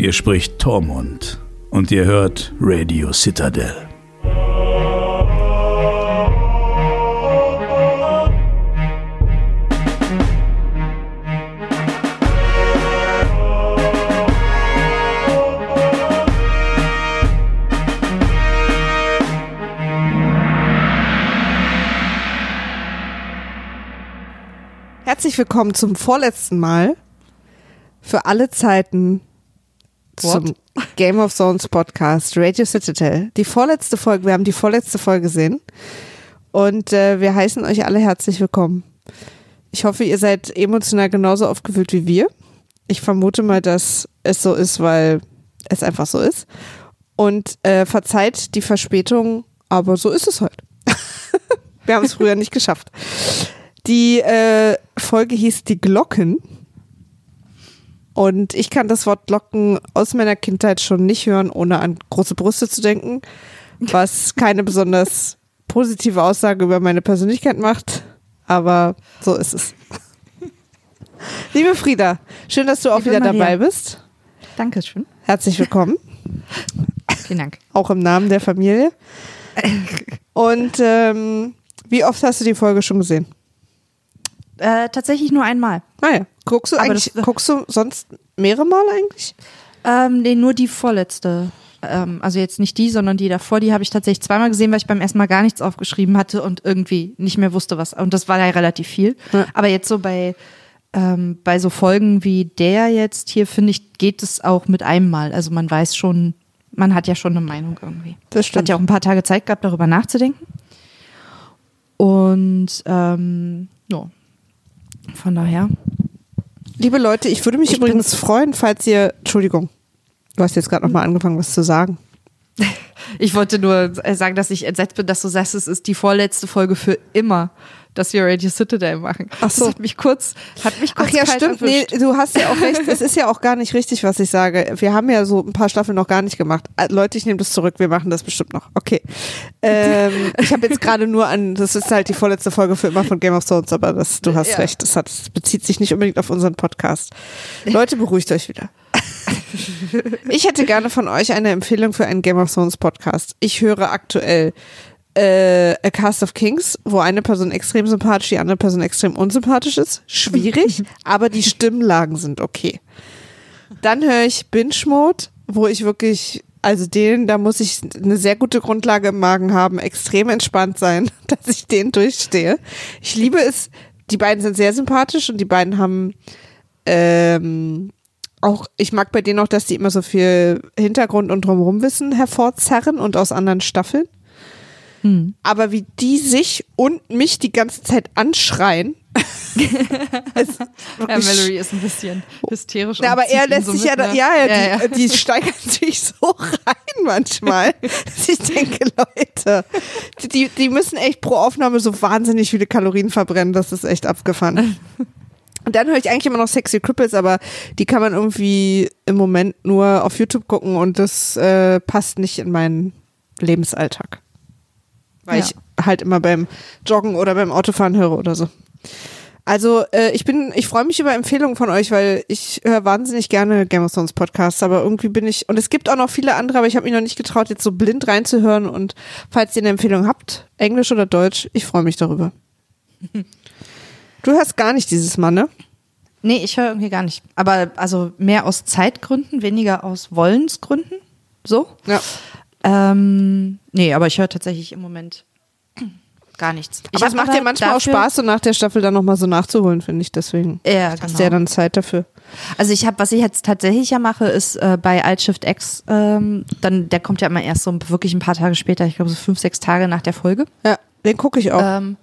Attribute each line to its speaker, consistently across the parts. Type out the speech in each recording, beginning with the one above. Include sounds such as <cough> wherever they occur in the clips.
Speaker 1: Hier spricht Tormund und ihr hört Radio Citadel.
Speaker 2: Herzlich willkommen zum vorletzten Mal für alle Zeiten
Speaker 3: What?
Speaker 2: zum <laughs> Game of Thrones Podcast Radio Citadel. Die vorletzte Folge, wir haben die vorletzte Folge gesehen und äh, wir heißen euch alle herzlich willkommen. Ich hoffe, ihr seid emotional genauso aufgewühlt wie wir. Ich vermute mal, dass es so ist, weil es einfach so ist. Und äh, verzeiht die Verspätung, aber so ist es halt. <laughs> wir haben es früher nicht geschafft. Die äh, Folge hieß Die Glocken. Und ich kann das Wort Glocken aus meiner Kindheit schon nicht hören, ohne an große Brüste zu denken, was keine besonders positive Aussage über meine Persönlichkeit macht. Aber so ist es. Liebe Frieda, schön, dass du auch
Speaker 3: Liebe
Speaker 2: wieder
Speaker 3: Maria.
Speaker 2: dabei bist.
Speaker 3: Dankeschön.
Speaker 2: Herzlich willkommen,
Speaker 3: Vielen Dank.
Speaker 2: auch im Namen der Familie. Und ähm, wie oft hast du die Folge schon gesehen?
Speaker 3: Äh, tatsächlich nur einmal.
Speaker 2: Naja, guckst du
Speaker 3: Aber
Speaker 2: eigentlich,
Speaker 3: das-
Speaker 2: guckst du sonst mehrere Mal eigentlich?
Speaker 3: Ähm, nee, nur die vorletzte. Ähm, also jetzt nicht die, sondern die davor. Die habe ich tatsächlich zweimal gesehen, weil ich beim ersten Mal gar nichts aufgeschrieben hatte und irgendwie nicht mehr wusste, was. Und das war ja relativ viel.
Speaker 2: Ja.
Speaker 3: Aber jetzt so bei, ähm, bei so Folgen wie der jetzt hier, finde ich, geht es auch mit einem Mal. Also man weiß schon, man hat ja schon eine Meinung irgendwie.
Speaker 2: Das
Speaker 3: Ich hatte ja auch ein paar Tage Zeit gehabt, darüber nachzudenken. Und ähm, ja, von daher.
Speaker 2: Liebe Leute, ich würde mich
Speaker 3: Ich
Speaker 2: übrigens freuen, falls ihr, Entschuldigung, du hast jetzt gerade nochmal angefangen, was zu sagen. <laughs>
Speaker 3: Ich wollte nur äh, sagen, dass ich entsetzt bin, dass du sagst, es ist die vorletzte Folge für immer, dass wir Radio Citadel machen.
Speaker 2: Ach so.
Speaker 3: Das hat mich kurz, hat mich kurz
Speaker 2: Ach ja, stimmt. Nee, du hast ja auch recht. Es ist ja auch gar nicht richtig, was ich sage. Wir haben ja so ein paar Staffeln noch gar nicht gemacht. Äh, Leute, ich nehme das zurück. Wir machen das bestimmt noch. Okay. Ähm, <laughs> ich habe jetzt gerade nur an, das ist halt die vorletzte Folge für immer von Game of Thrones, aber das, du hast
Speaker 3: Ja.
Speaker 2: recht. Das, hat, das bezieht sich nicht unbedingt auf unseren Podcast. Leute, beruhigt euch wieder. <laughs> Ich hätte gerne von euch eine Empfehlung für einen Game of Thrones Podcast. Ich höre aktuell äh, A Cast of Kings, wo eine Person extrem sympathisch, die andere Person extrem unsympathisch ist. Schwierig, <laughs> aber die Stimmlagen sind okay. Dann höre ich Binge Mode, wo ich wirklich, also den, da muss ich eine sehr gute Grundlage im Magen haben, extrem entspannt sein, <laughs> dass ich den durchstehe. Ich liebe es, die beiden sind sehr sympathisch und die beiden haben ähm, auch, ich mag bei denen auch, dass die immer so viel Hintergrund und Drumherumwissen hervorzerren und aus anderen Staffeln.
Speaker 3: Hm.
Speaker 2: Aber wie die sich und mich die ganze Zeit anschreien. <laughs>
Speaker 3: Ja, Valerie ist ein bisschen hysterisch.
Speaker 2: ja,
Speaker 3: und
Speaker 2: aber er lässt
Speaker 3: so
Speaker 2: sich ja,
Speaker 3: ne?
Speaker 2: ja, ja,
Speaker 3: ja,
Speaker 2: die, die steigern <laughs> sich so rein manchmal, dass <laughs> ich denke, Leute, die, die müssen echt pro Aufnahme so wahnsinnig viele Kalorien verbrennen, das ist echt abgefahren. Und dann höre ich eigentlich immer noch Sexy Cripples, aber die kann man irgendwie im Moment nur auf YouTube gucken und das äh, passt nicht in meinen Lebensalltag. Weil
Speaker 3: Ja.
Speaker 2: ich halt immer beim Joggen oder beim Autofahren höre oder so. Also äh, ich bin, ich freue mich über Empfehlungen von euch, weil ich höre wahnsinnig gerne Game of Thrones Podcasts, aber irgendwie bin ich, und es gibt auch noch viele andere, aber ich habe mich noch nicht getraut, jetzt so blind reinzuhören und falls ihr eine Empfehlung habt, Englisch oder Deutsch, ich freue mich darüber. <laughs> Du hörst gar nicht dieses Mal, ne?
Speaker 3: Nee, ich höre irgendwie gar nicht. Aber also mehr aus Zeitgründen, weniger aus Wollensgründen. So.
Speaker 2: Ja.
Speaker 3: Ähm, nee, aber ich höre tatsächlich im Moment <clears throat> gar nichts. Ich
Speaker 2: Aber es macht dir manchmal auch Spaß, so nach der Staffel dann nochmal so nachzuholen, finde ich, deswegen.
Speaker 3: Ja,
Speaker 2: Hast
Speaker 3: genau.
Speaker 2: du ja dann Zeit dafür.
Speaker 3: Also ich habe, was ich jetzt tatsächlich ja mache, ist äh, bei Altshift X, ähm, dann, der kommt ja immer erst so wirklich ein paar Tage später, ich glaube so fünf, sechs Tage nach der Folge.
Speaker 2: Ja, den gucke ich auch.
Speaker 3: Ähm,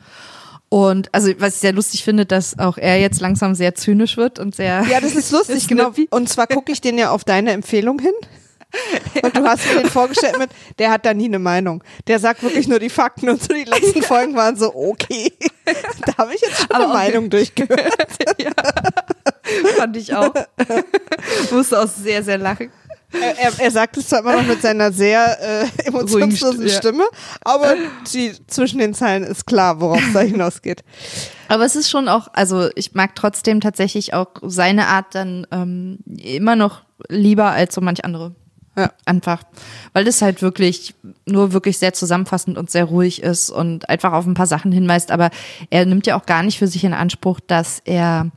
Speaker 3: und also was ich sehr lustig finde, dass auch er jetzt langsam sehr zynisch wird und sehr.
Speaker 2: Ja, das ist <laughs> lustig, genau. Und zwar gucke ich den ja auf deine Empfehlung hin. Und du hast mir den vorgestellt mit, der hat da nie eine Meinung. Der sagt wirklich nur die Fakten und so die letzten <laughs> Folgen waren so, okay, <laughs> da habe ich jetzt schon
Speaker 3: Aber
Speaker 2: eine
Speaker 3: okay.
Speaker 2: Meinung durchgehört. <laughs>
Speaker 3: fand ich auch. Musste auch sehr, sehr lachen.
Speaker 2: Er, er, er sagt es zwar immer noch mit seiner sehr äh, emotionslosen
Speaker 3: Ruhigen St- ja.
Speaker 2: Stimme, aber die, zwischen den Zeilen ist klar, worauf es da hinausgeht.
Speaker 3: Aber es ist schon auch, also ich mag trotzdem tatsächlich auch seine Art dann ähm, immer noch lieber als so manch andere.
Speaker 2: Ja.
Speaker 3: Einfach, weil das halt wirklich nur wirklich sehr zusammenfassend und sehr ruhig ist und einfach auf ein paar Sachen hinweist. Aber er nimmt ja auch gar nicht für sich in Anspruch, dass er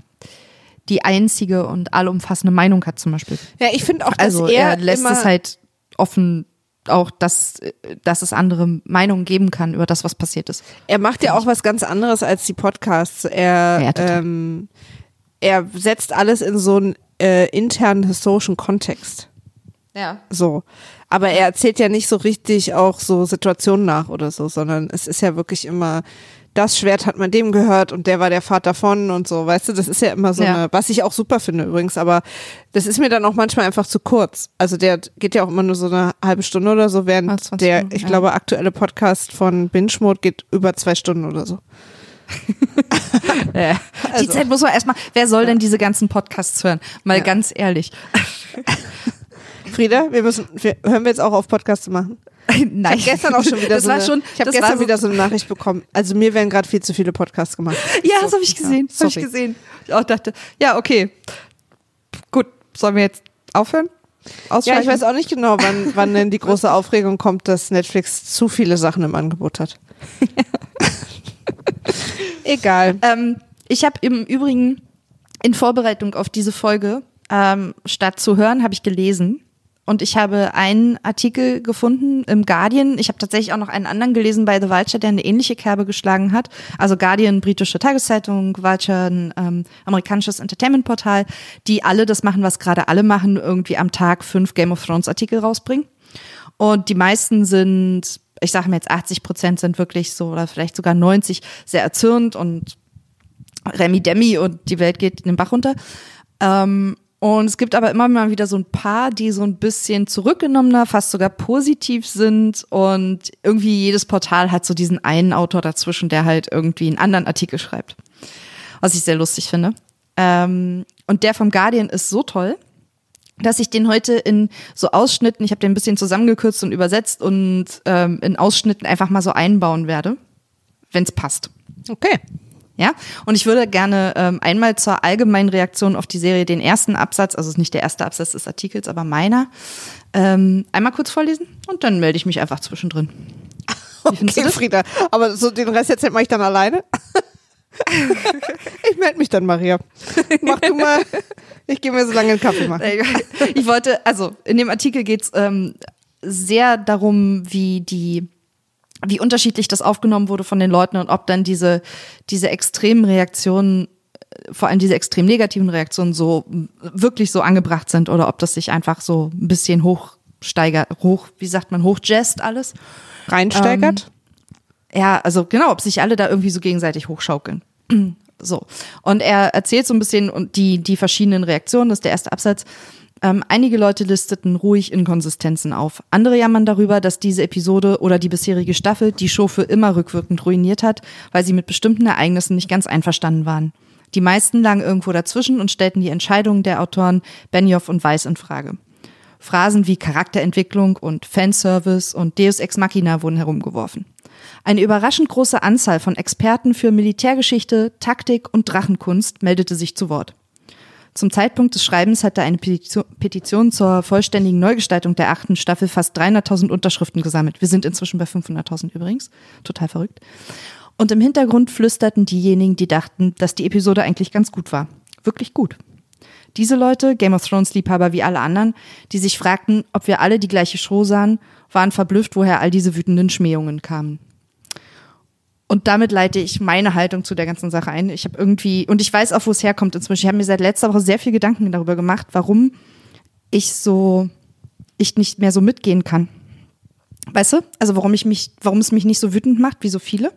Speaker 3: die einzige und allumfassende Meinung hat, zum Beispiel.
Speaker 2: Ja, ich finde auch, dass
Speaker 3: Also
Speaker 2: er,
Speaker 3: er lässt es halt offen, auch, dass, dass es andere Meinungen geben kann über das, was passiert ist.
Speaker 2: Er macht ja auch was ganz anderes als die Podcasts. Er,
Speaker 3: Ja,
Speaker 2: ähm, er setzt alles in so einen äh, internen historischen Kontext.
Speaker 3: Ja.
Speaker 2: So. Aber er erzählt ja nicht so richtig auch so Situationen nach oder so, sondern es ist ja wirklich immer, das Schwert hat man dem gehört und der war der Vater von und so, weißt du, das ist ja immer so
Speaker 3: Ja.
Speaker 2: eine, was ich auch super finde übrigens, aber das ist mir dann auch manchmal einfach zu kurz. Also der geht ja auch immer nur so eine halbe Stunde oder so, während
Speaker 3: Ah, 20
Speaker 2: der, ich
Speaker 3: ja.
Speaker 2: glaube, aktuelle Podcast von Binge Mode geht über zwei Stunden oder so. <laughs> <laughs>
Speaker 3: Die
Speaker 2: Also.
Speaker 3: Zeit muss man erstmal, wer soll denn diese ganzen Podcasts hören? Mal
Speaker 2: Ja.
Speaker 3: ganz ehrlich. <laughs>
Speaker 2: Frieda, wir müssen, wir, hören wir jetzt auch auf Podcast zu machen? <laughs>
Speaker 3: Nein.
Speaker 2: Ich habe gestern auch schon wieder
Speaker 3: das
Speaker 2: so
Speaker 3: war
Speaker 2: eine,
Speaker 3: schon,
Speaker 2: ich
Speaker 3: das
Speaker 2: gestern
Speaker 3: so,
Speaker 2: wieder so eine Nachricht bekommen. Also mir werden gerade viel zu viele Podcasts gemacht. <laughs>
Speaker 3: Ja, das habe ich gesehen.
Speaker 2: Ja,
Speaker 3: habe ich gesehen. Ich auch dachte, ja, okay. Gut, sollen wir jetzt aufhören?
Speaker 2: Ja, ich weiß auch nicht genau, wann, <laughs> wann denn die große Aufregung kommt, dass Netflix zu viele Sachen im Angebot hat. Egal.
Speaker 3: Ähm, ich habe im Übrigen in Vorbereitung auf diese Folge, ähm, statt zu hören, habe ich gelesen. Und ich habe einen Artikel gefunden im Guardian. Ich habe tatsächlich auch noch einen anderen gelesen bei The Vulture, der eine ähnliche Kerbe geschlagen hat. Also Guardian, britische Tageszeitung, Vulture, ein ähm, amerikanisches Entertainment-Portal, die alle das machen, was gerade alle machen, irgendwie am Tag fünf Game of Thrones Artikel rausbringen. Und die meisten sind, ich sage mir jetzt 80 Prozent sind wirklich so oder vielleicht sogar 90 sehr erzürnt und Remi Demi und die Welt geht in den Bach runter. Ähm, und es gibt aber immer mal wieder so ein paar, die so ein bisschen zurückgenommener, fast sogar positiv sind. Und irgendwie jedes Portal hat so diesen einen Autor dazwischen, der halt irgendwie einen anderen Artikel schreibt. Was ich sehr lustig finde. Ähm, und der vom Guardian ist so toll, dass ich den heute in so Ausschnitten, ich habe den ein bisschen zusammengekürzt und übersetzt und ähm, in Ausschnitten einfach mal so einbauen werde, wenn es passt.
Speaker 2: Okay.
Speaker 3: Ja, und ich würde gerne ähm, einmal zur allgemeinen Reaktion auf die Serie den ersten Absatz, also es ist nicht der erste Absatz des Artikels, aber meiner, ähm, einmal kurz vorlesen und dann melde ich mich einfach zwischendrin. <laughs>
Speaker 2: Okay? Frieda. Aber so den Rest jetzt mache ich dann alleine. <laughs> ich melde mich dann, Maria. Mach du mal. Ich gehe mir so lange einen Kaffee machen.
Speaker 3: Ich wollte, also in dem Artikel geht's ähm, sehr darum, wie die wie unterschiedlich das aufgenommen wurde von den Leuten und ob dann diese, diese extremen Reaktionen, äh, vor allem diese extrem negativen Reaktionen so wirklich so angebracht sind oder ob das sich einfach so ein bisschen hochsteigert, hoch, wie sagt man, hochjazzt alles.
Speaker 2: Reinsteigert?
Speaker 3: Ja, also genau, ob sich alle da irgendwie so gegenseitig hochschaukeln. <clears throat> So. Und er erzählt so ein bisschen und die, die verschiedenen Reaktionen, das ist der erste Absatz. Ähm, einige Leute listeten ruhig Inkonsistenzen auf. Andere jammern darüber, dass diese Episode oder die bisherige Staffel die Show für immer rückwirkend ruiniert hat, weil sie mit bestimmten Ereignissen nicht ganz einverstanden waren. Die meisten lagen irgendwo dazwischen und stellten die Entscheidungen der Autoren Benioff und Weiss in Frage. Phrasen wie Charakterentwicklung und Fanservice und Deus Ex Machina wurden herumgeworfen. Eine überraschend große Anzahl von Experten für Militärgeschichte, Taktik und Drachenkunst meldete sich zu Wort. Zum Zeitpunkt des Schreibens hatte eine Petition, zur vollständigen Neugestaltung der achten Staffel fast 300.000 Unterschriften gesammelt. Wir sind inzwischen bei 500.000 übrigens. Total verrückt. Und im Hintergrund flüsterten diejenigen, die dachten, dass die Episode eigentlich ganz gut war. Wirklich gut. Diese Leute, Game of Thrones Liebhaber wie alle anderen, die sich fragten, ob wir alle die gleiche Show sahen, waren verblüfft, woher all diese wütenden Schmähungen kamen. Und damit leite ich meine Haltung zu der ganzen Sache ein. Ich habe irgendwie, und ich weiß auch, wo es herkommt inzwischen. Ich habe mir seit letzter Woche sehr viel Gedanken darüber gemacht, warum ich so, ich nicht mehr so mitgehen kann. Weißt du? Also warum ich mich, warum es mich nicht so wütend macht, wie so viele.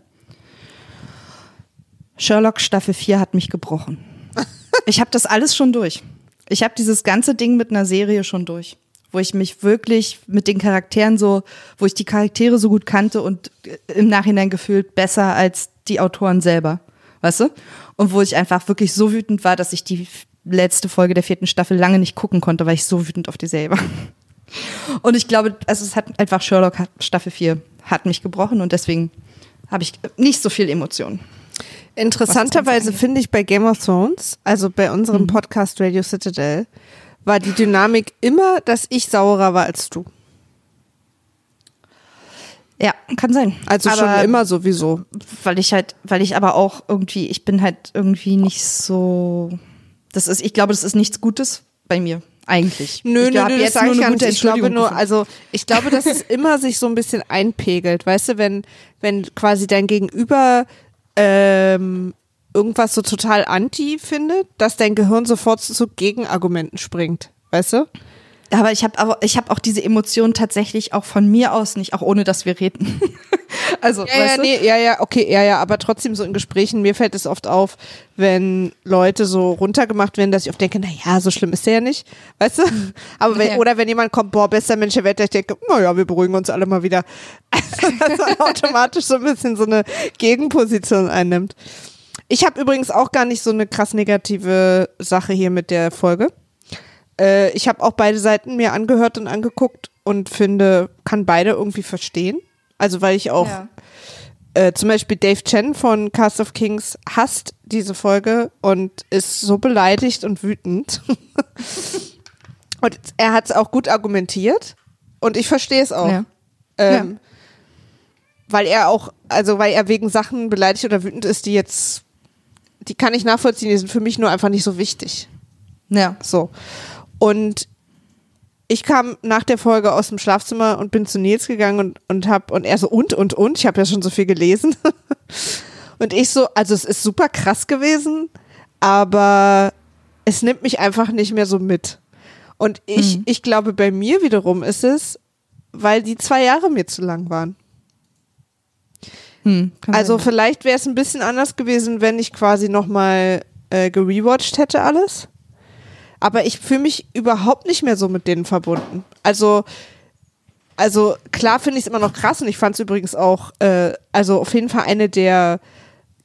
Speaker 3: Sherlock Staffel 4 hat mich gebrochen. <laughs> Ich habe das alles schon durch. Ich habe dieses ganze Ding mit einer Serie schon durch, wo ich mich wirklich mit den Charakteren so, wo ich die Charaktere so gut kannte und äh, im Nachhinein gefühlt besser als die Autoren selber, weißt du? Und wo ich einfach wirklich so wütend war, dass ich die letzte Folge der vierten Staffel lange nicht gucken konnte, weil ich so wütend auf die Serie war. <laughs> Und ich glaube, also es hat einfach Sherlock Staffel 4 hat mich gebrochen und deswegen habe ich nicht so viel Emotionen.
Speaker 2: Interessanterweise finde ich bei Game of Thrones, also bei unserem Podcast Radio Citadel, war die Dynamik immer, dass ich saurer war als du.
Speaker 3: Ja, kann sein.
Speaker 2: Also
Speaker 3: aber
Speaker 2: schon immer sowieso.
Speaker 3: Weil ich halt, weil ich aber auch irgendwie, ich bin halt irgendwie nicht so. Das ist, ich glaube, das ist nichts Gutes bei mir. Eigentlich.
Speaker 2: Nö,
Speaker 3: ich
Speaker 2: nö,
Speaker 3: hab
Speaker 2: nö,
Speaker 3: jetzt
Speaker 2: das sage ich gar nicht. Ich glaube nur, also ich glaube, dass es <laughs> immer sich so ein bisschen einpegelt, weißt du, wenn, wenn quasi dein Gegenüber ähm, irgendwas so total anti findet, dass dein Gehirn sofort zu Gegenargumenten springt, weißt du?
Speaker 3: Aber ich habe aber ich habe auch diese Emotionen tatsächlich auch von mir aus nicht, auch ohne dass wir reden. <laughs> also,
Speaker 2: Ja, ja,
Speaker 3: weißt du?
Speaker 2: nee, ja, ja, okay, ja, ja, aber trotzdem so in Gesprächen, mir fällt es oft auf, wenn Leute so runtergemacht werden, dass ich oft denke, na ja, so schlimm ist der ja nicht, weißt du? Aber wenn,
Speaker 3: Ja.
Speaker 2: oder wenn jemand kommt, boah, bester Mensch der Welt, ich denke, naja, wir beruhigen uns alle mal wieder. <laughs> Also, dass man <laughs> automatisch so ein bisschen so eine Gegenposition einnimmt. Ich habe übrigens auch gar nicht so eine krass negative Sache hier mit der Folge. Äh, ich habe auch beide Seiten mir angehört und angeguckt und finde, kann beide irgendwie verstehen. Also weil ich auch
Speaker 3: Ja.
Speaker 2: äh, zum Beispiel Dave Chen von Cast of Kings hasst diese Folge und ist so beleidigt und wütend. <laughs> und er hat es auch gut argumentiert und ich verstehe es auch.
Speaker 3: Ja.
Speaker 2: Ähm, Weil er auch, also weil er wegen Sachen beleidigt oder wütend ist, die jetzt, die kann ich nachvollziehen, die sind für mich nur einfach nicht so wichtig.
Speaker 3: Ja.
Speaker 2: So. Und ich kam nach der Folge aus dem Schlafzimmer und bin zu Nils gegangen und, und hab, und er so, und, und, und, ich habe ja schon so viel gelesen. <laughs> und ich so, also es ist super krass gewesen, aber es nimmt mich einfach nicht mehr so mit. Und ich, ich glaube, bei mir wiederum ist es, weil die zwei Jahre mir zu lang waren.
Speaker 3: Hm,
Speaker 2: Also
Speaker 3: sein.
Speaker 2: vielleicht wäre es ein bisschen anders gewesen, wenn ich quasi nochmal äh, gerewatcht hätte alles. Aber ich fühle mich überhaupt nicht mehr so mit denen verbunden. Also, also klar finde ich es immer noch krass und ich fand es übrigens auch, äh, also auf jeden Fall eine der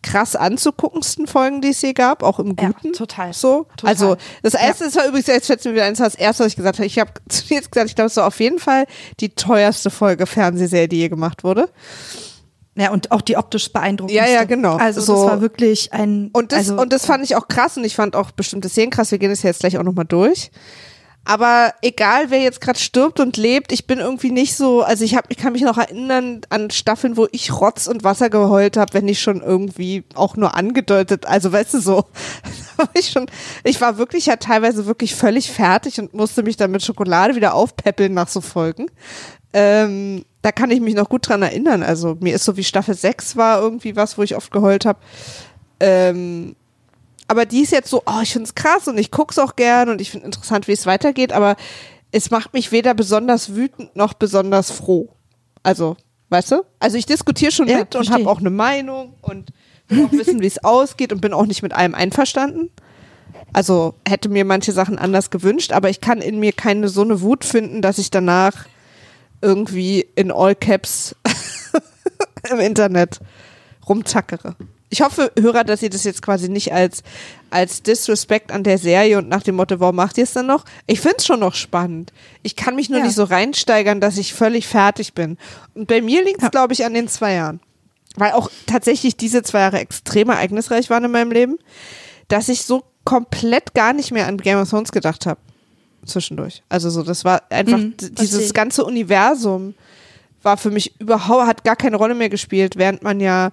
Speaker 2: krass anzuguckendsten Folgen, die es je gab, auch im
Speaker 3: Ja,
Speaker 2: Guten.
Speaker 3: total.
Speaker 2: So.
Speaker 3: Total.
Speaker 2: Also das erste, das war übrigens, jetzt fällt mir wieder eins, das erste, was ich gesagt habe. Ich habe <laughs> zu dir jetzt gesagt, ich glaube, es war auf jeden Fall die teuerste Folge Fernsehserie, die je gemacht wurde.
Speaker 3: Ja, und auch die optisch beeindruckend.
Speaker 2: Ja, ja, genau.
Speaker 3: Also
Speaker 2: So.
Speaker 3: das war wirklich ein.
Speaker 2: Und das,
Speaker 3: also,
Speaker 2: und das fand ich auch krass und ich fand auch bestimmte Szenen krass. Wir gehen das jetzt gleich auch nochmal durch. Aber egal, wer jetzt gerade stirbt und lebt, ich bin irgendwie nicht so, also ich, hab, ich kann mich noch erinnern an Staffeln, wo ich Rotz und Wasser geheult habe, wenn ich schon irgendwie auch nur angedeutet, also weißt du so, <laughs> ich schon, ich war wirklich ja teilweise wirklich völlig fertig und musste mich dann mit Schokolade wieder aufpäppeln nach so Folgen. Ähm, da kann ich mich noch gut dran erinnern. Also mir ist so wie Staffel 6 war irgendwie was, wo ich oft geheult habe. Ähm, aber die ist jetzt so, oh, ich finde es krass und ich gucke es auch gern und ich finde interessant, wie es weitergeht, aber es macht mich weder besonders wütend noch besonders froh. Also, weißt du? Also ich diskutiere schon
Speaker 3: Ja,
Speaker 2: mit und habe auch eine Meinung und will auch wissen, wie es ausgeht und bin auch nicht mit allem einverstanden. Also hätte mir manche Sachen anders gewünscht, aber ich kann in mir keine so eine Wut finden, dass ich danach irgendwie in All Caps <laughs> im Internet rumzackere. Ich hoffe, Hörer, dass ihr das jetzt quasi nicht als, als Disrespect an der Serie und nach dem Motto, warum macht ihr es dann noch? Ich finde es schon noch spannend. Ich kann mich nur
Speaker 3: Ja.
Speaker 2: nicht so reinsteigern, dass ich völlig fertig bin. Und bei mir liegt es, glaube ich, an den zwei Jahren. Weil auch tatsächlich diese zwei Jahre extrem ereignisreich waren in meinem Leben, dass ich so komplett gar nicht mehr an Game of Thrones gedacht habe. Zwischendurch. Also so, das war einfach
Speaker 3: Mhm,
Speaker 2: dieses ganze Universum war für mich überhaupt, hat gar keine Rolle mehr gespielt, während man ja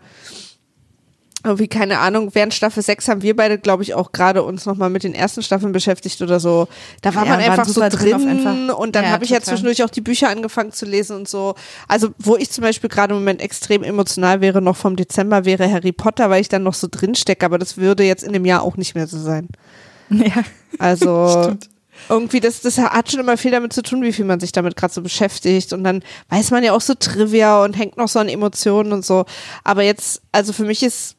Speaker 2: irgendwie, keine Ahnung, während Staffel 6 haben wir beide, glaube ich, auch gerade uns nochmal mit den ersten Staffeln beschäftigt oder so. Da war
Speaker 3: Ja,
Speaker 2: man einfach so
Speaker 3: drin einfach.
Speaker 2: und dann
Speaker 3: Ja,
Speaker 2: habe ich ja zwischendurch auch die Bücher angefangen zu lesen und so. Also, wo ich zum Beispiel gerade im Moment extrem emotional wäre, noch vom Dezember, wäre Harry Potter, weil ich dann noch so drin stecke, aber das würde jetzt in dem Jahr auch nicht mehr so sein. <laughs>
Speaker 3: Ja.
Speaker 2: Also
Speaker 3: Stimmt.
Speaker 2: Irgendwie, das, das hat schon immer viel damit zu tun, wie viel man sich damit gerade so beschäftigt. Und dann weiß man ja auch so Trivia und hängt noch so an Emotionen und so. Aber jetzt, also für mich ist,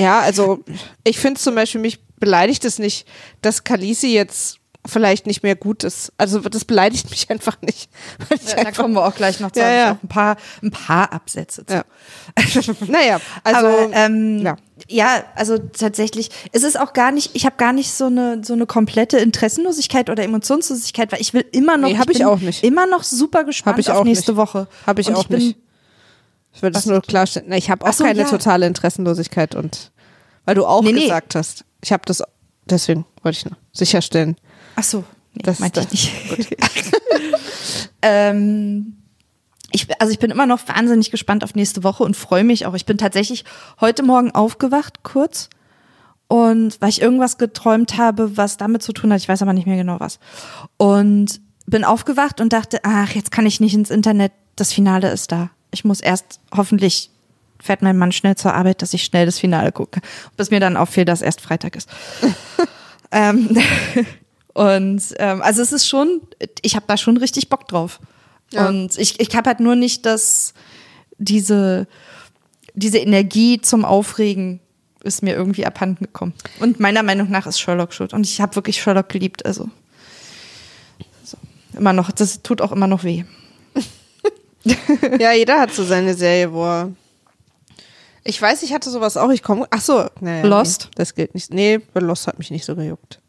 Speaker 2: ja, also ich finde zum Beispiel, mich beleidigt es nicht, dass Kalisi jetzt vielleicht nicht mehr gut ist. Also das beleidigt mich <laughs> einfach nicht.
Speaker 3: Ja, da
Speaker 2: einfach,
Speaker 3: kommen wir auch gleich noch zu.
Speaker 2: Ja, ja.
Speaker 3: Auch ein paar, ein paar Absätze zu.
Speaker 2: Ja. naja, <laughs> also
Speaker 3: Aber, ähm,
Speaker 2: ja.
Speaker 3: Ja. also tatsächlich, es ist auch gar nicht, ich habe gar nicht so eine so eine komplette Interessenlosigkeit oder Emotionslosigkeit, weil ich will immer noch,
Speaker 2: Nee, hab ich
Speaker 3: bin
Speaker 2: auch nicht.
Speaker 3: immer noch super gespannt
Speaker 2: Hab ich
Speaker 3: auf
Speaker 2: auch
Speaker 3: nächste
Speaker 2: nicht.
Speaker 3: Woche.
Speaker 2: habe ich
Speaker 3: Und
Speaker 2: auch
Speaker 3: bin,
Speaker 2: nicht. Ich will das nur klarstellen. Ich habe auch
Speaker 3: so,
Speaker 2: keine
Speaker 3: ja.
Speaker 2: totale Interessenlosigkeit und weil du auch
Speaker 3: Nee, nee.
Speaker 2: gesagt hast. Ich habe das deswegen wollte ich noch sicherstellen.
Speaker 3: Ach so, nee,
Speaker 2: Das-
Speaker 3: meinte
Speaker 2: das-
Speaker 3: ich nicht. <laughs> ähm, ich, also ich bin immer noch wahnsinnig gespannt auf nächste Woche und freue mich auch. Ich bin tatsächlich heute Morgen aufgewacht, kurz. Und weil ich irgendwas geträumt habe, was damit zu tun hat, ich weiß aber nicht mehr genau was. Und bin aufgewacht und dachte, ach, jetzt kann ich nicht ins Internet, das Finale ist da. Ich muss erst, hoffentlich fährt mein Mann schnell zur Arbeit, dass ich schnell das Finale gucke. Bis mir dann auffiel, dass erst Freitag ist. <laughs> ähm, <laughs> und ähm, also es ist schon, ich habe da schon richtig Bock drauf.
Speaker 2: Ja.
Speaker 3: Und ich, ich habe halt nur nicht das, diese, diese Energie zum Aufregen ist mir irgendwie abhanden gekommen. Und meiner Meinung nach ist Sherlock schuld. Und ich habe wirklich Sherlock geliebt. Also so. immer noch, das tut auch immer noch weh. <laughs>
Speaker 2: Ja, jeder hat so seine Serie, wo er. Ich weiß, ich hatte sowas auch. Ich komme. Ach so, naja,
Speaker 3: Lost?
Speaker 2: Nee, das gilt nicht. Nee, Lost hat mich nicht so gejuckt.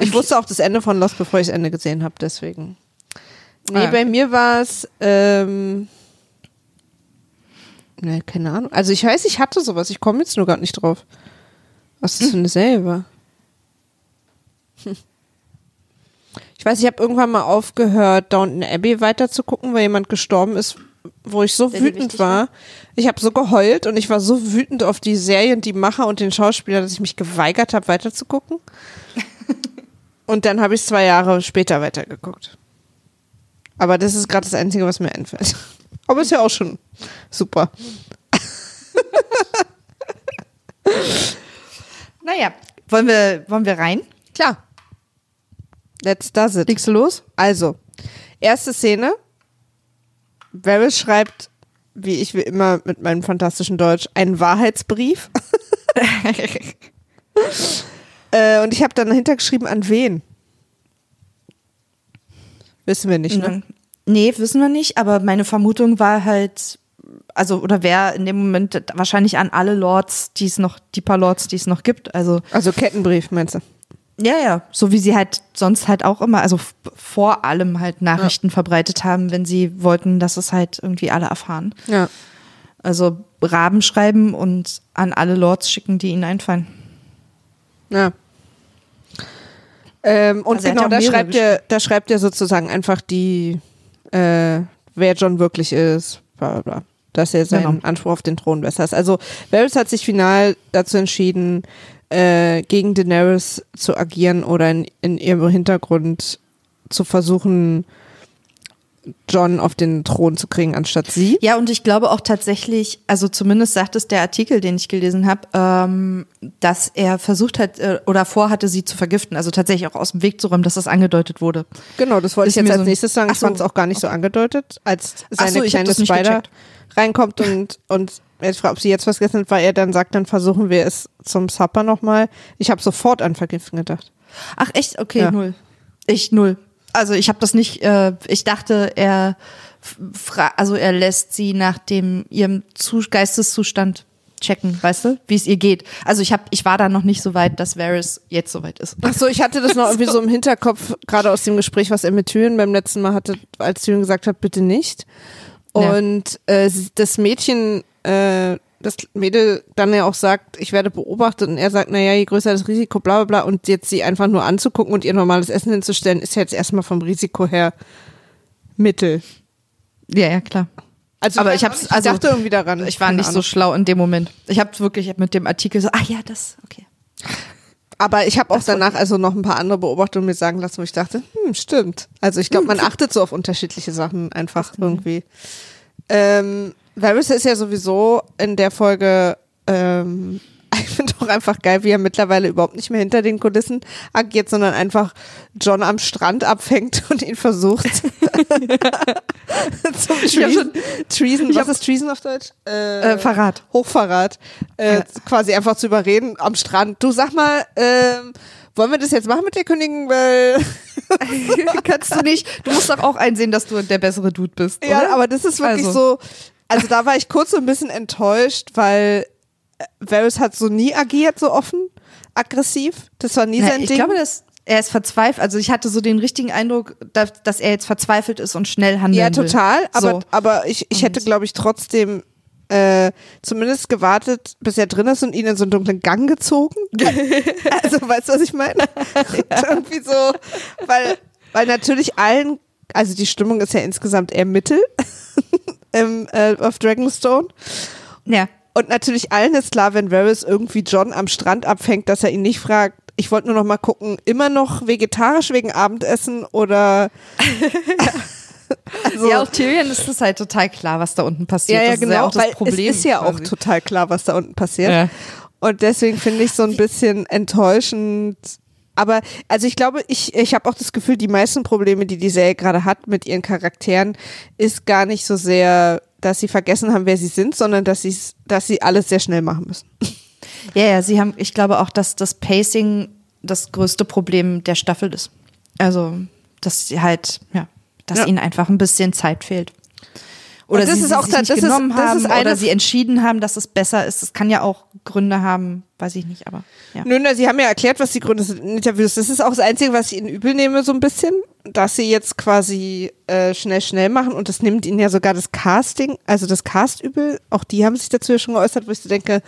Speaker 2: Ich wusste auch das Ende von Lost, bevor ich das Ende gesehen habe, deswegen. Nee,
Speaker 3: Ah,
Speaker 2: bei mir war es. Ähm, nee, keine Ahnung. Also ich weiß, ich hatte sowas. Ich komme jetzt nur gar nicht drauf. Was das für eine Serie war. Hm. <laughs> Ich weiß, ich habe irgendwann mal aufgehört, Downton Abbey weiter zu gucken, weil jemand gestorben ist, wo ich so
Speaker 3: dir
Speaker 2: wütend war. Ich habe so geheult und ich war so wütend auf die Serien, die Macher und den Schauspieler, dass ich mich geweigert habe, weiter zu gucken. <laughs> und dann habe ich zwei Jahre später weitergeguckt. Aber das ist gerade das Einzige, was mir einfällt. Aber ist ja auch schon super.
Speaker 3: Naja, wollen wir, wollen wir rein?
Speaker 2: Klar. Let's does it.
Speaker 3: Legst du los?
Speaker 2: Also, erste Szene. Varys schreibt, wie ich wie immer mit meinem fantastischen Deutsch, einen Wahrheitsbrief. <laughs> äh, und ich habe dann dahinter geschrieben, an wen? Wissen wir nicht, ne?
Speaker 3: Nee, wissen wir nicht, aber meine Vermutung war halt, also, oder wer in dem Moment wahrscheinlich an alle Lords, die es noch, die paar Lords, die es noch gibt. Also,
Speaker 2: Also Kettenbrief, meinst du?
Speaker 3: ja, ja, so wie sie halt sonst halt auch immer, also vor allem halt Nachrichten verbreitet haben, wenn sie wollten, dass es halt irgendwie alle erfahren.
Speaker 2: Ja.
Speaker 3: Also Raben schreiben und an alle Lords schicken, die ihnen einfallen.
Speaker 2: Ja. Ähm, und
Speaker 3: Also
Speaker 2: genau,
Speaker 3: ja
Speaker 2: da schreibt, er, da schreibt er sozusagen einfach die, äh, wer John wirklich ist, bla bla bla. Dass er seinen
Speaker 3: Genau.
Speaker 2: Anspruch auf den Thron besser ist. Also Varys hat sich final dazu entschieden, äh, gegen Daenerys zu agieren oder in, in ihrem Hintergrund zu versuchen, John auf den Thron zu kriegen, anstatt sie.
Speaker 3: Ja, und ich glaube auch tatsächlich, also zumindest sagt es der Artikel, den ich gelesen habe, ähm, dass er versucht hat äh, oder vorhatte, sie zu vergiften. Also tatsächlich auch aus dem Weg zu räumen, dass das angedeutet wurde.
Speaker 2: Genau, das wollte
Speaker 3: Ist
Speaker 2: ich jetzt als
Speaker 3: so-
Speaker 2: nächstes sagen. Ich fand es
Speaker 3: so.
Speaker 2: auch gar nicht so angedeutet, als seine
Speaker 3: so,
Speaker 2: kleine Spider
Speaker 3: gecheckt.
Speaker 2: reinkommt und, und jetzt fragt, ob sie jetzt was gegessen hat, weil er dann sagt, dann versuchen wir es zum Supper nochmal. Ich habe sofort an Vergiften gedacht.
Speaker 3: Ach echt? Okay,
Speaker 2: Ja.
Speaker 3: null. Ich null. Also ich habe das nicht, äh, ich dachte, er also er lässt sie nach dem ihrem Zu Geisteszustand checken, weißt du, wie es ihr geht. Also ich habe, ich war da noch nicht so weit, dass Varys jetzt so weit ist.
Speaker 2: Ach so, ich hatte das noch <laughs> irgendwie so im Hinterkopf, gerade aus dem Gespräch, was er mit Tyrion beim letzten Mal hatte, als Tyrion gesagt hat, bitte nicht.
Speaker 3: Ja.
Speaker 2: Und äh, sie- das Mädchen, äh, das Mädel dann ja auch sagt, ich werde beobachtet und er sagt, naja, je größer das Risiko, bla bla bla, und jetzt sie einfach nur anzugucken und ihr normales Essen hinzustellen, ist ja jetzt erstmal vom Risiko her Mittel.
Speaker 3: Ja, ja, klar.
Speaker 2: Also
Speaker 3: Aber ich hab's-
Speaker 2: nicht,
Speaker 3: also,
Speaker 2: dachte irgendwie daran.
Speaker 3: Ich war nicht so
Speaker 2: Ahnung.
Speaker 3: schlau in dem Moment. Ich habe wirklich mit dem Artikel so, ah ja, das, okay.
Speaker 2: Aber ich habe auch danach also noch ein paar andere Beobachtungen mir sagen lassen, wo ich dachte, hm, stimmt. Also ich glaube, man achtet so auf unterschiedliche Sachen einfach irgendwie. Ähm, Varys ist ja sowieso in der Folge, ähm, <laughs> ich finde auch einfach geil, wie er mittlerweile überhaupt nicht mehr hinter den Kulissen agiert, sondern einfach John am Strand abfängt <laughs> und ihn versucht <laughs> zum Treason, Treason was ist Treason auf Deutsch? Äh,
Speaker 3: Äh, Verrat.
Speaker 2: Hochverrat, äh,
Speaker 3: Ja.
Speaker 2: quasi einfach zu überreden am Strand. Du sag mal, ähm, wollen wir das jetzt machen mit der Königin? Weil
Speaker 3: Kannst du nicht. Du musst doch auch einsehen, dass du der bessere Dude bist.
Speaker 2: ja,
Speaker 3: oder?
Speaker 2: aber das ist wirklich
Speaker 3: Also.
Speaker 2: so. Also da war ich kurz so ein bisschen enttäuscht, weil äh, Varys hat so nie agiert, so offen, aggressiv. Das war nie
Speaker 3: Na,
Speaker 2: sein
Speaker 3: ich
Speaker 2: Ding.
Speaker 3: glaube, dass er ist verzweifelt. Also ich hatte so den richtigen Eindruck, dass, dass er jetzt verzweifelt ist und schnell handeln
Speaker 2: ja,
Speaker 3: will.
Speaker 2: total. Aber,
Speaker 3: So.
Speaker 2: aber ich, ich hätte, glaube ich, trotzdem äh, zumindest gewartet, bis er drin ist und ihn in so einen dunklen Gang gezogen. <laughs> also, weißt du, was ich meine? ja. <laughs> Irgendwie so, weil, weil natürlich allen, also die Stimmung ist ja insgesamt eher Mittel im, äh, auf Dragonstone.
Speaker 3: Ja.
Speaker 2: Und natürlich allen ist klar, wenn Varys irgendwie John am Strand abfängt, dass er ihn nicht fragt, ich wollte nur noch mal gucken, immer noch vegetarisch wegen Abendessen oder <laughs>
Speaker 3: Also, ja, auch Tyrion ist es halt total klar, was da unten passiert.
Speaker 2: Ja, ja,
Speaker 3: das
Speaker 2: genau.
Speaker 3: Ist ja auch das Problem.
Speaker 2: Es ist ja
Speaker 3: quasi.
Speaker 2: auch total klar, was da unten passiert.
Speaker 3: Ja.
Speaker 2: Und deswegen finde ich so ein bisschen enttäuschend. Aber also ich glaube, ich, ich habe auch das Gefühl, die meisten Probleme, die die Serie gerade hat mit ihren Charakteren, ist gar nicht so sehr, dass sie vergessen haben, wer sie sind, sondern dass sie dass sie alles sehr schnell machen müssen. <laughs>
Speaker 3: Ja, ja, sie haben, ich glaube auch, dass das Pacing das größte Problem der Staffel ist. Also, dass sie halt, ja, dass
Speaker 2: Ja.
Speaker 3: ihnen einfach ein bisschen Zeit fehlt. Oder
Speaker 2: Und das
Speaker 3: sie,
Speaker 2: ist auch
Speaker 3: sich
Speaker 2: da- das ist-
Speaker 3: genommen
Speaker 2: das
Speaker 3: haben
Speaker 2: ist eine-
Speaker 3: oder sie entschieden haben, dass es besser ist. Das kann ja auch Gründe haben, weiß ich nicht, aber ja.
Speaker 2: Nö, nö, sie haben ja erklärt, was die Gründe sind in Interviews. Das ist auch das Einzige, was ich ihnen übel nehme, so ein bisschen, dass sie jetzt quasi äh, schnell, schnell machen und das nimmt ihnen ja sogar das Casting, also das Cast übel. Auch die haben sich dazu ja schon geäußert, wo ich so denke,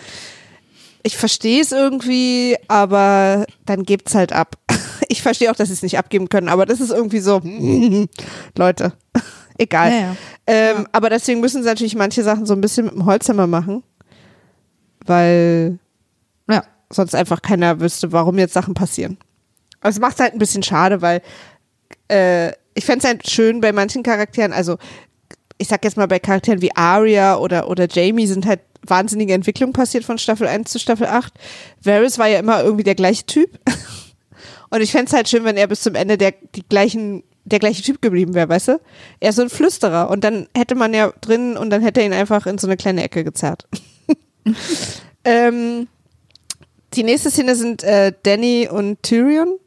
Speaker 2: ich verstehe es irgendwie, aber dann gebt's halt ab. <laughs> Ich verstehe auch, dass sie es nicht abgeben können, aber das ist irgendwie so, <laughs> Leute, egal.
Speaker 3: Ja, ja.
Speaker 2: Ähm, Aber deswegen müssen sie natürlich manche Sachen so ein bisschen mit dem Holzhammer machen, weil
Speaker 3: Ja.
Speaker 2: sonst einfach keiner wüsste, warum jetzt Sachen passieren. Aber es macht halt ein bisschen schade, weil äh, ich fände es halt schön bei manchen Charakteren, also ich sag jetzt mal bei Charakteren wie Arya oder, oder Jamie sind halt wahnsinnige Entwicklungen passiert von Staffel 1 zu Staffel 8. Varys war ja immer irgendwie der gleiche Typ. <laughs> Und ich fände es halt schön, wenn er bis zum Ende der, die gleichen, der gleiche Typ geblieben wäre, weißt du? Er ist so ein Flüsterer. Und dann hätte man ja drin und dann hätte er ihn einfach in so eine kleine Ecke gezerrt. <laughs> ähm, die nächste Szene sind äh, Danny und Tyrion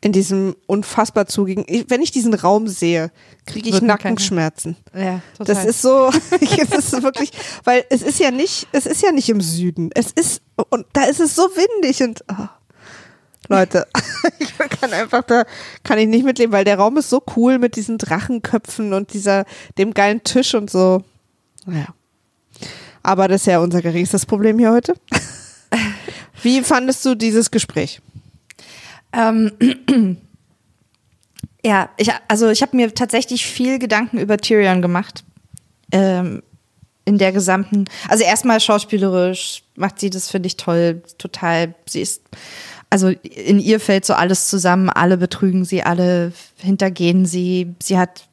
Speaker 2: in diesem unfassbar zugigen. Wenn ich diesen Raum sehe, kriege ich Nackenschmerzen.
Speaker 3: Ja, total.
Speaker 2: Das ist so, <laughs> das ist wirklich, weil es ist ja nicht, es ist ja nicht im Süden. Es ist, und da ist es so windig und, oh. Leute, <laughs> ich kann einfach, da kann ich nicht mitleben, weil der Raum ist so cool mit diesen Drachenköpfen und dieser, dem geilen Tisch und so. Naja. Aber das ist ja unser geringstes Problem hier heute. <laughs> Wie fandest du dieses Gespräch?
Speaker 3: Ähm, <clears throat> ja, ich, also ich habe mir tatsächlich viel Gedanken über Tyrion gemacht. Ähm, in der gesamten, also erstmal schauspielerisch macht sie das, finde ich toll, total. Sie ist, also in ihr fällt so alles zusammen, alle betrügen sie, alle hintergehen sie, sie hat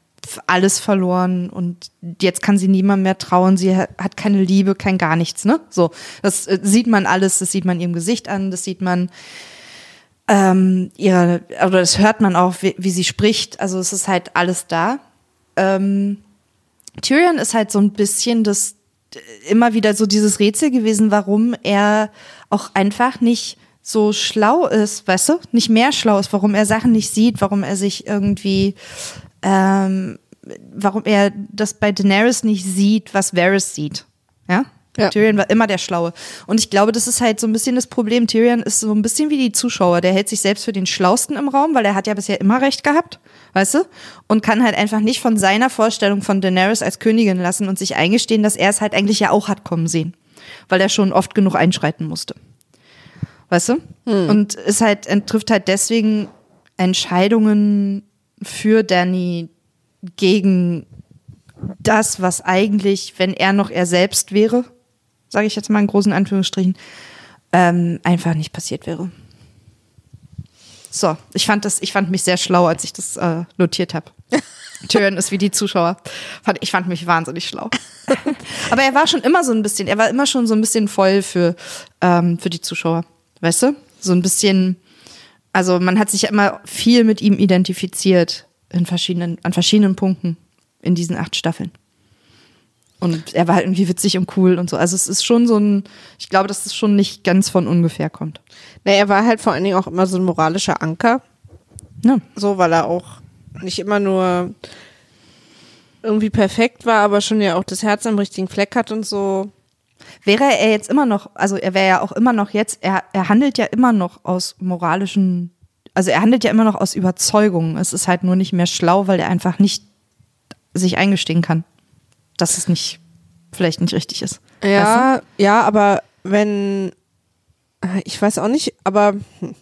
Speaker 3: alles verloren und jetzt kann sie niemand mehr trauen, sie ha- hat keine Liebe, kein gar nichts, ne? So, das äh, sieht man alles, das sieht man ihrem Gesicht an, das sieht man ähm, ihre, oder das hört man auch, wie, wie sie spricht. Also es ist halt alles da. Ähm, Tyrion ist halt so ein bisschen das immer wieder so dieses Rätsel gewesen, warum er auch einfach nicht so schlau ist, weißt du, nicht mehr schlau ist, warum er Sachen nicht sieht, warum er sich irgendwie, ähm, warum er das bei Daenerys nicht sieht, was Varys sieht, ja?
Speaker 2: Ja.
Speaker 3: Tyrion war immer der Schlaue. Und ich glaube, das ist halt so ein bisschen das Problem. Tyrion ist so ein bisschen wie die Zuschauer. Der hält sich selbst für den Schlausten im Raum, weil er hat ja bisher immer recht gehabt, weißt du? Und kann halt einfach nicht von seiner Vorstellung von Daenerys als Königin lassen und sich eingestehen, dass er es halt eigentlich ja auch hat kommen sehen. Weil er schon oft genug einschreiten musste. Weißt du? Und ist halt, trifft halt deswegen Entscheidungen für Danny gegen das, was eigentlich, wenn er noch er selbst wäre, sage ich jetzt mal in großen Anführungsstrichen, ähm, einfach nicht passiert wäre. So, ich fand das, ich fand mich sehr schlau, als ich das äh, notiert habe. Tyrion <laughs> ist wie die Zuschauer. Ich fand mich wahnsinnig schlau. <laughs> Aber er war schon immer so ein bisschen, er war immer schon so ein bisschen voll für, ähm, für die Zuschauer. Weißt du? So ein bisschen, also man hat sich ja immer viel mit ihm identifiziert in verschiedenen, an verschiedenen Punkten in diesen acht Staffeln. Und er war halt irgendwie witzig und cool und so. Also es ist schon so ein, ich glaube, dass es schon nicht ganz von ungefähr kommt.
Speaker 2: Na, er war halt vor allen Dingen auch immer so ein moralischer Anker.
Speaker 3: Ja.
Speaker 2: So, weil er auch nicht immer nur irgendwie perfekt war, aber schon ja auch das Herz am richtigen Fleck hat und so.
Speaker 3: Wäre er jetzt immer noch, also er wäre ja auch immer noch jetzt, er, er handelt ja immer noch aus moralischen, also er handelt ja immer noch aus Überzeugung. Es ist halt nur nicht mehr schlau, weil er einfach nicht sich eingestehen kann, dass es nicht vielleicht nicht richtig ist.
Speaker 2: Ja, ja, aber wenn ich weiß auch nicht, aber hm.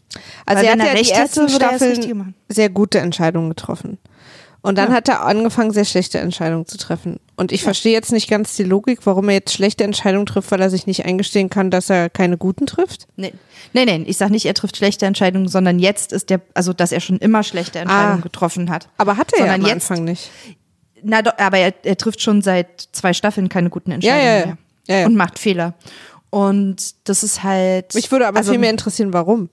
Speaker 2: also
Speaker 3: Weil
Speaker 2: er hat
Speaker 3: er
Speaker 2: ja die
Speaker 3: er
Speaker 2: Staffeln
Speaker 3: machen.
Speaker 2: sehr gute Entscheidungen getroffen. Und dann
Speaker 3: Ja.
Speaker 2: hat er angefangen, sehr schlechte Entscheidungen zu treffen. Und ich verstehe jetzt nicht ganz die Logik, warum er jetzt schlechte Entscheidungen trifft, weil er sich nicht eingestehen kann, dass er keine guten trifft.
Speaker 3: Nee, nee, nee ich sag nicht, er trifft schlechte Entscheidungen, sondern jetzt ist der, also dass er schon immer schlechte Entscheidungen
Speaker 2: Ah.
Speaker 3: getroffen hat.
Speaker 2: Aber hat er ja am
Speaker 3: jetzt-
Speaker 2: Anfang nicht.
Speaker 3: Na, doch, aber er, er trifft schon seit zwei Staffeln keine guten Entscheidungen
Speaker 2: ja, ja.
Speaker 3: mehr.
Speaker 2: Ja, ja.
Speaker 3: Und macht Fehler. Und das ist halt.
Speaker 2: Mich würde aber
Speaker 3: also,
Speaker 2: viel mehr interessieren, warum.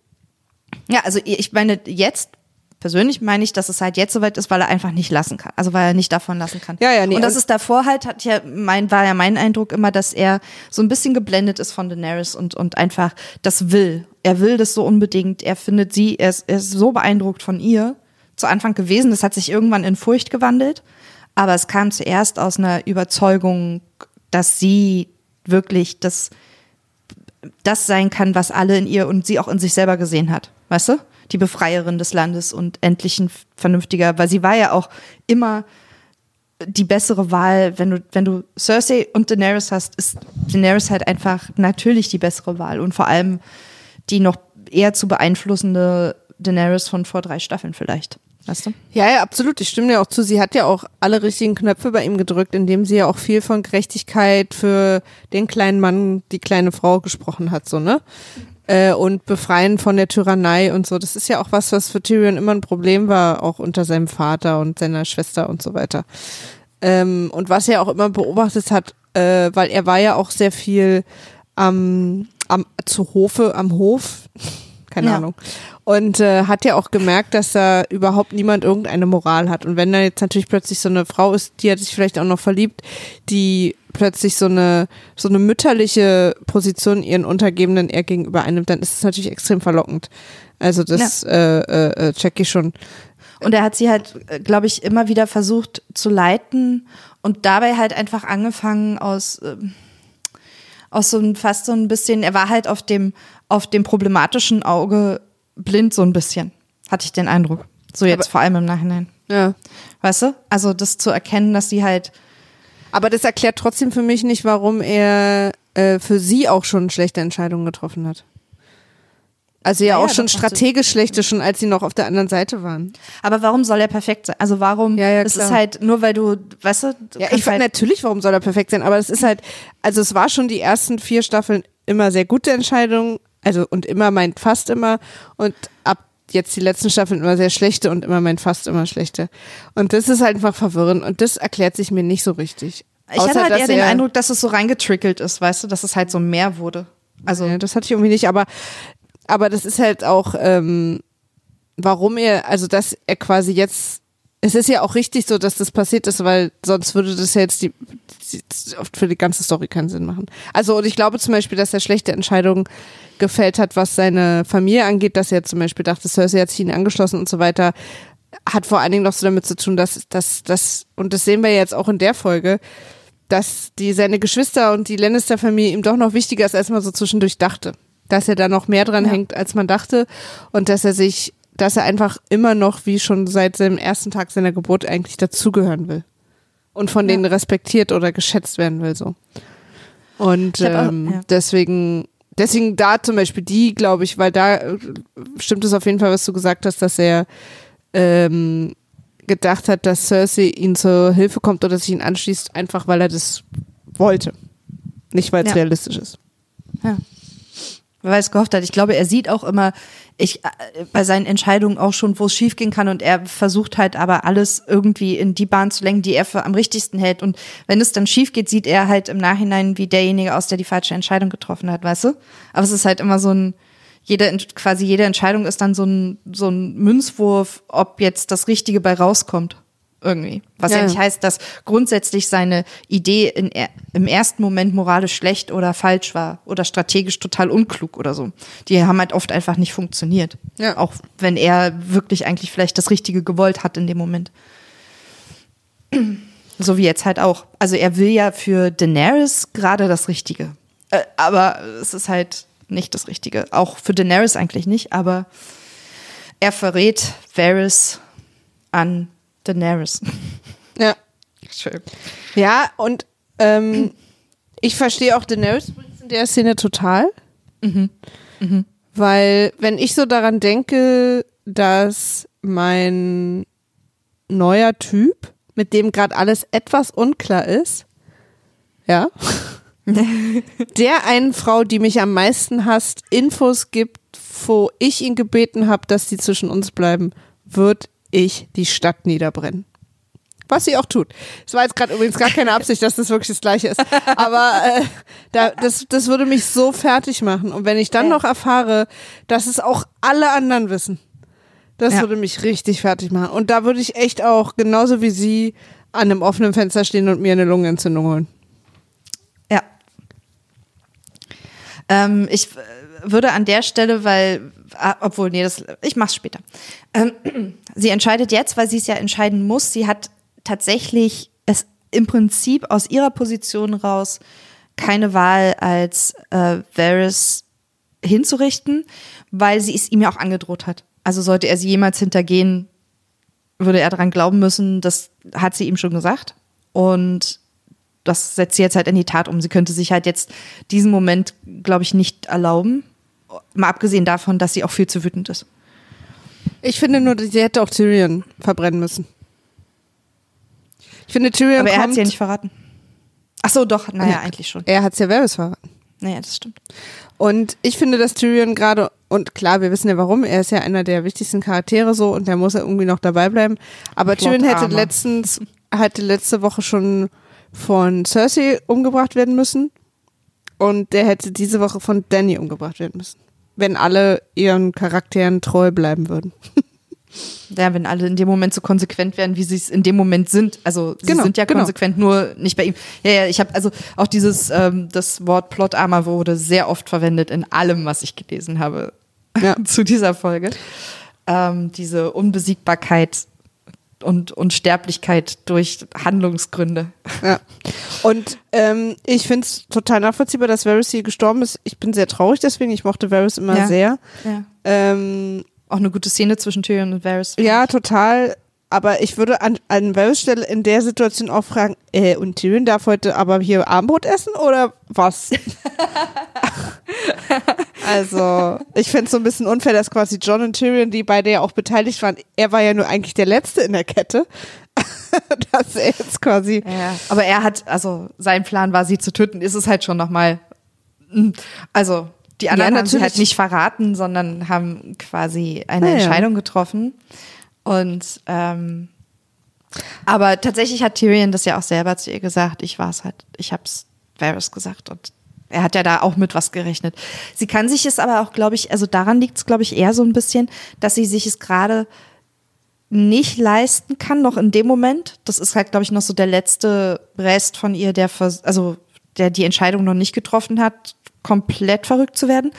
Speaker 3: Ja, also ich meine, jetzt, persönlich meine ich, dass es halt jetzt soweit ist, weil er einfach nicht lassen kann. Also weil er nicht davon lassen kann.
Speaker 2: Ja, ja, nee,
Speaker 3: Und das ist davor halt, hat ja mein, war ja mein Eindruck immer, dass er so ein bisschen geblendet ist von Daenerys und, und einfach das will. Er will das so unbedingt. Er findet sie, er ist, er ist so beeindruckt von ihr. Zu Anfang gewesen, das hat sich irgendwann in Furcht gewandelt. Aber es kam zuerst aus einer Überzeugung, dass sie wirklich das das sein kann, was alle in ihr und sie auch in sich selber gesehen hat. Weißt du? Die Befreierin des Landes und endlich ein vernünftiger, weil sie war ja auch immer die bessere Wahl, wenn du, wenn du Cersei und Daenerys hast, ist Daenerys halt einfach natürlich die bessere Wahl und vor allem die noch eher zu beeinflussende Daenerys von vor drei Staffeln vielleicht. Weißt du?
Speaker 2: Ja, ja, absolut. Ich stimme dir auch zu. Sie hat ja auch alle richtigen Knöpfe bei ihm gedrückt, indem sie ja auch viel von Gerechtigkeit für den kleinen Mann, die kleine Frau gesprochen hat, so, ne? Äh, und befreien von der Tyrannei und so. Das ist ja auch was, was für Tyrion immer ein Problem war, auch unter seinem Vater und seiner Schwester und so weiter. Ähm, und was er auch immer beobachtet hat, äh, weil er war ja auch sehr viel am, am zu Hofe, am Hof, <laughs> keine
Speaker 3: Ja.
Speaker 2: Ahnung. Und äh, hat ja auch gemerkt, dass da überhaupt niemand irgendeine Moral hat. Und wenn da jetzt natürlich plötzlich so eine Frau ist, die hat sich vielleicht auch noch verliebt, die plötzlich so eine so eine mütterliche Position ihren Untergebenen er gegenüber einnimmt, dann ist es natürlich extrem verlockend. Also das äh, äh, äh, check ich schon.
Speaker 3: Und er hat sie halt, glaube ich, immer wieder versucht zu leiten und dabei halt einfach angefangen aus, ähm, aus so ein, fast so ein bisschen, er war halt auf dem, auf dem problematischen Auge blind so ein bisschen, hatte ich den Eindruck. So jetzt
Speaker 2: Aber-
Speaker 3: vor allem im Nachhinein.
Speaker 2: Ja.
Speaker 3: Weißt du? Also das zu erkennen, dass sie halt,
Speaker 2: Aber das erklärt trotzdem für mich nicht, warum er äh, für sie auch schon schlechte Entscheidungen getroffen hat. Also ja,
Speaker 3: Ja,
Speaker 2: auch
Speaker 3: ja,
Speaker 2: schon strategisch schlechte, schon als sie noch auf der anderen Seite waren.
Speaker 3: aber warum soll er perfekt sein? Also warum,
Speaker 2: Ja, ja,
Speaker 3: es
Speaker 2: klar.
Speaker 3: ist halt, nur weil du, weißt du, du
Speaker 2: Ja, ich
Speaker 3: halt,
Speaker 2: natürlich, warum soll er perfekt sein, aber es ist halt, also es war schon die ersten vier Staffeln immer sehr gute Entscheidungen, also und immer meint fast immer und ab jetzt die letzten Staffeln immer sehr schlechte und immer meint fast immer schlechte. Und das ist halt einfach verwirrend und das erklärt sich mir nicht so richtig.
Speaker 3: ich
Speaker 2: Außer,
Speaker 3: hatte halt eher den
Speaker 2: er-
Speaker 3: Eindruck, dass es so reingetrickelt ist, weißt du, dass es halt so mehr wurde. Also,
Speaker 2: Ja, das hatte ich irgendwie nicht, aber, aber das ist halt auch, ähm, warum er, also dass er quasi jetzt, es ist ja auch richtig so, dass das passiert ist, weil sonst würde das ja jetzt die, die oft für die ganze Story keinen Sinn machen. Also und ich glaube zum Beispiel, dass er schlechte Entscheidungen gefällt hat, was seine Familie angeht, dass er zum Beispiel dachte, Cersei hat sich ihn angeschlossen und so weiter, hat vor allen Dingen noch so damit zu tun, dass, dass, dass, und das sehen wir jetzt auch in der Folge, dass die seine Geschwister und die Lannister-Familie ihm doch noch wichtiger ist, als man so zwischendurch dachte. Dass er da noch mehr dran
Speaker 3: Ja.
Speaker 2: hängt, als man dachte und dass er sich, dass er einfach immer noch, wie schon seit seinem ersten Tag seiner Geburt eigentlich dazugehören will und von
Speaker 3: Ja.
Speaker 2: denen respektiert oder geschätzt werden will so. Und
Speaker 3: auch-
Speaker 2: ähm,
Speaker 3: ja.
Speaker 2: deswegen, deswegen da zum Beispiel die, glaube ich, weil da äh, stimmt es auf jeden Fall, was du gesagt hast, dass er ähm, gedacht hat, dass Cersei ihn zur Hilfe kommt oder sich ihn anschließt, einfach weil er das wollte. Nicht, weil es
Speaker 3: Ja.
Speaker 2: realistisch ist.
Speaker 3: Ja. Wer weiß gehofft hat. Ich glaube, er sieht auch immer, ich, äh, bei seinen Entscheidungen auch schon, wo es schiefgehen kann und er versucht halt aber alles irgendwie in die Bahn zu lenken, die er für am richtigsten hält. Und wenn es dann schief geht, sieht er halt im Nachhinein wie derjenige aus, der die falsche Entscheidung getroffen hat, weißt du? Aber es ist halt immer so ein, jede, quasi jede Entscheidung ist dann so ein, so ein Münzwurf, ob jetzt das Richtige bei rauskommt. Irgendwie. Was ja,
Speaker 2: Ja.
Speaker 3: nicht heißt, dass grundsätzlich seine Idee in, im ersten Moment moralisch schlecht oder falsch war oder strategisch total unklug oder so. Die haben halt oft einfach nicht funktioniert.
Speaker 2: Ja.
Speaker 3: Auch wenn er wirklich eigentlich vielleicht das Richtige gewollt hat in dem Moment. <clears throat> So wie jetzt halt auch. Also er will ja für Daenerys gerade das Richtige. Äh, aber es ist halt nicht das Richtige. Auch für Daenerys eigentlich nicht, aber er verrät Varys an Daenerys.
Speaker 2: Ja.
Speaker 3: Schön.
Speaker 2: Ja, und ähm, Ich verstehe auch Daenerys in der Szene total. Weil, wenn ich so daran denke, dass mein neuer Typ, mit dem gerade alles etwas unklar ist, ja, <laughs> der einen Frau, die mich am meisten hasst, Infos gibt, wo ich ihn gebeten habe, dass sie zwischen uns bleiben, wird ich die Stadt niederbrennen. Was sie auch tut. Es war jetzt gerade übrigens gar keine Absicht, dass das wirklich das Gleiche ist. Aber äh, da, das, das würde mich so fertig machen. Und wenn ich dann noch erfahre, dass es auch alle anderen wissen, das
Speaker 3: Ja.
Speaker 2: würde mich richtig fertig machen. Und da würde ich echt auch, genauso wie sie, an einem offenen Fenster stehen und mir eine Lungenentzündung holen.
Speaker 3: Ja. Ähm, ich würde an der Stelle, weil, ah, obwohl, nee, das, ich mach's später. Ähm, sie entscheidet jetzt, weil sie es ja entscheiden muss. Sie hat tatsächlich es im Prinzip aus ihrer Position raus keine Wahl, als äh, Varys hinzurichten, weil sie es ihm ja auch angedroht hat. Also sollte er sie jemals hintergehen, würde er daran glauben müssen, das hat sie ihm schon gesagt. Und das setzt sie jetzt halt in die Tat um. Sie könnte sich halt jetzt diesen Moment, glaube ich, nicht erlauben. Mal abgesehen davon, dass sie auch viel zu wütend ist.
Speaker 2: Ich finde nur, sie hätte auch Tyrion verbrennen müssen. Ich finde, Tyrion
Speaker 3: Aber er hat sie ja nicht verraten. Ach so, doch, naja,
Speaker 2: Ja.
Speaker 3: eigentlich schon.
Speaker 2: er hat ja Varys verraten.
Speaker 3: Naja, das stimmt.
Speaker 2: Und ich finde, dass Tyrion gerade, und klar, wir wissen ja warum, er ist ja einer der wichtigsten Charaktere so und der muss ja irgendwie noch dabei bleiben. Aber Tyrion hätte letztens, hatte letzte Woche schon von Cersei umgebracht werden müssen. Und der hätte diese Woche von Danny umgebracht werden müssen. Wenn alle ihren Charakteren treu bleiben würden. <laughs>
Speaker 3: Ja, wenn alle in dem Moment so konsequent wären, wie sie es in dem Moment sind. Also sie
Speaker 2: Genau,
Speaker 3: sind ja
Speaker 2: genau.
Speaker 3: konsequent, nur nicht bei ihm. Ja, ja, ich habe also auch dieses, ähm, das Wort Plot Armor wurde sehr oft verwendet in allem, was ich gelesen habe
Speaker 2: Ja. <laughs>
Speaker 3: zu dieser Folge. Ähm, diese Unbesiegbarkeit und Unsterblichkeit durch Handlungsgründe.
Speaker 2: Ja. Und ähm, ich finde es total nachvollziehbar, dass Varys hier gestorben ist. Ich bin sehr traurig deswegen. Ich mochte Varys immer
Speaker 3: Ja.
Speaker 2: sehr.
Speaker 3: Ja.
Speaker 2: Ähm,
Speaker 3: Auch eine gute Szene zwischen Tyrion und Varys.
Speaker 2: ja, total. Aber ich würde an, an Varys Stelle in der Situation auch fragen, äh, und Tyrion darf heute aber hier Armbrot essen oder was? <laughs> also, ich finde es so ein bisschen unfair, dass quasi John und Tyrion, die beide ja auch beteiligt waren, er war ja nur eigentlich der Letzte in der Kette, <laughs> dass er jetzt quasi
Speaker 3: Ja, aber er hat, also sein Plan war, sie zu töten, ist es halt schon nochmal. Also, die anderen haben sie halt nicht verraten, sondern haben quasi eine
Speaker 2: Ja, ja.
Speaker 3: Entscheidung getroffen. Und ähm, aber tatsächlich hat Tyrion das ja auch selber zu ihr gesagt. Ich war es halt, ich hab's Varys gesagt und er hat ja da auch mit was gerechnet. Sie kann sich es aber auch, glaube ich, also daran liegt es, glaube ich, eher so ein bisschen, dass sie sich es gerade nicht leisten kann, noch in dem Moment. Das ist halt, glaube ich, noch so der letzte Rest von ihr, der, also der die Entscheidung noch nicht getroffen hat, komplett verrückt zu werden.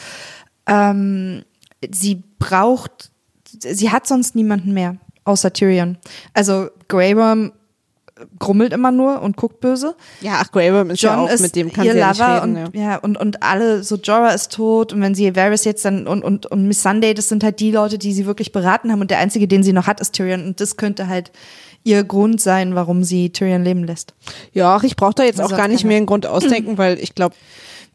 Speaker 3: Ähm, sie braucht, sie hat sonst niemanden mehr, außer Tyrion. Also Grey Worm grummelt immer nur und guckt böse.
Speaker 2: Ja, ach, Grey Worm ist ja
Speaker 3: John
Speaker 2: auch,
Speaker 3: ist
Speaker 2: mit dem kann
Speaker 3: ihr
Speaker 2: sie ja nicht
Speaker 3: Lover
Speaker 2: reden.
Speaker 3: und,
Speaker 2: ja.
Speaker 3: ja. und, und alle, so Jorah ist tot und wenn sie Varys jetzt dann und, und, und Miss Sunday, das sind halt die Leute, die sie wirklich beraten haben und der einzige, den sie noch hat, ist Tyrion und das könnte halt ihr Grund sein, warum sie Tyrion leben lässt.
Speaker 2: Ja, ach, ich brauche da jetzt
Speaker 3: Also
Speaker 2: auch gar nicht mehr einen Grund ausdenken, weil ich glaube,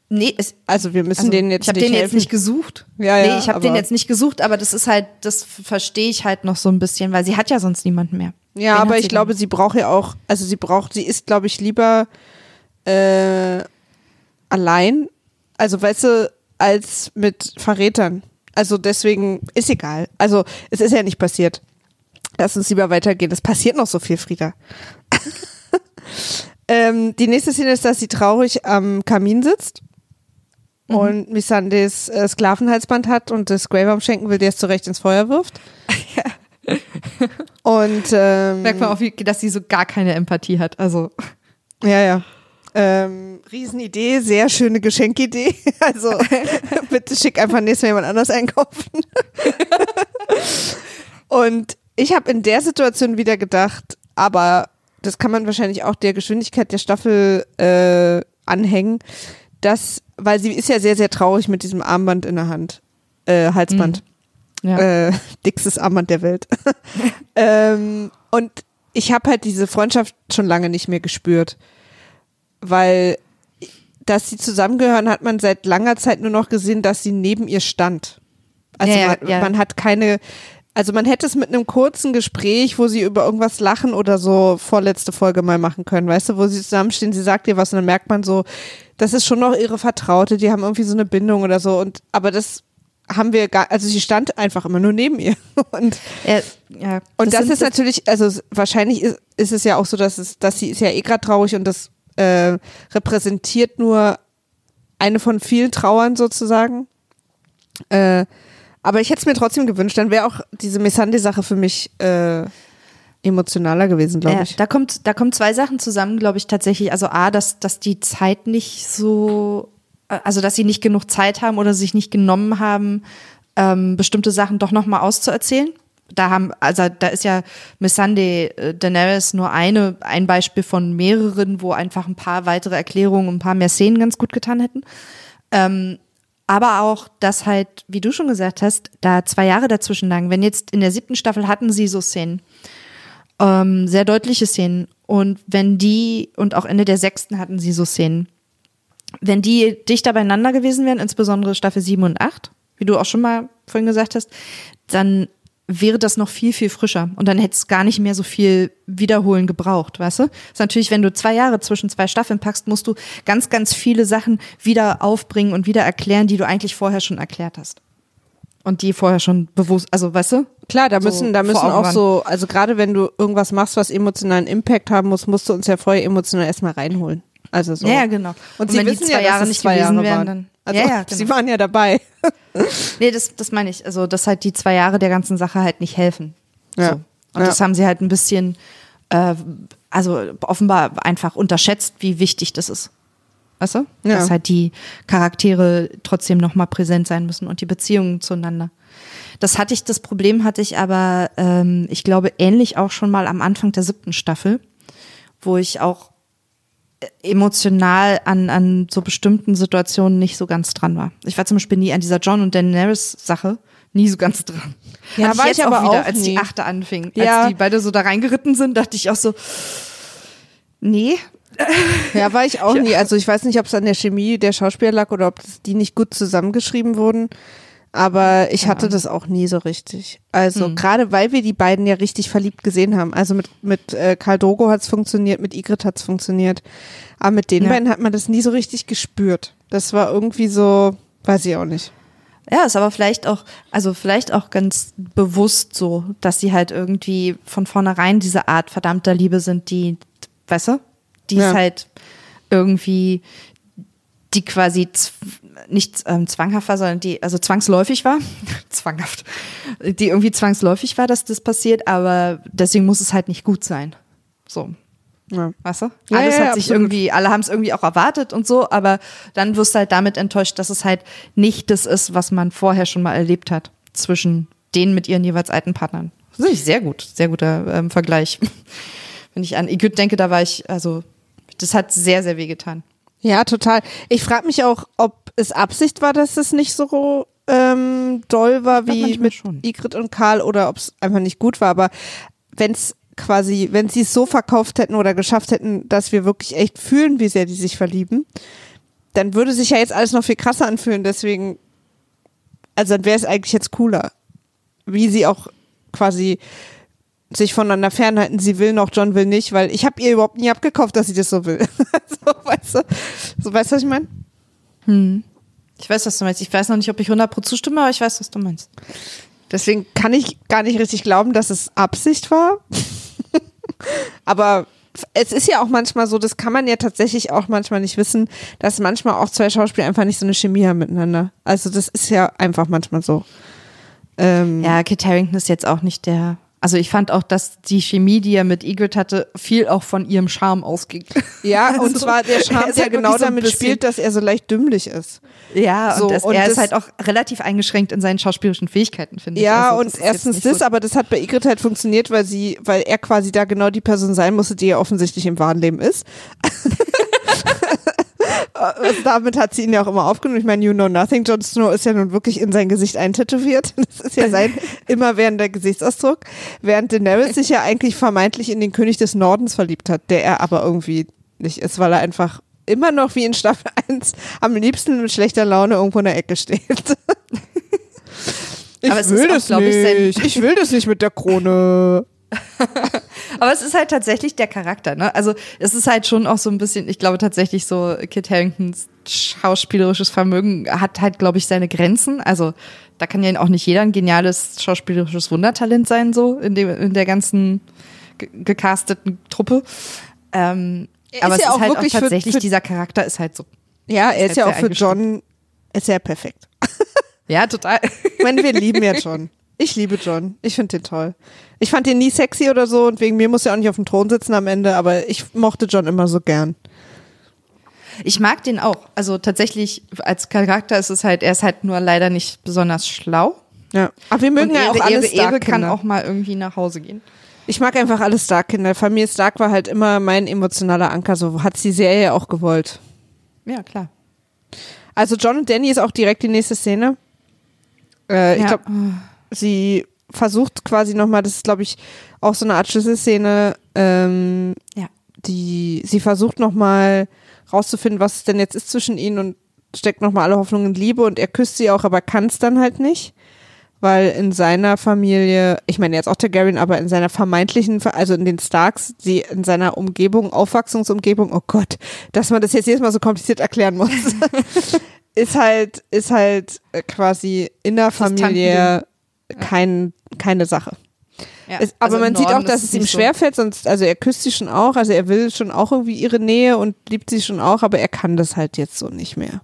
Speaker 3: Nee, es,
Speaker 2: also wir müssen
Speaker 3: also,
Speaker 2: denen jetzt
Speaker 3: ich habe
Speaker 2: nicht
Speaker 3: den jetzt
Speaker 2: helfen.
Speaker 3: nicht gesucht.
Speaker 2: Ja, ja,
Speaker 3: nee, ich habe den jetzt nicht gesucht, aber das ist halt, das verstehe ich halt noch so ein bisschen, weil sie hat ja sonst niemanden mehr.
Speaker 2: Ja,
Speaker 3: Wen
Speaker 2: aber ich
Speaker 3: sie
Speaker 2: glaube,
Speaker 3: denn?
Speaker 2: sie braucht ja auch, also sie braucht, sie ist, glaube ich, lieber äh, allein, also weißt du, als mit Verrätern. Also deswegen ist egal. Also es ist ja nicht passiert. Lass uns lieber weitergehen. Es passiert noch so viel, Frieda. <laughs> ähm, die nächste Szene ist, dass sie traurig am Kamin sitzt
Speaker 3: Mhm.
Speaker 2: und Missandés äh, Sklavenhalsband hat und das Worm schenken will, der es zurecht ins Feuer wirft. <laughs> Und ähm,
Speaker 3: Merkt man auch, wie, dass sie so gar keine Empathie hat. Also
Speaker 2: Ja, ja. Ähm, Riesenidee, sehr schöne Geschenkidee. <laughs> Also <laughs> bitte schick einfach nächstes Mal jemand anders einkaufen. Und ich habe in der Situation wieder gedacht, aber das kann man wahrscheinlich auch der Geschwindigkeit der Staffel äh, anhängen, dass, weil sie ist ja sehr, sehr traurig mit diesem Armband in der Hand. Äh, Halsband
Speaker 3: ja.
Speaker 2: äh, dickstes Armband der Welt. <laughs> ähm, und ich habe halt diese Freundschaft schon lange nicht mehr gespürt, weil dass sie zusammengehören, hat man seit langer Zeit nur noch gesehen, dass sie neben ihr stand. Also
Speaker 3: Ja, ja,
Speaker 2: man,
Speaker 3: ja.
Speaker 2: man hat keine, also man hätte es mit einem kurzen Gespräch, wo sie über irgendwas lachen oder so vorletzte Folge mal machen können, weißt du, wo sie zusammenstehen, sie sagt ihr was und dann merkt man so, das ist schon noch ihre Vertraute, die haben irgendwie so eine Bindung oder so und aber das haben wir gar, also sie stand einfach immer nur neben ihr <laughs> und
Speaker 3: Er, ja,
Speaker 2: und das,
Speaker 3: sind-
Speaker 2: ist natürlich, also wahrscheinlich ist, ist es ja auch so, dass es, dass sie ist ja eh gerade traurig und das äh, repräsentiert nur eine von vielen Trauern sozusagen. Äh, aber ich hätte es mir trotzdem gewünscht, dann wäre auch diese Missandei-Sache für mich äh, emotionaler gewesen, glaube
Speaker 3: Ja,
Speaker 2: ich.
Speaker 3: da kommt, da kommen zwei Sachen zusammen, glaube ich, tatsächlich. Also A, dass, dass die Zeit nicht so, äh, also dass sie nicht genug Zeit haben oder sich nicht genommen haben, ähm, bestimmte Sachen doch nochmal auszuerzählen. Da haben, also da ist ja Missandei äh, Daenerys nur eine, ein Beispiel von mehreren, wo einfach ein paar weitere Erklärungen, ein paar mehr Szenen ganz gut getan hätten. Ähm, aber auch, dass halt, wie du schon gesagt hast, da zwei Jahre dazwischen lagen. Wenn jetzt in der siebten Staffel hatten sie so Szenen, ähm, sehr deutliche Szenen. Und wenn die, und auch Ende der sechsten hatten sie so Szenen, wenn die dichter beieinander gewesen wären, insbesondere Staffel 7 und 8, wie du auch schon mal vorhin gesagt hast, dann wäre das noch viel, viel frischer. Und dann hätte es gar nicht mehr so viel Wiederholen gebraucht, weißt du? ist natürlich, wenn du zwei Jahre zwischen zwei Staffeln packst, musst du ganz, ganz viele Sachen wieder aufbringen und wieder erklären, die du eigentlich vorher schon erklärt hast. Und die vorher schon bewusst, also weißt du?
Speaker 2: Klar, da
Speaker 3: so
Speaker 2: müssen, da
Speaker 3: vor
Speaker 2: müssen auch so, also gerade wenn du irgendwas machst, was emotionalen Impact haben muss, musst du uns ja vorher emotional erstmal reinholen. Also so.
Speaker 3: Ja, genau.
Speaker 2: Und,
Speaker 3: Und
Speaker 2: sie
Speaker 3: wenn die
Speaker 2: wissen
Speaker 3: zwei
Speaker 2: ja,
Speaker 3: Jahre nicht
Speaker 2: zwei
Speaker 3: gewesen
Speaker 2: Jahre
Speaker 3: wären,
Speaker 2: waren.
Speaker 3: dann-
Speaker 2: Also,
Speaker 3: Ja, ja, <laughs>
Speaker 2: sie
Speaker 3: genau.
Speaker 2: waren ja dabei. <laughs>
Speaker 3: Nee, das, das meine ich. Also, dass halt die zwei Jahre der ganzen Sache halt nicht helfen.
Speaker 2: Ja.
Speaker 3: So. Und
Speaker 2: Ja.
Speaker 3: das haben sie halt ein bisschen, äh, also offenbar einfach unterschätzt, wie wichtig das ist. Weißt du?
Speaker 2: Ja.
Speaker 3: Dass halt die Charaktere trotzdem nochmal präsent sein müssen und die Beziehungen zueinander. Das hatte ich, das Problem hatte ich aber, ähm, ich glaube, ähnlich auch schon mal am Anfang der siebten Staffel, wo ich auch emotional an, an so bestimmten Situationen nicht so ganz dran war. Ich war zum Beispiel nie an dieser John und Daenerys Sache nie so ganz dran.
Speaker 2: Ja,
Speaker 3: Hatte
Speaker 2: war
Speaker 3: jetzt
Speaker 2: ich aber
Speaker 3: wieder,
Speaker 2: auch
Speaker 3: als die achte anfing.
Speaker 2: Ja.
Speaker 3: Als die beide so da reingeritten sind, dachte ich auch so, nee.
Speaker 2: Ja, war ich auch <laughs> nie. Also ich weiß nicht, ob es an der Chemie der Schauspieler lag oder ob die nicht gut zusammengeschrieben wurden. Aber ich hatte das auch nie so richtig. Also gerade weil wir die beiden ja richtig verliebt gesehen haben. Also mit, mit äh, Karl Drogo hat es funktioniert, mit Igrit hat es funktioniert. Aber mit den
Speaker 3: Ja.
Speaker 2: beiden hat man das nie so richtig gespürt. Das war irgendwie so, weiß ich auch nicht.
Speaker 3: Ja, ist aber vielleicht auch, also vielleicht auch ganz bewusst so, dass sie halt irgendwie von vornherein diese Art verdammter Liebe sind, die, weißt du, die
Speaker 2: Ja.
Speaker 3: ist halt irgendwie, die quasi nicht ähm, zwanghaft war, sondern die, also zwangsläufig war, <laughs> zwanghaft, die irgendwie zwangsläufig war, dass das passiert, aber deswegen muss es halt nicht gut sein. So.
Speaker 2: Ja.
Speaker 3: Weißt du?
Speaker 2: Ja,
Speaker 3: Alles
Speaker 2: ja,
Speaker 3: hat sich
Speaker 2: absolut.
Speaker 3: irgendwie, alle haben es irgendwie auch erwartet und so, aber dann wirst du halt damit enttäuscht, dass es halt nicht das ist, was man vorher schon mal erlebt hat zwischen denen mit ihren jeweils alten Partnern. Das ich sehr gut, sehr guter ähm, Vergleich. <laughs> Wenn ich an Igyt denke, da war ich, also, das hat sehr, sehr weh getan.
Speaker 2: Ja, total. Ich frage mich auch, ob es Absicht war, dass es nicht so ähm, doll war wie mit
Speaker 3: schon.
Speaker 2: Igrit und Karl oder ob es einfach nicht gut war. Aber wenn es quasi, wenn sie es so verkauft hätten oder geschafft hätten, dass wir wirklich echt fühlen, wie sehr die sich verlieben, dann würde sich ja jetzt alles noch viel krasser anfühlen. Deswegen, also dann wäre es eigentlich jetzt cooler, wie sie auch quasi sich voneinander fernhalten. Sie will noch, John will nicht, weil ich habe ihr überhaupt nie abgekauft, dass sie das so will. <laughs> so, weißt du, so weißt du, was ich meine?
Speaker 3: Ich weiß, was du meinst. Ich weiß noch nicht, ob ich 100% zustimme, aber ich weiß, was du meinst.
Speaker 2: Deswegen kann ich gar nicht richtig glauben, dass es Absicht war. <laughs> Aber es ist ja auch manchmal so, das kann man ja tatsächlich auch manchmal nicht wissen, dass manchmal auch zwei Schauspieler einfach nicht so eine Chemie haben miteinander. Also das ist ja einfach manchmal so. Ähm,
Speaker 3: Ja, Kit Harington ist jetzt auch nicht der. Also ich fand auch, dass die Chemie, die er mit Igrit hatte, viel auch von ihrem Charme ausging.
Speaker 2: ja <laughs>
Speaker 3: Also,
Speaker 2: und zwar der
Speaker 3: er
Speaker 2: Charme,
Speaker 3: ist
Speaker 2: der
Speaker 3: halt
Speaker 2: genau
Speaker 3: so
Speaker 2: damit spielt, dass er so leicht dümmlich ist.
Speaker 3: Ja,
Speaker 2: So,
Speaker 3: und, das,
Speaker 2: und
Speaker 3: er ist halt auch relativ eingeschränkt in seinen schauspielerischen Fähigkeiten, finde ich.
Speaker 2: Ja,
Speaker 3: Also,
Speaker 2: und erstens das,
Speaker 3: so-
Speaker 2: aber das hat bei Igrit halt funktioniert, weil sie, weil er quasi da genau die Person sein musste, die er offensichtlich im wahren Leben ist. <laughs> <laughs> Also damit hat sie ihn ja auch immer aufgenommen. Ich meine, You Know Nothing, Jon Snow ist ja nun wirklich in sein Gesicht eintätowiert. <laughs> Das ist ja sein <laughs> immerwährender Gesichtsausdruck. Während Daenerys sich ja eigentlich vermeintlich in den König des Nordens verliebt hat, der er aber irgendwie nicht ist, weil er einfach immer noch wie in Staffel <laughs> 1 am liebsten mit schlechter Laune irgendwo in der Ecke steht. ich
Speaker 3: Aber es
Speaker 2: will
Speaker 3: ist auch,
Speaker 2: das
Speaker 3: glaub ich,
Speaker 2: nicht. Ich will das nicht mit der Krone. <laughs>
Speaker 3: Aber es ist halt tatsächlich der Charakter, ne? Also es ist halt schon auch so ein bisschen, ich glaube tatsächlich so, Kit Haringtons schauspielerisches Vermögen hat halt, glaube ich, seine Grenzen. Also da kann ja auch nicht jeder ein geniales schauspielerisches Wundertalent sein, so in, dem, in der ganzen ge- gecasteten Truppe. Ähm,
Speaker 2: Er
Speaker 3: aber
Speaker 2: ist
Speaker 3: es
Speaker 2: ja
Speaker 3: ist
Speaker 2: auch
Speaker 3: halt
Speaker 2: wirklich
Speaker 3: auch
Speaker 2: für-
Speaker 3: tatsächlich,
Speaker 2: für-
Speaker 3: dieser Charakter ist halt so.
Speaker 2: Ja, er ist
Speaker 3: halt
Speaker 2: ja auch für John ist ja perfekt.
Speaker 3: Ja, total.
Speaker 2: Ich meine, wir lieben ja <laughs> John. Ich liebe John. Ich finde den toll. Ich fand den nie sexy oder so und wegen mir muss er auch nicht auf dem Thron sitzen am Ende, aber ich mochte John immer so gern.
Speaker 3: Ich mag den auch. Also tatsächlich, als Charakter ist es halt, er ist halt nur leider nicht besonders schlau.
Speaker 2: Ja. Aber wir mögen
Speaker 3: Und
Speaker 2: ja auch alle
Speaker 3: Ehre, Ehre kann auch mal irgendwie nach Hause gehen.
Speaker 2: Ich mag einfach alle Stark-Kinder. Familie Stark war halt immer mein emotionaler Anker. So hat die Serie auch gewollt.
Speaker 3: Ja, klar.
Speaker 2: Also John und Danny ist auch direkt die nächste Szene. Äh, Ich
Speaker 3: Ja.
Speaker 2: glaube, sie versucht quasi nochmal, das ist glaube ich auch so eine Art Schlüsselszene, ähm,
Speaker 3: Ja.
Speaker 2: die, sie versucht nochmal rauszufinden, was es denn jetzt ist zwischen ihnen und steckt nochmal alle Hoffnung in Liebe und er küsst sie auch, aber kann es dann halt nicht. Weil in seiner Familie, ich meine jetzt auch Targaryen, aber in seiner vermeintlichen, Ver- also in den Starks, sie in seiner Umgebung, Aufwachsungsumgebung, oh Gott, dass man das jetzt jedes Mal so kompliziert erklären muss, <laughs> ist halt, ist halt äh, quasi innerfamiliär kein, keine Sache.
Speaker 3: Ja.
Speaker 2: Es, aber
Speaker 3: Also
Speaker 2: man sieht auch, dass es ihm
Speaker 3: nicht so.
Speaker 2: schwerfällt, sonst, also er küsst sie schon auch, also er will schon auch irgendwie ihre Nähe und liebt sie schon auch, aber er kann das halt jetzt so nicht mehr.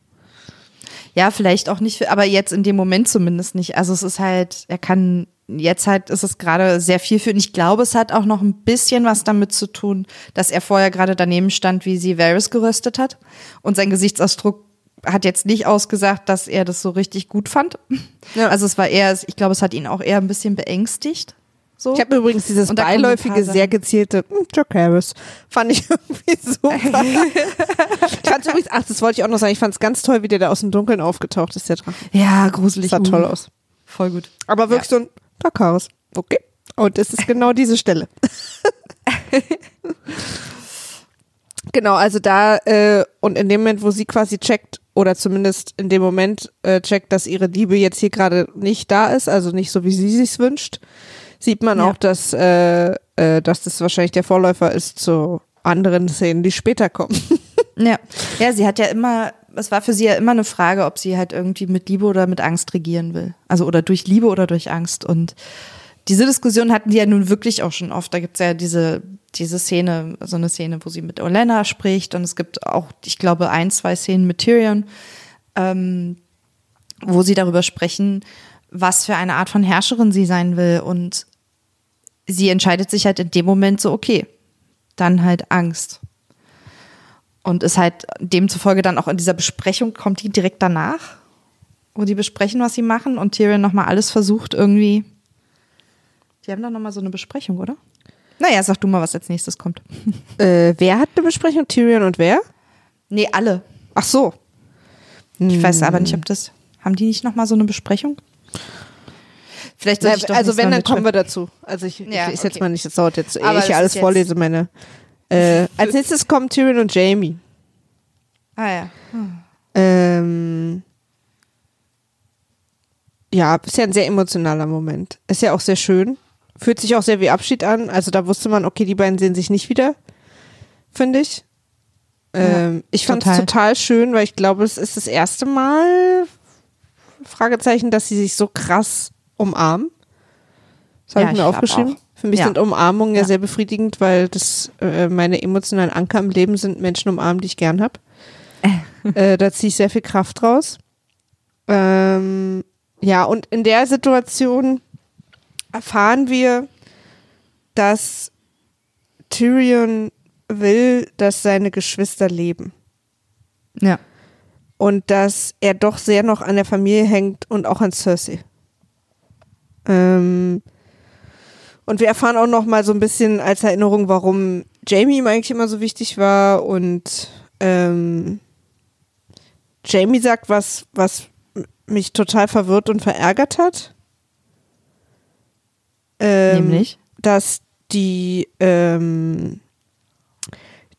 Speaker 3: Ja, vielleicht auch nicht, aber jetzt in dem Moment zumindest nicht. Also es ist halt, er kann, jetzt halt ist es gerade sehr viel für ihn. Ich glaube, es hat auch noch ein bisschen was damit zu tun, dass er vorher gerade daneben stand, wie sie Varys geröstet hat. Und sein Gesichtsausdruck hat jetzt nicht ausgesagt, dass er das so richtig gut fand.
Speaker 2: Ja.
Speaker 3: Also es war eher, ich glaube, es hat ihn auch eher ein bisschen beängstigt. So.
Speaker 2: Ich habe übrigens dieses beiläufige, sehr gezielte hm, Jack Harris. Fand ich <laughs> irgendwie super. <laughs> ich fand's übrigens, ach, das wollte ich auch noch sagen, ich fand es ganz toll, wie der da aus dem Dunkeln aufgetaucht ist, der Drache.
Speaker 3: ja, gruselig.
Speaker 2: Sah toll
Speaker 3: Uh,
Speaker 2: aus.
Speaker 3: Voll gut.
Speaker 2: Aber wirklich so ein Dark Harris. Okay. Und es ist genau diese Stelle. <laughs> genau, also da, äh, und in dem Moment, wo sie quasi checkt, oder zumindest in dem Moment äh, checkt, dass ihre Liebe jetzt hier gerade nicht da ist, also nicht so, wie sie sich's wünscht, sieht man
Speaker 3: Ja.
Speaker 2: auch, dass, äh, äh, dass das wahrscheinlich der Vorläufer ist zu anderen Szenen, die später kommen. <laughs>
Speaker 3: Ja. ja, sie hat ja immer, es war für sie ja immer eine Frage, ob sie halt irgendwie mit Liebe oder mit Angst regieren will. Also oder durch Liebe oder durch Angst. Und diese Diskussion hatten die ja nun wirklich auch schon oft. Da gibt's ja diese, diese Szene, so eine Szene, wo sie mit Olenna spricht und es gibt auch, ich glaube, ein, zwei Szenen mit Tyrion, ähm, wo sie darüber sprechen, was für eine Art von Herrscherin sie sein will. Und sie entscheidet sich halt in dem Moment so, okay, dann halt Angst. Und ist halt demzufolge dann auch in dieser Besprechung, kommt die direkt danach, wo die besprechen, was sie machen und Tyrion nochmal alles versucht irgendwie. Die haben doch nochmal so eine Besprechung, oder? Naja, sag du mal, was als nächstes kommt. <laughs>
Speaker 2: äh, wer hat eine Besprechung? Tyrion und wer?
Speaker 3: Nee, alle.
Speaker 2: Ach so.
Speaker 3: Ich weiß aber nicht, ob das. Haben die nicht nochmal so eine Besprechung? Vielleicht sollte ich doch
Speaker 2: also wenn, dann kommen wir dazu. Also ich,
Speaker 3: Ja,
Speaker 2: ich jetzt
Speaker 3: okay.
Speaker 2: mal nicht, das dauert jetzt, ehe
Speaker 3: Aber
Speaker 2: ich hier alles
Speaker 3: jetzt-
Speaker 2: vorlese, meine. Äh, als nächstes kommen Tyrion und Jamie.
Speaker 3: Ah ja.
Speaker 2: Ähm, ja, ist ja ein sehr emotionaler Moment. Ist ja auch sehr schön. Fühlt sich auch sehr wie Abschied an. Also da wusste man, okay, die beiden sehen sich nicht wieder, finde ich. Ähm, ich fand es
Speaker 3: total.
Speaker 2: total schön, weil ich glaube, es ist das erste Mal, Fragezeichen, dass sie sich so krass umarmen. Das habe
Speaker 3: Ja,
Speaker 2: ich
Speaker 3: ich
Speaker 2: mir
Speaker 3: glaub
Speaker 2: aufgeschrieben. Für mich
Speaker 3: Ja.
Speaker 2: sind Umarmungen ja.
Speaker 3: Ja.
Speaker 2: sehr befriedigend, weil das äh, meine emotionalen Anker im Leben sind Menschen umarmen, die ich gern habe. <laughs> äh, da ziehe ich sehr viel Kraft raus. Ähm, ja, und in der Situation erfahren wir, dass Tyrion will, dass seine Geschwister leben.
Speaker 3: Ja.
Speaker 2: Und dass er doch sehr noch an der Familie hängt und auch an Cersei. Ähm, und wir erfahren auch noch mal so ein bisschen als Erinnerung, warum Jamie ihm eigentlich immer so wichtig war. Und ähm, Jamie sagt was, was mich total verwirrt und verärgert hat. Ähm,
Speaker 3: Nämlich?
Speaker 2: dass die, ähm,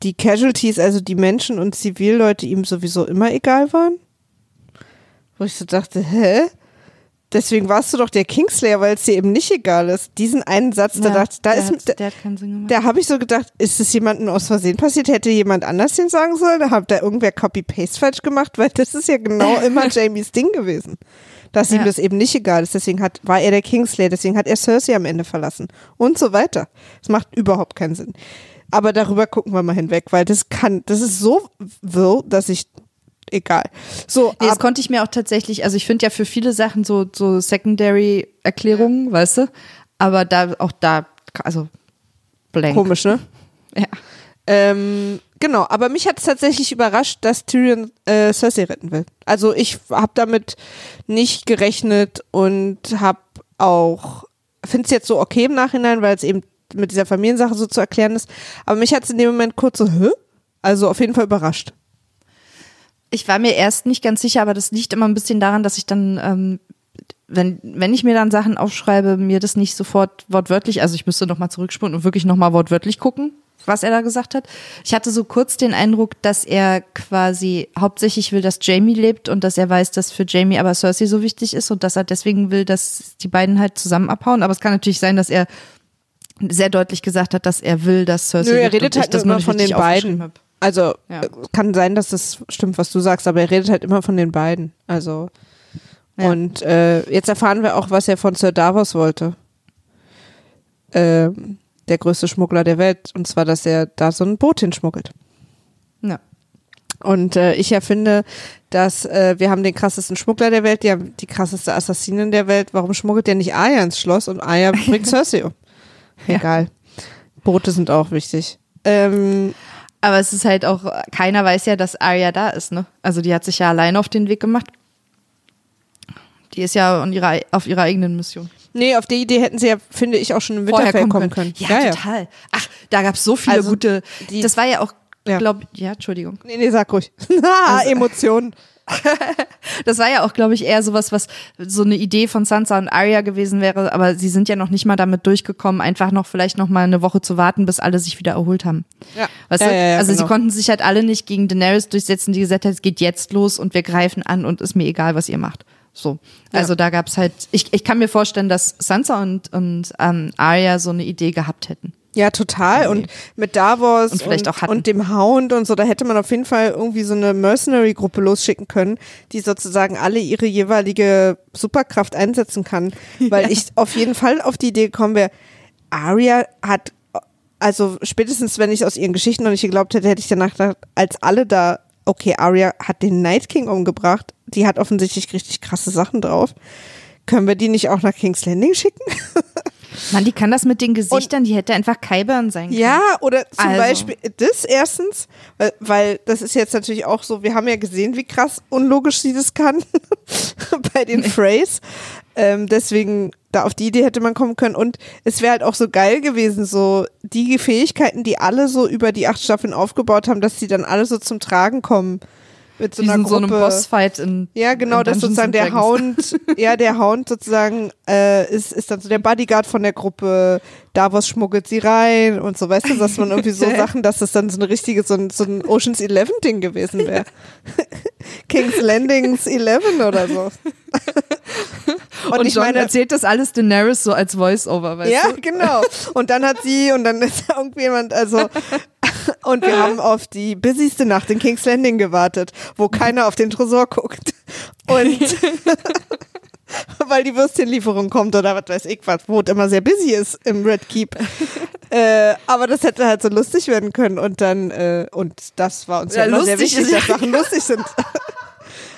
Speaker 2: die Casualties, also die Menschen und Zivilleute ihm sowieso immer egal waren. Wo ich so dachte, hä? Deswegen warst du doch der Kingslayer, weil es dir eben nicht egal ist. Diesen einen Satz, da dachte ich, da ist,
Speaker 3: hat,
Speaker 2: da,
Speaker 3: der hat keinen Sinn gemacht.
Speaker 2: da habe ich so gedacht, ist es jemandem aus Versehen passiert? Hätte jemand anders den sagen sollen? Da hat da irgendwer Copy-Paste falsch gemacht, weil das ist ja genau <laughs> immer Jamies Ding gewesen. Dass ihm
Speaker 3: Ja.
Speaker 2: das eben nicht egal ist. Deswegen hat, war er der Kingslayer, deswegen hat er Cersei am Ende verlassen. Und so weiter. Das macht überhaupt keinen Sinn. Aber darüber gucken wir mal hinweg, weil das kann, das ist so wirr, dass ich, egal. So,
Speaker 3: Nee, das konnte ich mir auch tatsächlich, also ich finde ja für viele Sachen so, so Secondary-Erklärungen, weißt du? Aber da, auch da, also blank.
Speaker 2: komisch, ne?
Speaker 3: Ja.
Speaker 2: Ähm, genau, aber mich hat es tatsächlich überrascht, dass Tyrion äh, Cersei retten will. Also ich habe damit nicht gerechnet und habe auch, finde es jetzt so okay im Nachhinein, weil es eben mit dieser Familiensache so zu erklären ist. Aber mich hat es in dem Moment kurz so, hä? Also auf jeden Fall überrascht.
Speaker 3: Ich war mir erst nicht ganz sicher, aber das liegt immer ein bisschen daran, dass ich dann, ähm, wenn, wenn ich mir dann Sachen aufschreibe, mir das nicht sofort wortwörtlich, also ich müsste nochmal zurückspulen und wirklich nochmal wortwörtlich gucken, was er da gesagt hat. Ich hatte so kurz den Eindruck, dass er quasi hauptsächlich will, dass Jamie lebt und dass er weiß, dass für Jamie aber Cersei so wichtig ist und dass er deswegen will, dass die beiden halt zusammen abhauen. Aber es kann natürlich sein, dass er sehr deutlich gesagt hat, dass er will, dass Cersei
Speaker 2: Nö, er redet
Speaker 3: ich
Speaker 2: halt
Speaker 3: das
Speaker 2: immer von den beiden. Also
Speaker 3: Ja.
Speaker 2: äh, kann sein, dass das stimmt, was du sagst, aber er redet halt immer von den beiden. Also
Speaker 3: Ja.
Speaker 2: und äh, jetzt erfahren wir auch, was er von Sir Davos wollte. Ähm, der größte Schmuggler der Welt. Und zwar, dass er da so ein Boot hinschmuggelt.
Speaker 3: Ja.
Speaker 2: Und äh, ich ja finde, dass äh, wir haben den krassesten Schmuggler der Welt, die haben die krasseste Assassinin der Welt. Warum schmuggelt der nicht Arya ins Schloss und Arya <laughs> bringt Cersei um?
Speaker 3: Ja.
Speaker 2: Egal. Boote sind auch wichtig. Ähm,
Speaker 3: Aber es ist halt auch, keiner weiß ja, dass Arya da ist, ne? Also die hat sich ja alleine auf den Weg gemacht. Die ist ja ihrer, auf ihrer eigenen Mission.
Speaker 2: Nee, auf die Idee hätten sie ja, finde ich, auch schon im Winterfell kommen können.
Speaker 3: Ja, total. Ach, da gab es so viele
Speaker 2: Also,
Speaker 3: gute.
Speaker 2: die-
Speaker 3: das war ja auch,
Speaker 2: Ja.
Speaker 3: glaub, ja, Entschuldigung.
Speaker 2: Nee, nee, sag ruhig. <laughs> ah,
Speaker 3: Also-
Speaker 2: Emotionen. <laughs>
Speaker 3: Das war ja auch, glaube ich, eher sowas, was so eine Idee von Sansa und Arya gewesen wäre, aber sie sind ja noch nicht mal damit durchgekommen, einfach noch vielleicht noch mal eine Woche zu warten, bis alle sich wieder erholt haben.
Speaker 2: Ja.
Speaker 3: Weißt
Speaker 2: Ja,
Speaker 3: du?
Speaker 2: ja, ja,
Speaker 3: also sie
Speaker 2: genau.
Speaker 3: konnten sich halt alle nicht gegen Daenerys durchsetzen, die gesagt hat, es geht jetzt los und wir greifen an und ist mir egal, was ihr macht. So. Also da gab's halt, ich, ich kann mir vorstellen, dass Sansa und, und ähm, Arya so eine Idee gehabt hätten.
Speaker 2: Ja, total. Und mit Davos
Speaker 3: Und vielleicht auch hatten.
Speaker 2: und dem Hound und so, da hätte man auf jeden Fall irgendwie so eine Mercenary-Gruppe losschicken können, die sozusagen alle ihre jeweilige Superkraft einsetzen kann. <laughs> Weil ich auf jeden Fall auf die Idee gekommen wäre, Arya hat, also spätestens wenn ich aus ihren Geschichten noch nicht geglaubt hätte, hätte ich danach gedacht, als alle da, okay, Arya hat den Night King umgebracht, die hat offensichtlich richtig krasse Sachen drauf. Können wir die nicht auch nach King's Landing schicken? <laughs>
Speaker 3: Mann, die kann das mit den Gesichtern, die hätte einfach Kyburn sein können.
Speaker 2: Ja, oder zum
Speaker 3: Also.
Speaker 2: Beispiel das erstens, weil, weil das ist jetzt natürlich auch so, wir haben ja gesehen, wie krass unlogisch sie das kann <laughs> bei den Phrase. Ähm, deswegen, da auf die Idee hätte man kommen können. Und es wäre halt auch so geil gewesen, so die Fähigkeiten, die alle so über die acht Staffeln aufgebaut haben, dass die dann alle so zum Tragen kommen. Mit so
Speaker 3: Wie
Speaker 2: einer
Speaker 3: in so einem
Speaker 2: Gruppe.
Speaker 3: Bossfight in
Speaker 2: Ja, genau,
Speaker 3: in
Speaker 2: dass sozusagen der. Hound, <laughs> ja, der Hound sozusagen äh, ist, ist dann so der Bodyguard von der Gruppe. Davos schmuggelt sie rein und so, weißt du, dass man irgendwie so <laughs> Sachen, dass das dann so eine richtige, so ein, so ein Oceans 11 Ding gewesen wäre. <laughs> King's Landings 11 oder so.
Speaker 3: Und,
Speaker 2: Und, ich
Speaker 3: John
Speaker 2: meine,
Speaker 3: erzählt das alles Daenerys so als Voice-Over, weißt
Speaker 2: ja,
Speaker 3: du?
Speaker 2: genau. Und dann hat sie und dann ist da <laughs> irgendjemand, also <laughs> und wir haben auf die busyste Nacht in King's Landing gewartet, wo keiner auf den Tresor guckt. Und <laughs> weil die Würstchenlieferung kommt oder was weiß ich was, wo es immer sehr busy ist im Red Keep. äh, aber das hätte halt so lustig werden können und dann, äh, und das war uns ja,
Speaker 3: Ja,
Speaker 2: sehr
Speaker 3: lustig
Speaker 2: wichtig, dass Sachen lustig sind.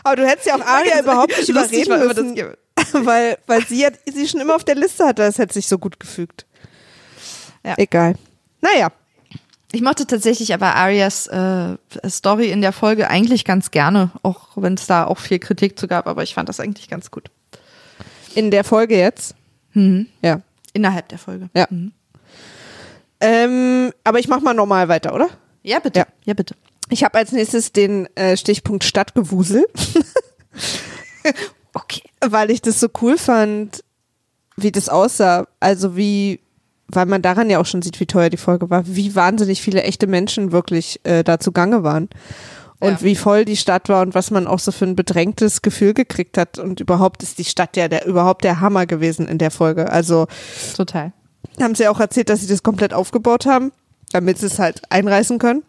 Speaker 2: aber du hättest ja auch Aria überhaupt nicht überreden müssen, <laughs> weil, weil sie, hat, sie schon immer auf der Liste hatte, das hätte sich so gut gefügt.
Speaker 3: Ja.
Speaker 2: Egal. Naja,
Speaker 3: Ich mochte tatsächlich aber Arias äh, Story in der Folge eigentlich ganz gerne, auch wenn es da auch viel Kritik zu gab, aber ich fand das eigentlich ganz gut.
Speaker 2: in der Folge jetzt.
Speaker 3: Mhm.
Speaker 2: Ja.
Speaker 3: Innerhalb der Folge.
Speaker 2: Ja.
Speaker 3: Mhm.
Speaker 2: Ähm, aber ich mach mal normal weiter, oder?
Speaker 3: Ja, bitte.
Speaker 2: Ja.
Speaker 3: Ja, bitte.
Speaker 2: Ich habe als nächstes den äh, Stichpunkt Stadtgewusel, <laughs>
Speaker 3: Okay.
Speaker 2: weil ich das so cool fand, wie das aussah. Also wie weil man daran ja auch schon sieht, wie teuer die Folge war, wie wahnsinnig viele echte Menschen wirklich äh, da zugange waren. Und
Speaker 3: Ja.
Speaker 2: wie voll die Stadt war und was man auch so für ein bedrängtes Gefühl gekriegt hat. Und überhaupt ist die Stadt ja der, überhaupt der Hammer gewesen in der Folge. Also
Speaker 3: Total.
Speaker 2: haben sie auch erzählt, dass sie das komplett aufgebaut haben, damit sie es halt einreißen können.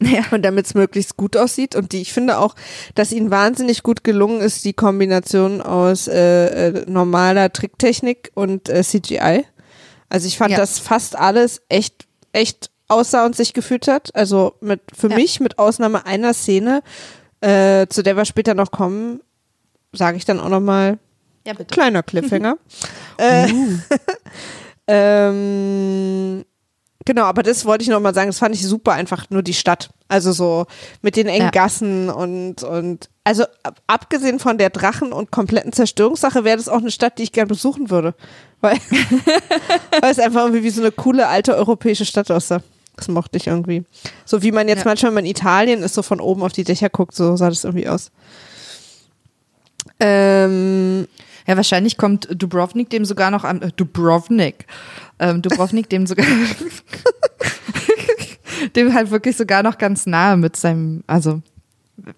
Speaker 3: Ja.
Speaker 2: Und damit es möglichst gut aussieht. Und die, ich finde auch, dass ihnen wahnsinnig gut gelungen ist, die Kombination aus äh, äh, normaler Tricktechnik und äh, CGI. Also ich fand,
Speaker 3: Ja.
Speaker 2: dass fast alles echt, echt aussah und sich gefühlt hat. Also mit für
Speaker 3: Ja.
Speaker 2: mich, mit Ausnahme einer Szene, äh, zu der wir später noch kommen, sage ich dann auch nochmal,
Speaker 3: Ja, bitte.
Speaker 2: kleiner Cliffhanger. <laughs> äh, <laughs> ähm, genau, aber das wollte ich noch mal sagen, das fand ich super, einfach nur die Stadt. Also so mit den engen
Speaker 3: Ja.
Speaker 2: Gassen und, und also ab, abgesehen von der Drachen- und kompletten Zerstörungssache wäre das auch eine Stadt, die ich gerne besuchen würde. Weil, <laughs> weil es einfach irgendwie wie so eine coole alte europäische Stadt aussah. Das mochte ich irgendwie. So wie man jetzt
Speaker 3: Ja.
Speaker 2: manchmal, in Italien ist, so von oben auf die Dächer guckt, so sah das irgendwie aus. Ähm,
Speaker 3: Ja, wahrscheinlich kommt Dubrovnik dem sogar noch am äh, Dubrovnik. Ähm, Dubrovnik dem sogar dem halt wirklich sogar noch ganz nahe mit seinem, also,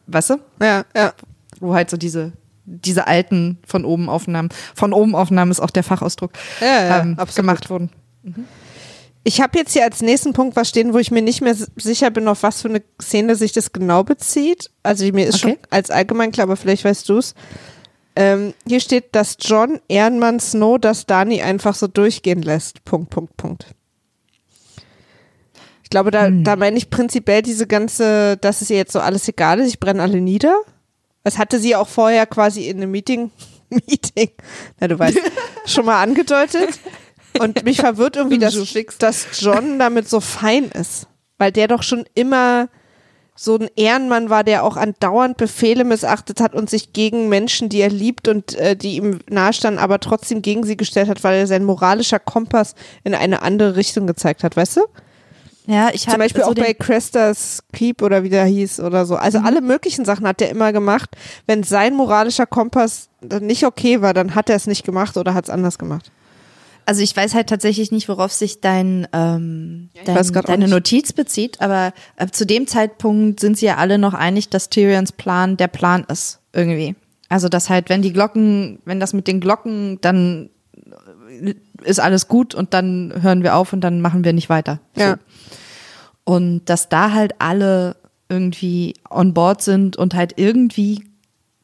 Speaker 3: weißt du,
Speaker 2: ja, ja.
Speaker 3: wo halt so diese diese alten von oben Aufnahmen, von oben Aufnahmen ist auch der Fachausdruck,
Speaker 2: Ja, ja,
Speaker 3: ähm, gemacht wurden.
Speaker 2: Ich habe jetzt hier als nächsten Punkt was stehen, wo ich mir nicht mehr sicher bin, auf was für eine Szene sich das genau bezieht. Also mir ist
Speaker 3: Okay.
Speaker 2: schon als allgemein klar, aber vielleicht weißt du es. Ähm, hier steht, dass John Ehrenmann Snow das Dani einfach so durchgehen lässt. Punkt, Punkt, Punkt. Ich glaube, da, da meine ich prinzipiell diese ganze, dass es ihr jetzt so alles egal ist, ich brenne alle nieder. Das hatte sie auch vorher quasi in einem Meeting, <laughs> Meeting, na du weißt, <laughs> schon mal angedeutet. Und mich verwirrt irgendwie, dass, dass John damit so fein ist. Weil der doch schon immer so ein Ehrenmann war, der auch andauernd Befehle missachtet hat und sich gegen Menschen, die er liebt und äh, die ihm nahestanden, aber trotzdem gegen sie gestellt hat, weil er sein moralischer Kompass in eine andere Richtung gezeigt hat, weißt du?
Speaker 3: Ja, ich
Speaker 2: Zum Beispiel
Speaker 3: so
Speaker 2: auch bei Crestas Keep oder wie der hieß oder so. Also alle möglichen Sachen hat er immer gemacht. Wenn sein moralischer Kompass dann nicht okay war, dann hat er es nicht gemacht oder hat es anders gemacht.
Speaker 3: Also ich weiß halt tatsächlich nicht, worauf sich dein, ähm, dein deine. Notiz bezieht, aber äh, zu dem Zeitpunkt sind sie ja alle noch einig, dass Tyrions Plan der Plan ist, irgendwie. Also dass halt, wenn die Glocken, wenn das mit den Glocken, dann äh, ist alles gut und dann hören wir auf und dann machen wir nicht weiter. So.
Speaker 2: Ja.
Speaker 3: Und dass da halt alle irgendwie on board sind und halt irgendwie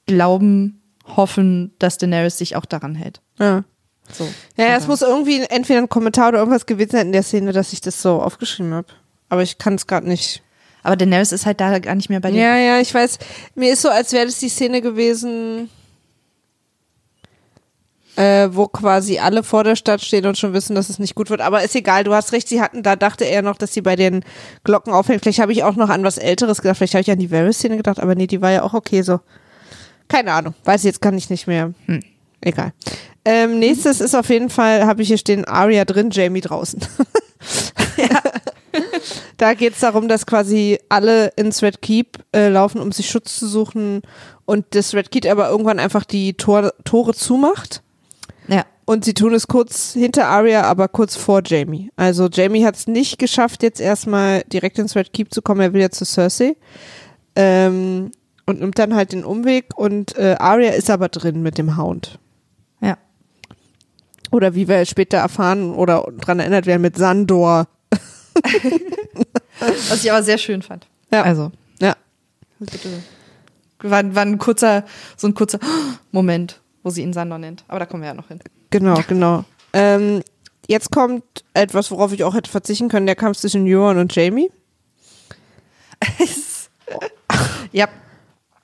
Speaker 3: glauben, hoffen, dass Daenerys sich auch daran hält.
Speaker 2: Ja.
Speaker 3: So.
Speaker 2: Ja, ja, es muss irgendwie entweder ein Kommentar oder irgendwas gewesen sein in der Szene, dass ich das so aufgeschrieben habe. Aber ich kann es gerade nicht.
Speaker 3: Aber Daenerys ist halt da gar nicht mehr bei dir.
Speaker 2: Ja, ja, ich weiß. Mir ist so, als wäre das die Szene gewesen, äh, wo quasi alle vor der Stadt stehen und schon wissen, dass es nicht gut wird. Aber ist egal, du hast recht, sie hatten, da dachte er noch, dass sie bei den Glocken aufhängt. Vielleicht habe ich auch noch an was Älteres gedacht. Vielleicht habe ich an die Varys-Szene gedacht, aber nee, die war ja auch okay so. Keine Ahnung. Weiß ich jetzt kann ich nicht mehr. Hm. Egal. Ähm, nächstes ist auf jeden Fall, habe ich hier stehen, Arya drin, Jamie draußen. <laughs> Da geht es darum, dass quasi alle ins Red Keep äh, laufen, um sich Schutz zu suchen und das Red Keep aber irgendwann einfach die Tor Tore zumacht.
Speaker 3: Ja.
Speaker 2: Und sie tun es kurz hinter Arya, aber kurz vor Jamie. Also Jamie hat es nicht geschafft, jetzt erstmal direkt ins Red Keep zu kommen. Er will ja zu Cersei. Ähm, und nimmt dann halt den Umweg. Und äh, Arya ist aber drin mit dem Hound. Oder wie wir später erfahren oder dran erinnert werden mit Sandor. <laughs>
Speaker 3: Was ich aber sehr schön fand.
Speaker 2: Ja.
Speaker 3: Also,
Speaker 2: Ja.
Speaker 3: war, war ein kurzer, so ein kurzer <gasps> Moment, wo sie ihn Sandor nennt. Aber da kommen wir ja noch hin.
Speaker 2: Genau, genau. Ähm, jetzt kommt etwas, worauf ich auch hätte verzichten können, der Kampf zwischen Euron und Jamie. <laughs>
Speaker 3: Ja.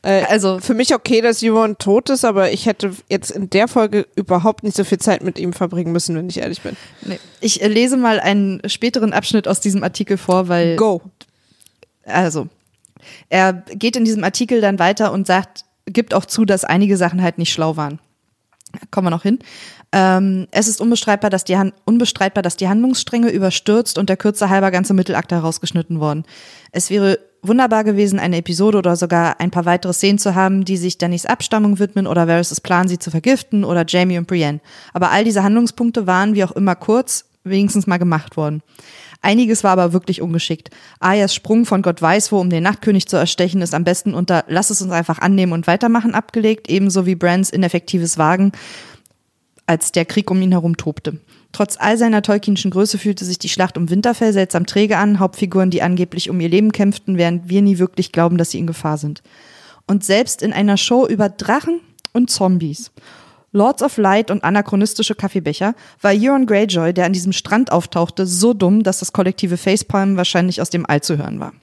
Speaker 2: Äh,
Speaker 3: Also,
Speaker 2: Für mich okay, dass Euron tot ist, aber ich hätte jetzt in der Folge überhaupt nicht so viel Zeit mit ihm verbringen müssen, wenn ich ehrlich bin.
Speaker 3: nee. ich äh, lese mal einen späteren Abschnitt aus diesem Artikel vor, weil
Speaker 2: Go.
Speaker 3: also er geht in diesem Artikel dann weiter und sagt, gibt auch zu, dass einige Sachen halt nicht schlau waren. Kommen wir noch hin. Ähm, es ist unbestreitbar dass, die Han unbestreitbar, dass die Handlungsstränge überstürzt und der Kürze halber ganze Mittelakt herausgeschnitten worden. Es wäre wunderbar gewesen, eine Episode oder sogar ein paar weitere Szenen zu haben, die sich Dannys Abstammung widmen oder Varys' Plan, sie zu vergiften oder Jamie und Brienne. Aber all diese Handlungspunkte waren wie auch immer kurz, wenigstens mal gemacht worden. Einiges war aber wirklich ungeschickt. Ayas Sprung von Gott weiß wo, um den Nachtkönig zu erstechen, ist am besten unter Lass es uns einfach annehmen und weitermachen abgelegt, ebenso wie Brands ineffektives Wagen, als der Krieg um ihn herum tobte. Trotz all seiner Tolkienschen Größe fühlte sich die Schlacht um Winterfell seltsam träge an, Hauptfiguren, die angeblich um ihr Leben kämpften, während wir nie wirklich glauben, dass sie in Gefahr sind. Und selbst in einer Show über Drachen und Zombies Lords of Light und anachronistische Kaffeebecher war Euron Greyjoy, der an diesem Strand auftauchte, so dumm, dass das kollektive Facepalm wahrscheinlich aus dem All zu hören war.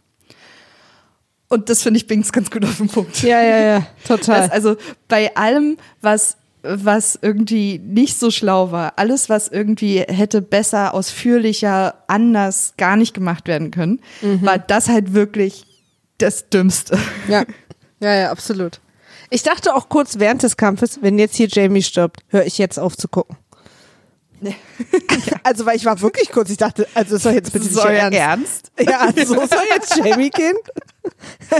Speaker 3: Und das finde ich bringt's ganz gut auf den Punkt.
Speaker 2: Ja, ja, ja, total.
Speaker 3: Das, also bei allem, was was irgendwie nicht so schlau war, alles, was irgendwie hätte besser, ausführlicher, anders gar nicht gemacht werden können,
Speaker 2: Mhm.
Speaker 3: war das halt wirklich das Dümmste.
Speaker 2: Ja, <laughs> ja, ja, absolut. Ich dachte auch kurz während des Kampfes, wenn jetzt hier Jamie stirbt, höre ich jetzt auf zu gucken. <laughs> Also, weil ich war wirklich kurz, ich dachte, also ist doch jetzt bitte nicht
Speaker 3: So
Speaker 2: Ihr Ernst.
Speaker 3: ernst? <laughs>
Speaker 2: Ja, so soll jetzt Jamie gehen?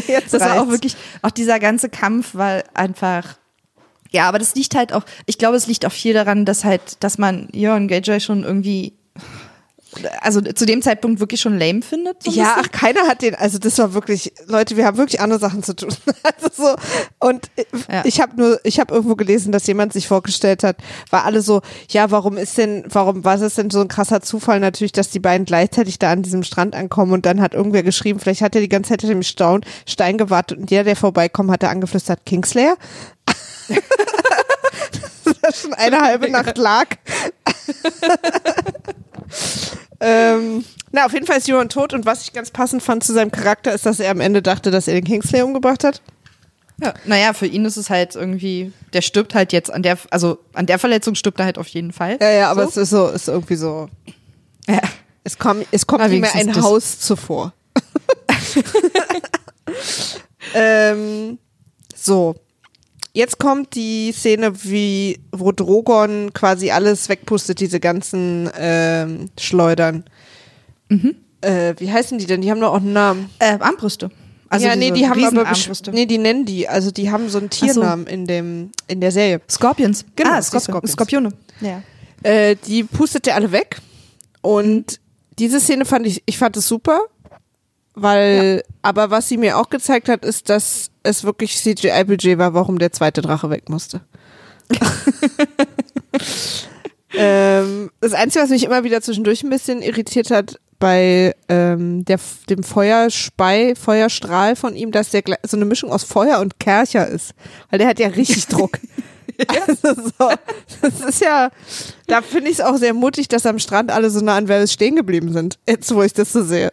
Speaker 2: Jetzt
Speaker 3: Das war auch
Speaker 2: reicht's.
Speaker 3: wirklich, auch dieser ganze Kampf war einfach, ja, aber das liegt halt auch, ich glaube, es liegt auch viel daran, dass halt, dass man Euron Greyjoy schon irgendwie, also zu dem Zeitpunkt wirklich schon lame findet. So
Speaker 2: Ja, ach, keiner hat den, also das war wirklich, Leute, wir haben wirklich andere Sachen zu tun. <laughs> Also so, und
Speaker 3: Ja.
Speaker 2: ich habe nur, ich habe irgendwo gelesen, dass jemand sich vorgestellt hat, war alle so, ja, warum ist denn, warum, was ist denn so ein krasser Zufall natürlich, dass die beiden gleichzeitig da an diesem Strand ankommen und dann hat irgendwer geschrieben, vielleicht hat er die ganze Zeit hinter dem Stein, Stein gewartet und jeder, der vorbeikommt, hat er angeflüstert, Kingslayer? <laughs> dass er schon eine halbe Nacht lag. <laughs> ähm, na, auf jeden Fall ist Johann tot und was ich ganz passend fand zu seinem Charakter ist, dass er am Ende dachte, dass er den Kingslayer umgebracht hat.
Speaker 3: Ja, naja, für ihn ist es halt irgendwie, der stirbt halt jetzt an der, also an der Verletzung stirbt er halt auf jeden Fall.
Speaker 2: Ja, ja, aber
Speaker 3: so.
Speaker 2: es ist so, ist irgendwie so.
Speaker 3: Ja.
Speaker 2: Es kommt, es kommt ihm ein
Speaker 3: das.
Speaker 2: Haus zuvor. <laughs> ähm, so. Jetzt kommt die Szene, wie, wo Drogon quasi alles wegpustet, diese ganzen ähm, Schleudern.
Speaker 3: Mhm.
Speaker 2: Äh, wie heißen die denn? Die haben doch auch einen Namen.
Speaker 3: Äh, Armbrüste. Also
Speaker 2: ja, nee,
Speaker 3: diese
Speaker 2: die haben aber nee, die nennen die, also die haben so einen
Speaker 3: so.
Speaker 2: Tiernamen in dem in der Serie.
Speaker 3: Scorpions.
Speaker 2: Genau,
Speaker 3: ah,
Speaker 2: Scorpions.
Speaker 3: Skorpione. Ja.
Speaker 2: Äh, die pustet er alle weg und diese Szene fand ich, ich fand es super, weil, aber was sie mir auch gezeigt hat, ist, dass es wirklich CGI-Budget war, warum der zweite Drache weg musste. <laughs> ähm, das Einzige, was mich immer wieder zwischendurch ein bisschen irritiert hat, bei ähm, der, dem Feuerspei, Feuerstrahl von ihm, dass der so eine Mischung aus Feuer und Kercher ist. Weil der hat ja richtig Druck. <laughs> Also so, das ist ja, da finde ich es auch sehr mutig, dass am Strand alle so nah an Welles stehen geblieben sind. Jetzt, wo ich das so sehe.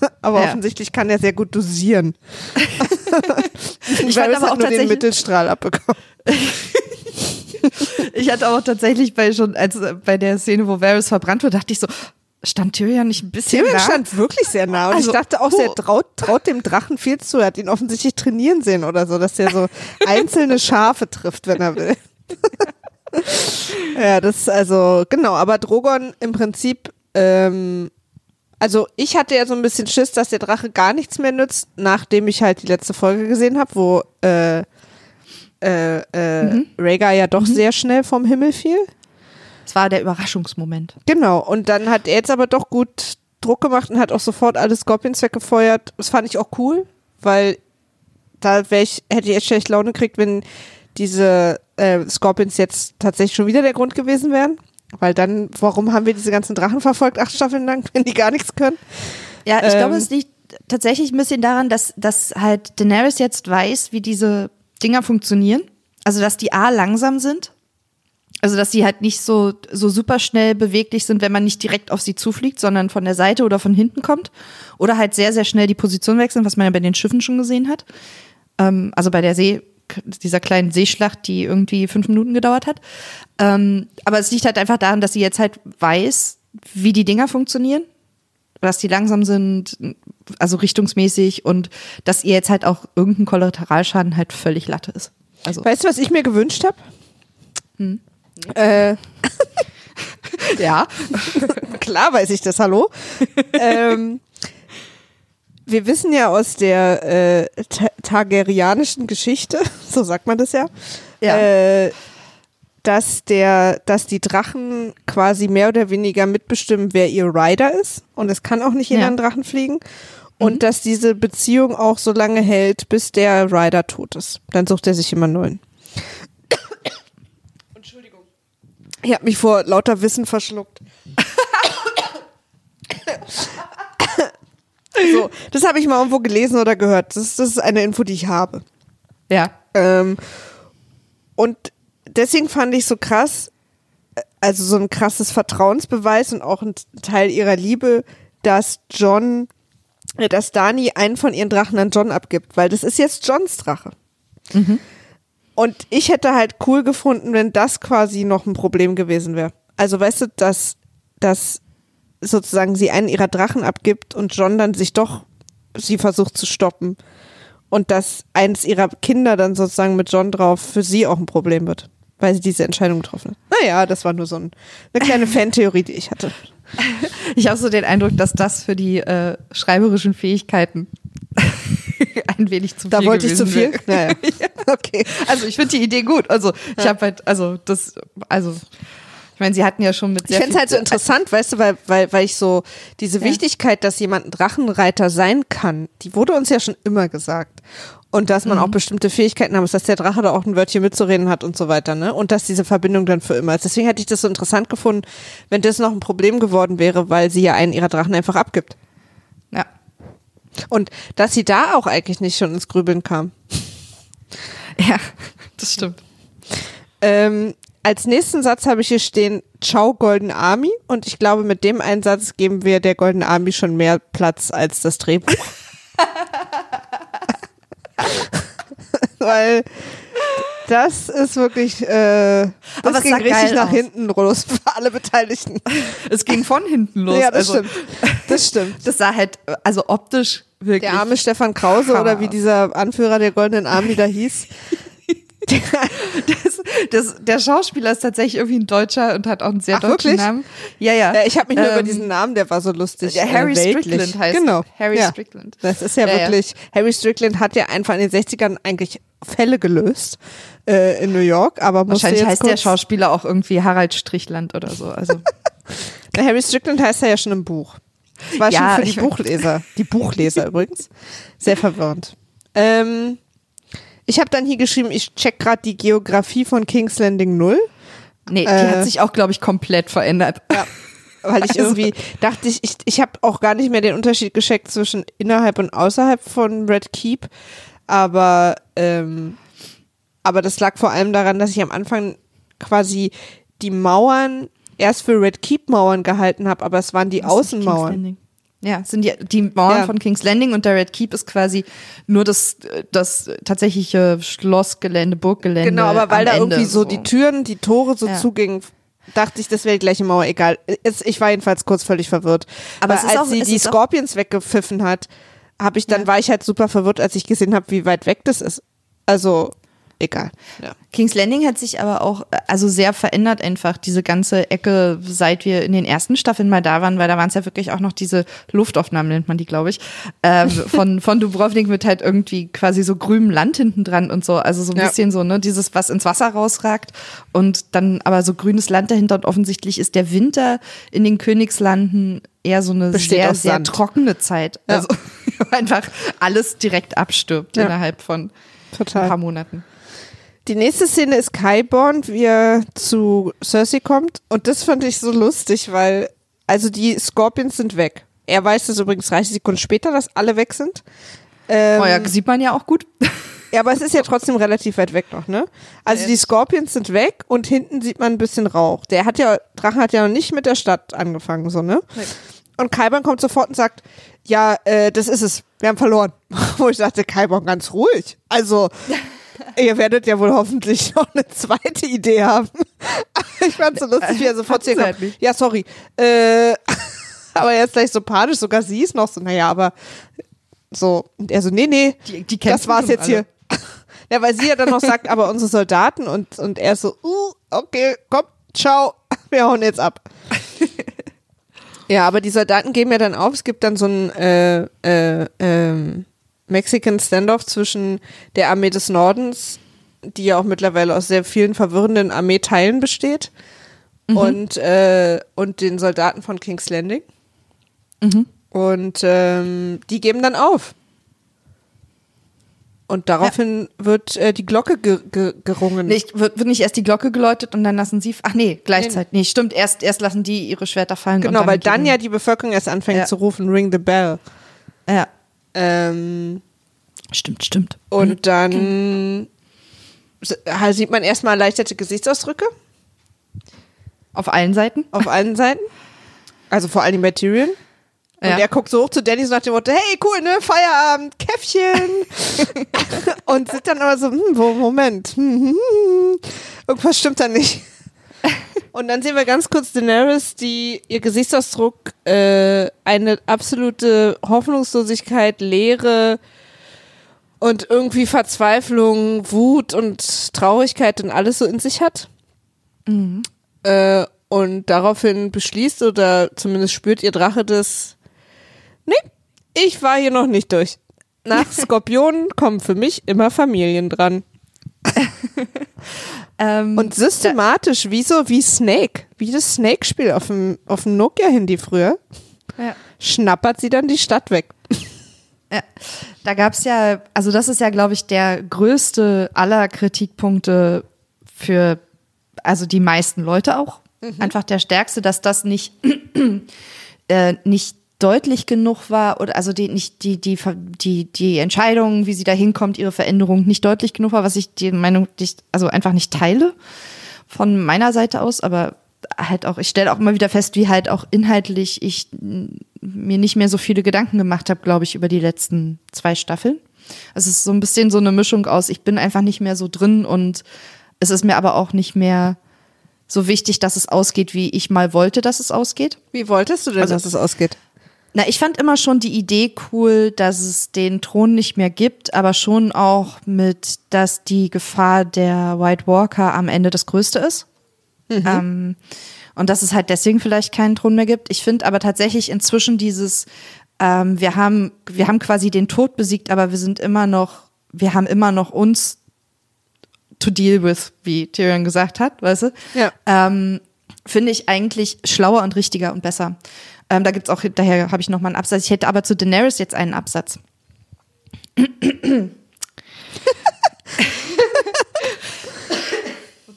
Speaker 2: <laughs> Aber
Speaker 3: Ja.
Speaker 2: offensichtlich kann er sehr gut dosieren. <laughs>
Speaker 3: Ich aber
Speaker 2: hat
Speaker 3: auch
Speaker 2: nur den Mittelstrahl abbekommen. <laughs>
Speaker 3: Ich hatte auch tatsächlich bei schon, als äh, bei der Szene, wo Varys verbrannt wurde, dachte ich so, stand Tyrion nicht ein bisschen
Speaker 2: Tyrion
Speaker 3: nah?
Speaker 2: stand wirklich sehr nah und
Speaker 3: Also,
Speaker 2: ich dachte auch,
Speaker 3: puh.
Speaker 2: er traut, traut dem Drachen viel zu. Er hat ihn offensichtlich trainieren sehen oder so, dass er so einzelne Schafe trifft, wenn er will. ja, das ist also, genau, aber Drogon im Prinzip, ähm, also ich hatte ja so ein bisschen Schiss, dass der Drache gar nichts mehr nützt, nachdem ich halt die letzte Folge gesehen habe, wo äh, äh, äh, Rhaegar ja doch sehr schnell vom Himmel fiel.
Speaker 3: Das war der Überraschungsmoment.
Speaker 2: Genau, und dann hat er jetzt aber doch gut Druck gemacht und hat auch sofort alle Scorpions weggefeuert. Das fand ich auch cool, weil da ich, hätte ich echt schlecht Laune gekriegt, wenn diese äh, Scorpions jetzt tatsächlich schon wieder der Grund gewesen wären. Weil dann, warum haben wir diese ganzen Drachen verfolgt, acht Staffeln lang, <laughs> wenn die gar nichts können?
Speaker 3: Ja, ich
Speaker 2: Ähm.
Speaker 3: glaube, es liegt tatsächlich ein bisschen daran, dass, dass halt Daenerys jetzt weiß, wie diese Dinger funktionieren. Also, dass die A langsam sind. Also, dass sie halt nicht so, so super schnell beweglich sind, wenn man nicht direkt auf sie zufliegt, sondern von der Seite oder von hinten kommt. Oder halt sehr, sehr schnell die Position wechseln, was man ja bei den Schiffen schon gesehen hat. Ähm, also bei der See, dieser kleinen Seeschlacht, die irgendwie fünf Minuten gedauert hat. Ähm, aber es liegt halt einfach daran, dass sie jetzt halt weiß, wie die Dinger funktionieren dass die langsam sind, also richtungsmäßig und dass ihr jetzt halt auch irgendein Kollateralschaden halt völlig Latte ist. Also
Speaker 2: Weißt du, was ich mir gewünscht habe?
Speaker 3: Hm.
Speaker 2: Äh, <laughs>
Speaker 3: ja, <laughs>
Speaker 2: klar weiß ich das, hallo. <laughs> ähm, wir wissen ja aus der äh, ta targerianischen Geschichte, so sagt man das ja,
Speaker 3: Ja.
Speaker 2: äh, dass der, dass die Drachen quasi mehr oder weniger mitbestimmen, wer ihr Rider ist. Und es kann auch nicht jeder
Speaker 3: Ja.
Speaker 2: einen Drachen fliegen. Und dass diese Beziehung auch so lange hält, bis der Rider tot ist. Dann sucht er sich immer neuen. Entschuldigung. Ich habe mich vor lauter Wissen verschluckt. So, <laughs> das habe ich mal irgendwo gelesen oder gehört. Das, das ist eine Info, die ich habe.
Speaker 3: Ja.
Speaker 2: Ähm, und deswegen fand ich so krass, äh, also so ein krasses Vertrauensbeweis und auch ein Teil ihrer Liebe, dass John, äh, dass Dani einen von ihren Drachen an John abgibt, weil das ist jetzt Johns Drache. Und ich hätte halt cool gefunden, wenn das quasi noch ein Problem gewesen wäre. Also weißt du, dass, dass sozusagen sie einen ihrer Drachen abgibt und John dann sich doch sie versucht zu stoppen und dass eins ihrer Kinder dann sozusagen mit John drauf für sie auch ein Problem wird, weil sie diese Entscheidung getroffen hat. Naja, das war nur so ein, eine kleine <laughs> Fantheorie, die ich hatte.
Speaker 3: Ich habe so den Eindruck, dass das für die äh, schreiberischen Fähigkeiten <laughs> ein wenig zu
Speaker 2: Da
Speaker 3: viel
Speaker 2: wollte ich zu viel? Naja. <laughs> Okay.
Speaker 3: Also ich finde die Idee gut. Also ich habe halt, also das, also ich meine, sie hatten ja schon mit
Speaker 2: Ich
Speaker 3: sehr
Speaker 2: fände es
Speaker 3: viel-
Speaker 2: halt so interessant, weißt du, weil, weil, weil ich so diese
Speaker 3: Ja.
Speaker 2: Wichtigkeit, dass jemand ein Drachenreiter sein kann, die wurde uns ja schon immer gesagt. Und dass man auch bestimmte Fähigkeiten haben muss, dass der Drache da auch ein Wörtchen mitzureden hat und so weiter, ne? Und dass diese Verbindung dann für immer ist. Deswegen hätte ich das so interessant gefunden, wenn das noch ein Problem geworden wäre, weil sie ja einen ihrer Drachen einfach abgibt.
Speaker 3: Ja.
Speaker 2: Und dass sie da auch eigentlich nicht schon ins Grübeln kam.
Speaker 3: ja, das stimmt.
Speaker 2: Ähm, als nächsten Satz habe ich hier stehen, Ciao Golden Army. Und ich glaube, mit dem Einsatz geben wir der Golden Army schon mehr Platz als das Drehbuch. <laughs> Weil das ist wirklich, äh, das
Speaker 3: Aber es
Speaker 2: ging richtig nach
Speaker 3: aus.
Speaker 2: hinten los für alle Beteiligten.
Speaker 3: Es ging von hinten los.
Speaker 2: ja, das
Speaker 3: also,
Speaker 2: stimmt. Das stimmt.
Speaker 3: Das sah halt, also optisch wirklich.
Speaker 2: Der arme Stefan Krause oder wie dieser Anführer der Goldenen Army da hieß.
Speaker 3: Das, das, der Schauspieler ist tatsächlich irgendwie ein Deutscher und hat auch einen sehr
Speaker 2: Ach,
Speaker 3: deutschen
Speaker 2: wirklich?
Speaker 3: Namen. Ja, ja.
Speaker 2: Ja, ich habe mich nur über
Speaker 3: Ähm,
Speaker 2: diesen Namen, der war so lustig.
Speaker 3: der
Speaker 2: äh,
Speaker 3: Harry
Speaker 2: weltlich.
Speaker 3: Strickland heißt.
Speaker 2: Genau.
Speaker 3: Harry
Speaker 2: ja.
Speaker 3: Strickland.
Speaker 2: Das ist ja,
Speaker 3: Ja, ja.
Speaker 2: wirklich, Harry Strickland hat ja einfach in den 60ern eigentlich Fälle gelöst äh, in New York, aber
Speaker 3: Wahrscheinlich heißt der Schauspieler auch irgendwie Harald Strichland oder so. Also <laughs>
Speaker 2: Der Harry Strickland heißt er ja schon im Buch. Das war
Speaker 3: Ja,
Speaker 2: schon für die Buchleser. Die Buchleser übrigens. Sehr verwirrend. Ähm, ich habe dann hier geschrieben, ich check gerade die Geografie von King's Landing 0.
Speaker 3: nee, die
Speaker 2: Äh.
Speaker 3: hat sich auch, glaube ich, komplett verändert.
Speaker 2: Ja. Weil ich
Speaker 3: Also-
Speaker 2: irgendwie dachte, ich, ich, ich habe auch gar nicht mehr den Unterschied gescheckt zwischen innerhalb und außerhalb von Red Keep. Aber, ähm, aber das lag vor allem daran, dass ich am Anfang quasi die Mauern erst für Red Keep Mauern gehalten habe, aber es waren die
Speaker 3: King's
Speaker 2: Außenmauern.
Speaker 3: Ja, sind die, die Mauern
Speaker 2: Ja.
Speaker 3: von King's Landing und der Red Keep ist quasi nur das, das tatsächliche Schlossgelände, Burggelände.
Speaker 2: Genau, aber weil da
Speaker 3: Ende,
Speaker 2: irgendwie so die Türen, die Tore so
Speaker 3: Ja.
Speaker 2: zugingen, dachte ich, das wäre die gleiche Mauer. Egal. Ich war jedenfalls kurz völlig verwirrt.
Speaker 3: Aber
Speaker 2: als
Speaker 3: auch-
Speaker 2: sie die Scorpions weggepfiffen hat, habe ich dann
Speaker 3: Ja.
Speaker 2: war ich halt super verwirrt, als ich gesehen habe, wie weit weg das ist. Also egal. Ja.
Speaker 3: King's Landing hat sich aber auch äh, also sehr verändert einfach diese ganze Ecke, seit wir in den ersten Staffeln mal da waren, weil da waren es ja wirklich auch noch diese Luftaufnahmen nennt man die, glaube ich, ähm, <laughs> von von Dubrovnik mit halt irgendwie quasi so grünem Land hinten dran und so, also so ein
Speaker 2: Ja.
Speaker 3: bisschen so ne dieses was ins Wasser rausragt und dann aber so grünes Land dahinter und offensichtlich ist der Winter in den Königslanden eher so eine
Speaker 2: Besteht
Speaker 3: sehr sehr trockene Zeit,
Speaker 2: Ja.
Speaker 3: also <laughs> einfach alles direkt abstirbt innerhalb von ein
Speaker 2: Total.
Speaker 3: paar Monaten.
Speaker 2: Die nächste Szene ist Kyborn, wie er zu Cersei kommt. Und das fand ich so lustig, weil, also die Scorpions sind weg. Er weiß das übrigens 30 Sekunden später, dass alle weg sind. Ähm,
Speaker 3: Oh ja, sieht man ja auch gut.
Speaker 2: Ja, aber es ist ja trotzdem relativ weit weg noch, ne? Also die Scorpions sind weg und hinten sieht man ein bisschen Rauch. Der hat ja, Drachen hat ja noch nicht mit der Stadt angefangen, so, ne?
Speaker 3: Nee.
Speaker 2: Und Kaiban kommt sofort und sagt, ja, äh, das ist es, wir haben verloren. <laughs> Wo ich dachte, Kaiban, ganz ruhig. Also, <laughs> <laughs> ihr werdet ja wohl hoffentlich <laughs> noch eine zweite Idee haben. <laughs> ich fand so lustig, wie er sofort ihr
Speaker 3: halt.
Speaker 2: Ja, sorry. Äh, aber er ist gleich so panisch, sogar sie ist noch so, naja, aber so, und er so, nee, nee,
Speaker 3: Die- die
Speaker 2: das war's jetzt
Speaker 3: alle.
Speaker 2: hier. Ja, weil sie ja dann noch sagt, aber unsere Soldaten und, und er so, uh, okay, komm, ciao, wir hauen jetzt ab. ja, aber die Soldaten geben ja dann auf, es gibt dann so ein äh, äh, ähm, Mexican Standoff zwischen der Armee des Nordens die ja auch mittlerweile aus sehr vielen verwirrenden Armeeteilen besteht. Und, äh, und den Soldaten von King's Landing. Und ähm, die geben dann auf. Und daraufhin wird äh, die Glocke ge ge gerungen.
Speaker 3: Nicht, wird, wird nicht erst die Glocke geläutet und dann lassen sie. Ach nee, gleichzeitig. Nee, stimmt. Erst, erst lassen die ihre Schwerter fallen.
Speaker 2: genau,
Speaker 3: und
Speaker 2: weil
Speaker 3: dann
Speaker 2: dann ja die Bevölkerung erst anfängt
Speaker 3: Ja.
Speaker 2: zu rufen, ring the bell.
Speaker 3: Ja,
Speaker 2: Ähm,
Speaker 3: stimmt, stimmt.
Speaker 2: und dann s- halt sieht man erstmal erleichterte Gesichtsausdrücke
Speaker 3: Auf allen Seiten.
Speaker 2: auf allen Seiten. Also vor allem bei Tyrion. Und
Speaker 3: Ja.
Speaker 2: er guckt so hoch zu Danny so nach dem Motto, hey, cool, ne, Feierabend, Käffchen. <laughs> und sieht dann aber so, hm, Moment, hm, hm, hm, irgendwas stimmt da nicht. <laughs> Und dann sehen wir ganz kurz Daenerys, die ihr Gesichtsausdruck äh, eine absolute Hoffnungslosigkeit, Leere und irgendwie Verzweiflung, Wut und Traurigkeit und alles so in sich hat. Äh, und daraufhin beschließt oder zumindest spürt ihr Drache das, nee, ich war hier noch nicht durch. Nach <laughs> Skorpionen kommen für mich immer Familien dran. <laughs>
Speaker 3: Ähm,
Speaker 2: Und systematisch, wie so, wie Snake, wie das Snake-Spiel auf dem, auf dem Nokia-Handy früher,
Speaker 3: ja.
Speaker 2: schnappert sie dann die Stadt weg.
Speaker 3: Ja, da gab's ja, also das ist ja, glaube ich, der größte aller Kritikpunkte für, also die meisten Leute auch. Einfach der stärkste, dass das nicht, <clears throat> äh, nicht deutlich genug war oder also die nicht die die die die Entscheidung, wie sie da hinkommt, ihre Veränderung nicht deutlich genug war, was ich die Meinung, die also einfach nicht teile von meiner Seite aus, aber halt auch ich stelle auch immer wieder fest, wie halt auch inhaltlich ich mir nicht mehr so viele Gedanken gemacht habe, glaube ich, über die letzten zwei Staffeln. Es ist so ein bisschen so eine Mischung aus, ich bin einfach nicht mehr so drin und es ist mir aber auch nicht mehr so wichtig, dass es ausgeht, wie ich mal wollte, dass es ausgeht.
Speaker 2: Wie wolltest du denn,
Speaker 3: Also-
Speaker 2: dass es ausgeht?
Speaker 3: Na, ich fand immer schon die Idee cool, dass es den Thron nicht mehr gibt, aber schon auch mit, dass die Gefahr der White Walker am Ende das Größte ist. Ähm, und dass es halt deswegen vielleicht keinen Thron mehr gibt. Ich finde aber tatsächlich inzwischen dieses, ähm, wir haben, wir haben quasi den Tod besiegt, aber wir sind immer noch, wir haben immer noch uns to deal with, wie Tyrion gesagt hat, weißt du?
Speaker 2: Ja.
Speaker 3: ähm, finde ich eigentlich schlauer und richtiger und besser. Ähm, da gibt's auch, daher habe ich noch mal einen Absatz. Ich hätte aber zu Daenerys jetzt einen Absatz. <laughs>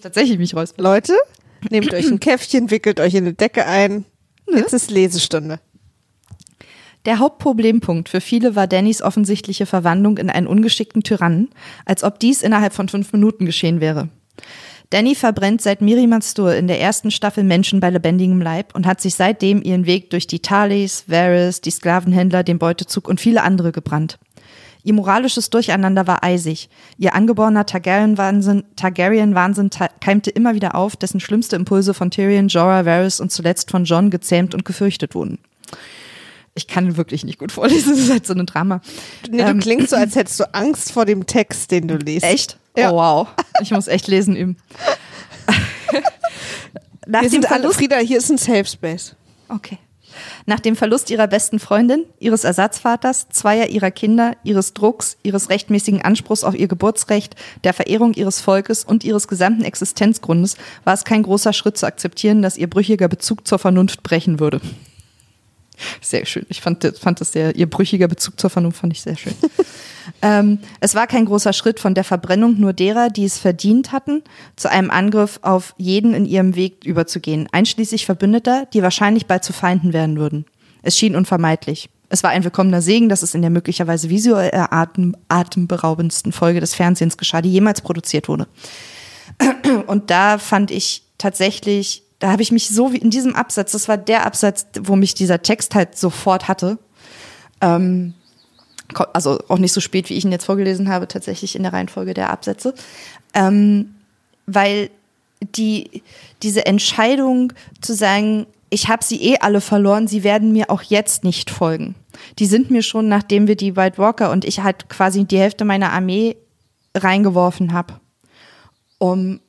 Speaker 3: Tatsächlich mich räuspern.
Speaker 2: Leute, nehmt euch ein Käffchen, wickelt euch in eine Decke ein. Jetzt ist Lesestunde.
Speaker 3: Der Hauptproblempunkt für viele war Dannys offensichtliche Verwandlung in einen ungeschickten Tyrannen, als ob dies innerhalb von fünf Minuten geschehen wäre. Danny verbrennt seit Miri Mastur in der ersten Staffel Menschen bei lebendigem Leib und hat sich seitdem ihren Weg durch die Talis, Varys, die Sklavenhändler, den Beutezug und viele andere gebrannt. Ihr moralisches Durcheinander war eisig. Ihr angeborener Targaryen-Wahnsinn Targaryen -Wahnsinn ta- keimte immer wieder auf, dessen schlimmste Impulse von Tyrion, Jorah, Varys und zuletzt von Jon gezähmt und gefürchtet wurden. Ich kann wirklich nicht gut vorlesen, <laughs> das ist halt so ein Drama.
Speaker 2: Nee, du
Speaker 3: Ähm,
Speaker 2: klingst so, als <clears throat> hättest du Angst vor dem Text, den du liest.
Speaker 3: Echt?
Speaker 2: Ja.
Speaker 3: Oh wow. Ich muss echt lesen üben. <laughs> Nach
Speaker 2: Wir
Speaker 3: dem
Speaker 2: sind alle, Frieda, hier ist ein Safe Space.
Speaker 3: Okay. Nach dem Verlust ihrer besten Freundin, ihres Ersatzvaters, zweier ihrer Kinder, ihres Drucks, ihres rechtmäßigen Anspruchs auf ihr Geburtsrecht, der Verehrung ihres Volkes und ihres gesamten Existenzgrundes war es kein großer Schritt zu akzeptieren, dass ihr brüchiger Bezug zur Vernunft brechen würde. Sehr schön. Ich fand, fand das sehr, ihr brüchiger Bezug zur Vernunft fand ich sehr schön. <laughs> ähm, es war kein großer Schritt von der Verbrennung nur derer, die es verdient hatten, zu einem Angriff auf jeden in ihrem Weg überzugehen, einschließlich Verbündeter, die wahrscheinlich bald zu Feinden werden würden. Es schien unvermeidlich. Es war ein willkommener Segen, dass es in der möglicherweise visuell atem, atemberaubendsten Folge des Fernsehens geschah, die jemals produziert wurde. <clears throat> Und da fand ich tatsächlich, da habe ich mich so wie in diesem Absatz, das war der Absatz, wo mich dieser Text halt sofort hatte. Ähm, also auch nicht so spät, wie ich ihn jetzt vorgelesen habe, tatsächlich in der Reihenfolge der Absätze. Ähm, weil die, diese Entscheidung zu sagen, ich habe sie eh alle verloren, sie werden mir auch jetzt nicht folgen. Die sind mir schon, nachdem wir die White Walker und ich halt quasi die Hälfte meiner Armee reingeworfen habe, um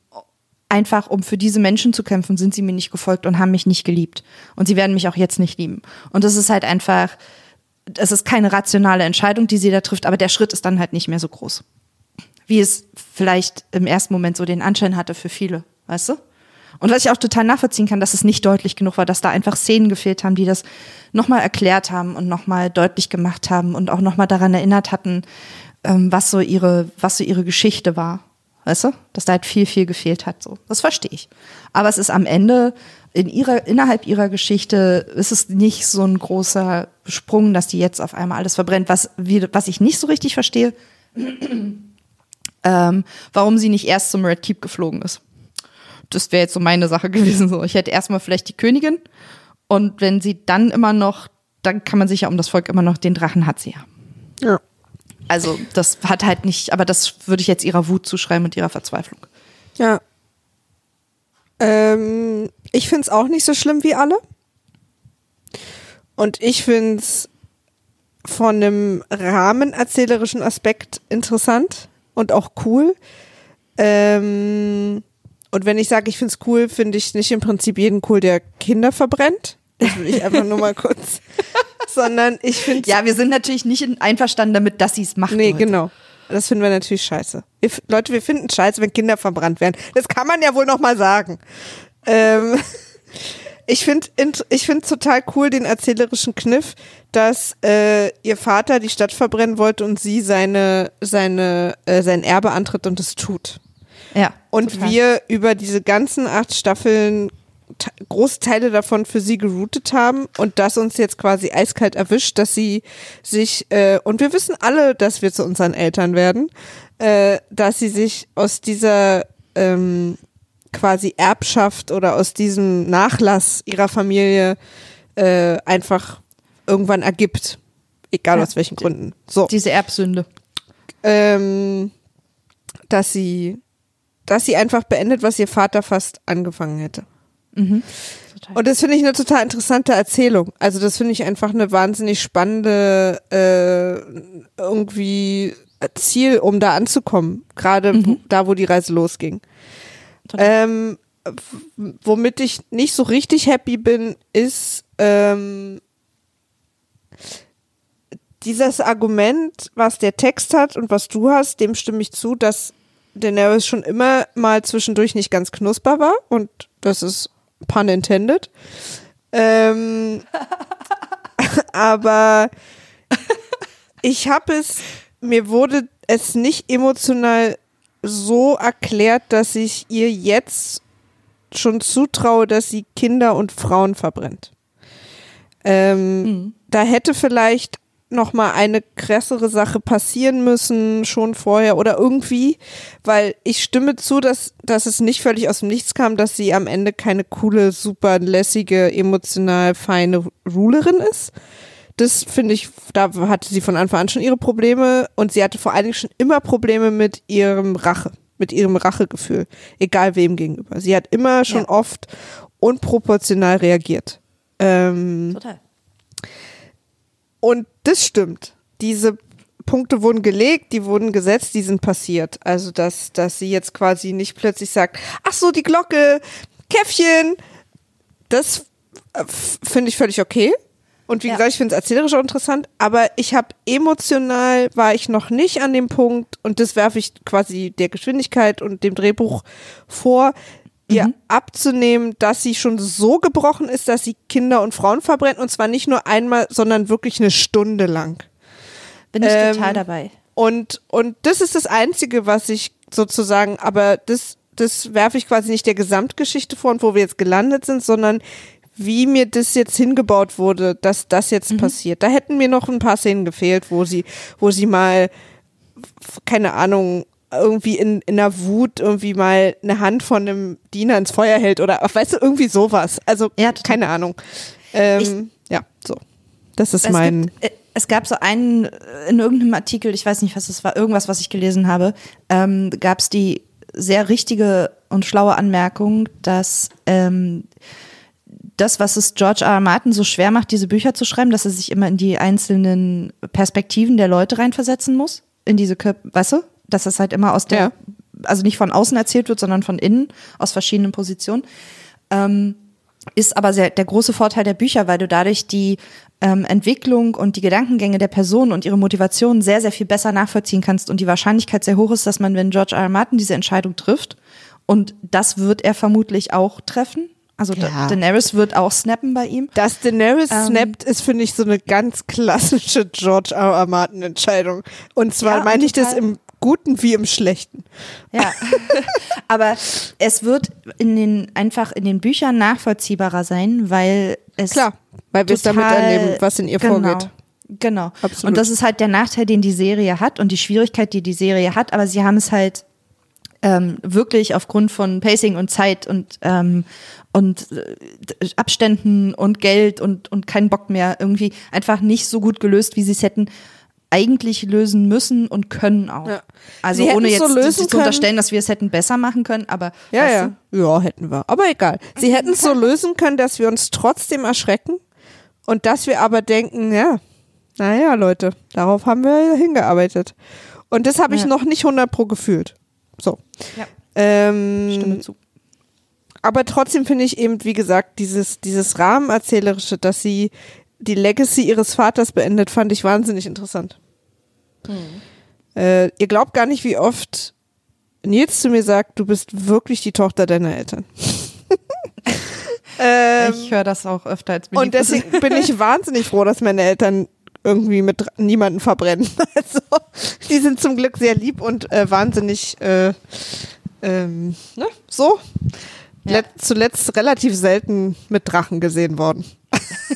Speaker 3: einfach um für diese Menschen zu kämpfen, sind sie mir nicht gefolgt und haben mich nicht geliebt. Und sie werden mich auch jetzt nicht lieben. Und das ist halt einfach, es ist keine rationale Entscheidung, die sie da trifft, aber der Schritt ist dann halt nicht mehr so groß. Wie es vielleicht im ersten Moment so den Anschein hatte für viele, weißt du? Und was ich auch total nachvollziehen kann, dass es nicht deutlich genug war, dass da einfach Szenen gefehlt haben, die das nochmal erklärt haben und nochmal deutlich gemacht haben und auch nochmal daran erinnert hatten, ähm, was so ihre, was so ihre Geschichte war. Weißt du? Dass da halt viel, viel gefehlt hat. So. Das verstehe ich. Aber es ist am Ende, in ihrer, innerhalb ihrer Geschichte ist es nicht so ein großer Sprung, dass die jetzt auf einmal alles verbrennt. Was, wie, was ich nicht so richtig verstehe, <clears throat> ähm, warum sie nicht erst zum Red Keep geflogen ist. Das wäre jetzt so meine Sache <laughs> gewesen. So. Ich hätte erstmal vielleicht die Königin und wenn sie dann immer noch, dann kann man sich ja um das Volk immer noch, den Drachen hat sie ja.
Speaker 2: Ja.
Speaker 3: Also das hat halt nicht, aber das würde ich jetzt ihrer Wut zuschreiben und ihrer Verzweiflung.
Speaker 2: Ja. Ähm, ich finde es auch nicht so schlimm wie alle. Und ich finde es von einem rahmenerzählerischen Aspekt interessant und auch cool. Ähm, und wenn ich sage, ich finde es cool, finde ich nicht im Prinzip jeden cool, der Kinder verbrennt. Das will ich einfach nur mal <laughs> kurz. Sondern ich finde
Speaker 3: Ja, wir sind natürlich nicht einverstanden damit, dass sie es machen.
Speaker 2: Nee,
Speaker 3: Leute.
Speaker 2: genau. Das finden wir natürlich scheiße. Wir, Leute, wir finden scheiße, wenn Kinder verbrannt werden. Das kann man ja wohl noch mal sagen. Ähm, <laughs> ich finde ich finde total cool den erzählerischen Kniff, dass äh, ihr Vater die Stadt verbrennen wollte und sie seine seine äh, sein Erbe antritt und es tut.
Speaker 3: Ja.
Speaker 2: Und
Speaker 3: total.
Speaker 2: wir über diese ganzen acht Staffeln große Teile davon für sie geroutet haben und das uns jetzt quasi eiskalt erwischt, dass sie sich, äh, und wir wissen alle, dass wir zu unseren Eltern werden, äh, dass sie sich aus dieser ähm, quasi Erbschaft oder aus diesem Nachlass ihrer Familie äh, einfach irgendwann ergibt. Egal
Speaker 3: Ja.
Speaker 2: aus welchen Gründen. So
Speaker 3: diese Erbsünde.
Speaker 2: ähm, dass sie, dass sie einfach beendet, was ihr Vater fast angefangen hätte.
Speaker 3: Total.
Speaker 2: Und das finde ich eine total interessante Erzählung. Also das finde ich einfach eine wahnsinnig spannende äh, irgendwie Ziel, um da anzukommen. Gerade wo- da, wo die Reise losging. Ähm, womit ich nicht so richtig happy bin, ist ähm, dieses Argument, was der Text hat und was du hast, dem stimme ich zu, dass Daenerys schon immer mal zwischendurch nicht ganz knusper war und das ist pun intended. Ähm, <laughs> aber ich habe es, mir wurde es nicht emotional so erklärt, dass ich ihr jetzt schon zutraue, dass sie Kinder und Frauen verbrennt. Ähm, Da hätte vielleicht noch mal eine krassere Sache passieren müssen, schon vorher oder irgendwie, weil ich stimme zu, dass, dass es nicht völlig aus dem Nichts kam, dass sie am Ende keine coole, super lässige, emotional feine Rulerin ist. Das finde ich, da hatte sie von Anfang an schon ihre Probleme und sie hatte vor allen Dingen schon immer Probleme mit ihrem Rache, mit ihrem Rachegefühl, egal wem gegenüber. Sie hat immer schon
Speaker 3: Ja.
Speaker 2: oft unproportional reagiert. Ähm,
Speaker 3: Total.
Speaker 2: und das stimmt. Diese Punkte wurden gelegt, die wurden gesetzt, die sind passiert. Also, dass, dass sie jetzt quasi nicht plötzlich sagt, ach so, die Glocke, Käffchen. Das äh, finde ich völlig okay. Und wie
Speaker 3: Ja.
Speaker 2: gesagt, ich finde es erzählerisch auch interessant, aber ich habe emotional war ich noch nicht an dem Punkt und das werfe ich quasi der Geschwindigkeit und dem Drehbuch vor, ihr abzunehmen, dass sie schon so gebrochen ist, dass sie Kinder und Frauen verbrennt und zwar nicht nur einmal, sondern wirklich eine Stunde lang.
Speaker 3: Bin ich
Speaker 2: Ähm,
Speaker 3: total dabei.
Speaker 2: Und, und das ist das Einzige, was ich sozusagen, aber das, das werfe ich quasi nicht der Gesamtgeschichte vor und wo wir jetzt gelandet sind, sondern wie mir das jetzt hingebaut wurde, dass das jetzt passiert. Da hätten mir noch ein paar Szenen gefehlt, wo sie, wo sie mal, keine Ahnung, irgendwie in, in der Wut irgendwie mal eine Hand von einem Diener ins Feuer hält oder, weißt du, irgendwie sowas. Also,
Speaker 3: Ja,
Speaker 2: keine Ahnung. Ähm, ja, so. Das ist
Speaker 3: Es,
Speaker 2: mein,
Speaker 3: gibt, äh, es gab so einen, äh, in irgendeinem Artikel, ich weiß nicht, was es war, irgendwas, was ich gelesen habe, ähm, gab es die sehr richtige und schlaue Anmerkung, dass ähm, das, was es George R. R. Martin so schwer macht, diese Bücher zu schreiben, dass er sich immer in die einzelnen Perspektiven der Leute reinversetzen muss, in diese Köpfe, weißt du? Dass das halt immer aus der,
Speaker 2: Ja.
Speaker 3: also nicht von außen erzählt wird, sondern von innen, aus verschiedenen Positionen. Ähm, ist aber sehr, der große Vorteil der Bücher, weil du dadurch die ähm, Entwicklung und die Gedankengänge der Person und ihre Motivation sehr, sehr viel besser nachvollziehen kannst und die Wahrscheinlichkeit sehr hoch ist, dass man, wenn George R. R. Martin diese Entscheidung trifft, und das wird er vermutlich auch treffen, also
Speaker 2: Ja.
Speaker 3: Da Daenerys wird auch snappen bei ihm.
Speaker 2: Dass Daenerys
Speaker 3: Ähm.
Speaker 2: snappt, ist, finde ich, so eine ganz klassische George R. R. Martin-Entscheidung. Und zwar
Speaker 3: Ja,
Speaker 2: meine ich das im Guten wie im Schlechten.
Speaker 3: Ja. <laughs> Aber es wird in den, einfach in den Büchern nachvollziehbarer sein, weil es
Speaker 2: Klar, weil wir es damit erleben, was in ihr
Speaker 3: genau,
Speaker 2: vorgeht.
Speaker 3: Genau.
Speaker 2: Absolut.
Speaker 3: Und das ist halt der Nachteil, den die Serie hat und die Schwierigkeit, die die Serie hat. Aber sie haben es halt ähm, wirklich aufgrund von Pacing und Zeit und ähm, und äh, Abständen und Geld und und keinen Bock mehr irgendwie einfach nicht so gut gelöst, wie sie es hätten eigentlich lösen müssen und können auch.
Speaker 2: Ja.
Speaker 3: Also ohne jetzt
Speaker 2: so
Speaker 3: zu
Speaker 2: können.
Speaker 3: unterstellen, dass wir es hätten besser machen können, aber
Speaker 2: Ja, ja. Ja, hätten wir. Aber egal. Sie hätten es so <laughs> lösen können, dass wir uns trotzdem erschrecken und dass wir aber denken, ja, naja, Leute, darauf haben wir hingearbeitet. Und das habe ich
Speaker 3: Ja.
Speaker 2: noch nicht 100 pro gefühlt. So.
Speaker 3: Ja.
Speaker 2: Ähm,
Speaker 3: Stimme zu.
Speaker 2: aber trotzdem finde ich eben, wie gesagt, dieses, dieses Rahmenerzählerische, dass sie die Legacy ihres Vaters beendet, fand ich wahnsinnig interessant. Äh, ihr glaubt gar nicht, wie oft Nils zu mir sagt, du bist wirklich die Tochter deiner Eltern. <laughs> ähm,
Speaker 3: ich höre das auch öfter als mir
Speaker 2: und deswegen bin ich <laughs> wahnsinnig froh, dass meine Eltern irgendwie mit niemanden verbrennen. <laughs> Also, die sind zum Glück sehr lieb und äh, wahnsinnig äh, ähm, ne? so.
Speaker 3: Ja.
Speaker 2: Let zuletzt relativ selten mit Drachen gesehen worden.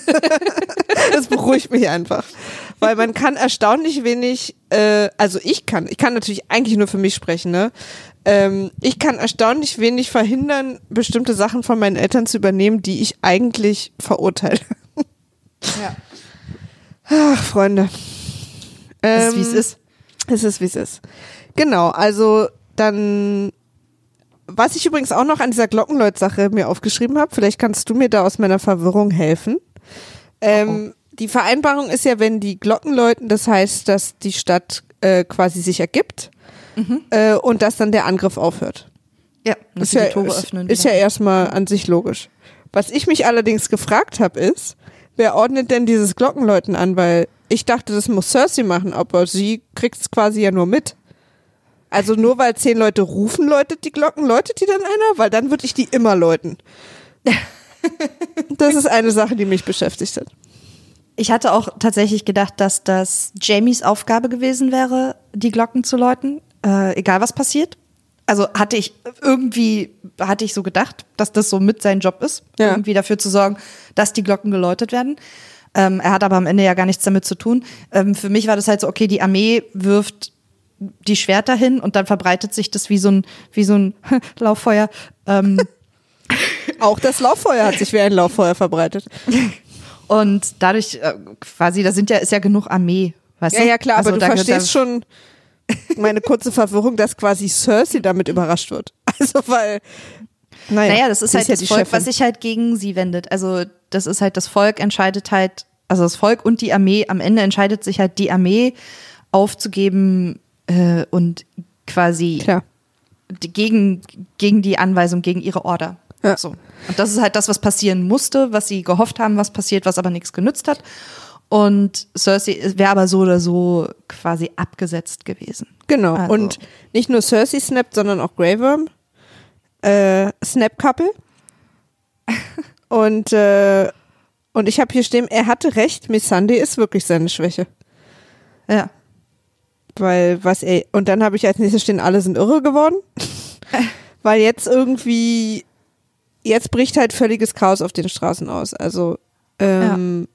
Speaker 2: <laughs> das beruhigt mich einfach. Weil man kann erstaunlich wenig, äh, also ich kann, ich kann natürlich eigentlich nur für mich sprechen, ne? Ähm, ich kann erstaunlich wenig verhindern, bestimmte Sachen von meinen Eltern zu übernehmen, die ich eigentlich verurteile.
Speaker 3: ja.
Speaker 2: Ach, Freunde.
Speaker 3: Es ist, wie es
Speaker 2: Ähm,
Speaker 3: ist.
Speaker 2: Es ist, wie es ist. Genau, also dann, was ich übrigens auch noch an dieser Glockenleut-Sache mir aufgeschrieben habe, vielleicht kannst du mir da aus meiner Verwirrung helfen. Ähm, Die Vereinbarung ist ja, wenn die Glocken läuten, das heißt, dass die Stadt äh, quasi sich ergibt äh, und dass dann der Angriff aufhört.
Speaker 3: Ja,
Speaker 2: Ist ja, ist, ist ja erstmal an sich logisch. Was ich mich allerdings gefragt habe, ist, wer ordnet denn dieses Glockenläuten an? Weil ich dachte, das muss Cersei machen, aber sie kriegt es quasi ja nur mit. Also nur weil zehn Leute rufen, läutet die Glocken, läutet die dann einer? Weil dann würde ich die immer läuten. Das ist eine Sache, die mich beschäftigt hat.
Speaker 3: Ich hatte auch tatsächlich gedacht, dass das Jamies Aufgabe gewesen wäre, die Glocken zu läuten, äh, egal was passiert. Also hatte ich irgendwie, hatte ich so gedacht, dass das so mit sein Job ist,
Speaker 2: Ja.
Speaker 3: irgendwie dafür zu sorgen, dass die Glocken geläutet werden. Ähm, er hat aber am Ende ja gar nichts damit zu tun. Ähm, für mich war das halt so, okay, die Armee wirft die Schwerter hin und dann verbreitet sich das wie so ein, wie so ein <laughs> Lauffeuer. Ähm, <laughs>
Speaker 2: Auch das Lauffeuer hat sich wie ein Lauffeuer verbreitet. <laughs>
Speaker 3: und dadurch äh, quasi, da sind ja, ist ja genug Armee. Weißt
Speaker 2: Ja,
Speaker 3: du?
Speaker 2: ja, klar,
Speaker 3: Also
Speaker 2: aber du verstehst schon meine kurze Verwirrung, dass quasi Cersei damit überrascht wird. Also, weil, naja,
Speaker 3: Naja, das ist halt
Speaker 2: ja
Speaker 3: das Volk,
Speaker 2: Chefin.
Speaker 3: was sich halt gegen sie wendet. Also das ist halt das Volk entscheidet halt, also das Volk und die Armee, am Ende entscheidet sich halt die Armee aufzugeben äh, und quasi
Speaker 2: Klar.
Speaker 3: gegen, gegen die Anweisung, gegen ihre Order.
Speaker 2: Ja.
Speaker 3: So. Und das ist halt das, was passieren musste, was sie gehofft haben, was passiert, was aber nichts genützt hat. Und Cersei wäre aber so oder so quasi abgesetzt gewesen.
Speaker 2: Genau.
Speaker 3: Also-
Speaker 2: Und nicht nur Cersei snappt, sondern auch Grey Worm. Äh, Snap Couple. <laughs> und, äh, und ich habe hier stehen, er hatte recht, Missandei ist wirklich seine Schwäche.
Speaker 3: Ja.
Speaker 2: Weil was er, und dann habe ich als nächstes stehen, alle sind irre geworden. <laughs> Weil jetzt irgendwie, jetzt bricht halt völliges Chaos auf den Straßen aus. Also, ähm,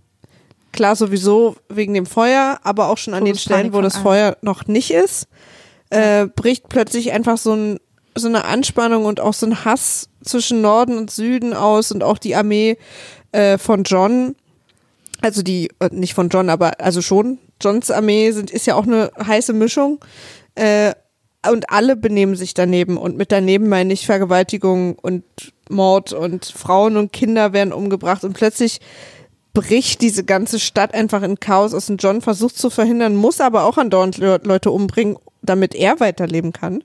Speaker 2: klar sowieso wegen dem Feuer, aber auch schon an den
Speaker 3: Todespanik
Speaker 2: Stellen, wo das. Feuer noch nicht ist, äh, bricht plötzlich einfach so, ein, so eine Anspannung und auch so ein Hass zwischen Norden und Süden aus und auch die Armee äh, von John, also die, äh, nicht von John, aber also schon, Johns Armee sind, ist ja auch eine heiße Mischung. Äh, und alle benehmen sich daneben. Und mit daneben meine ich Vergewaltigung und Mord und Frauen und Kinder werden umgebracht. Und plötzlich bricht diese ganze Stadt einfach in Chaos aus. Und John versucht zu verhindern, muss aber auch andauernd Le Leute umbringen, damit er weiterleben kann.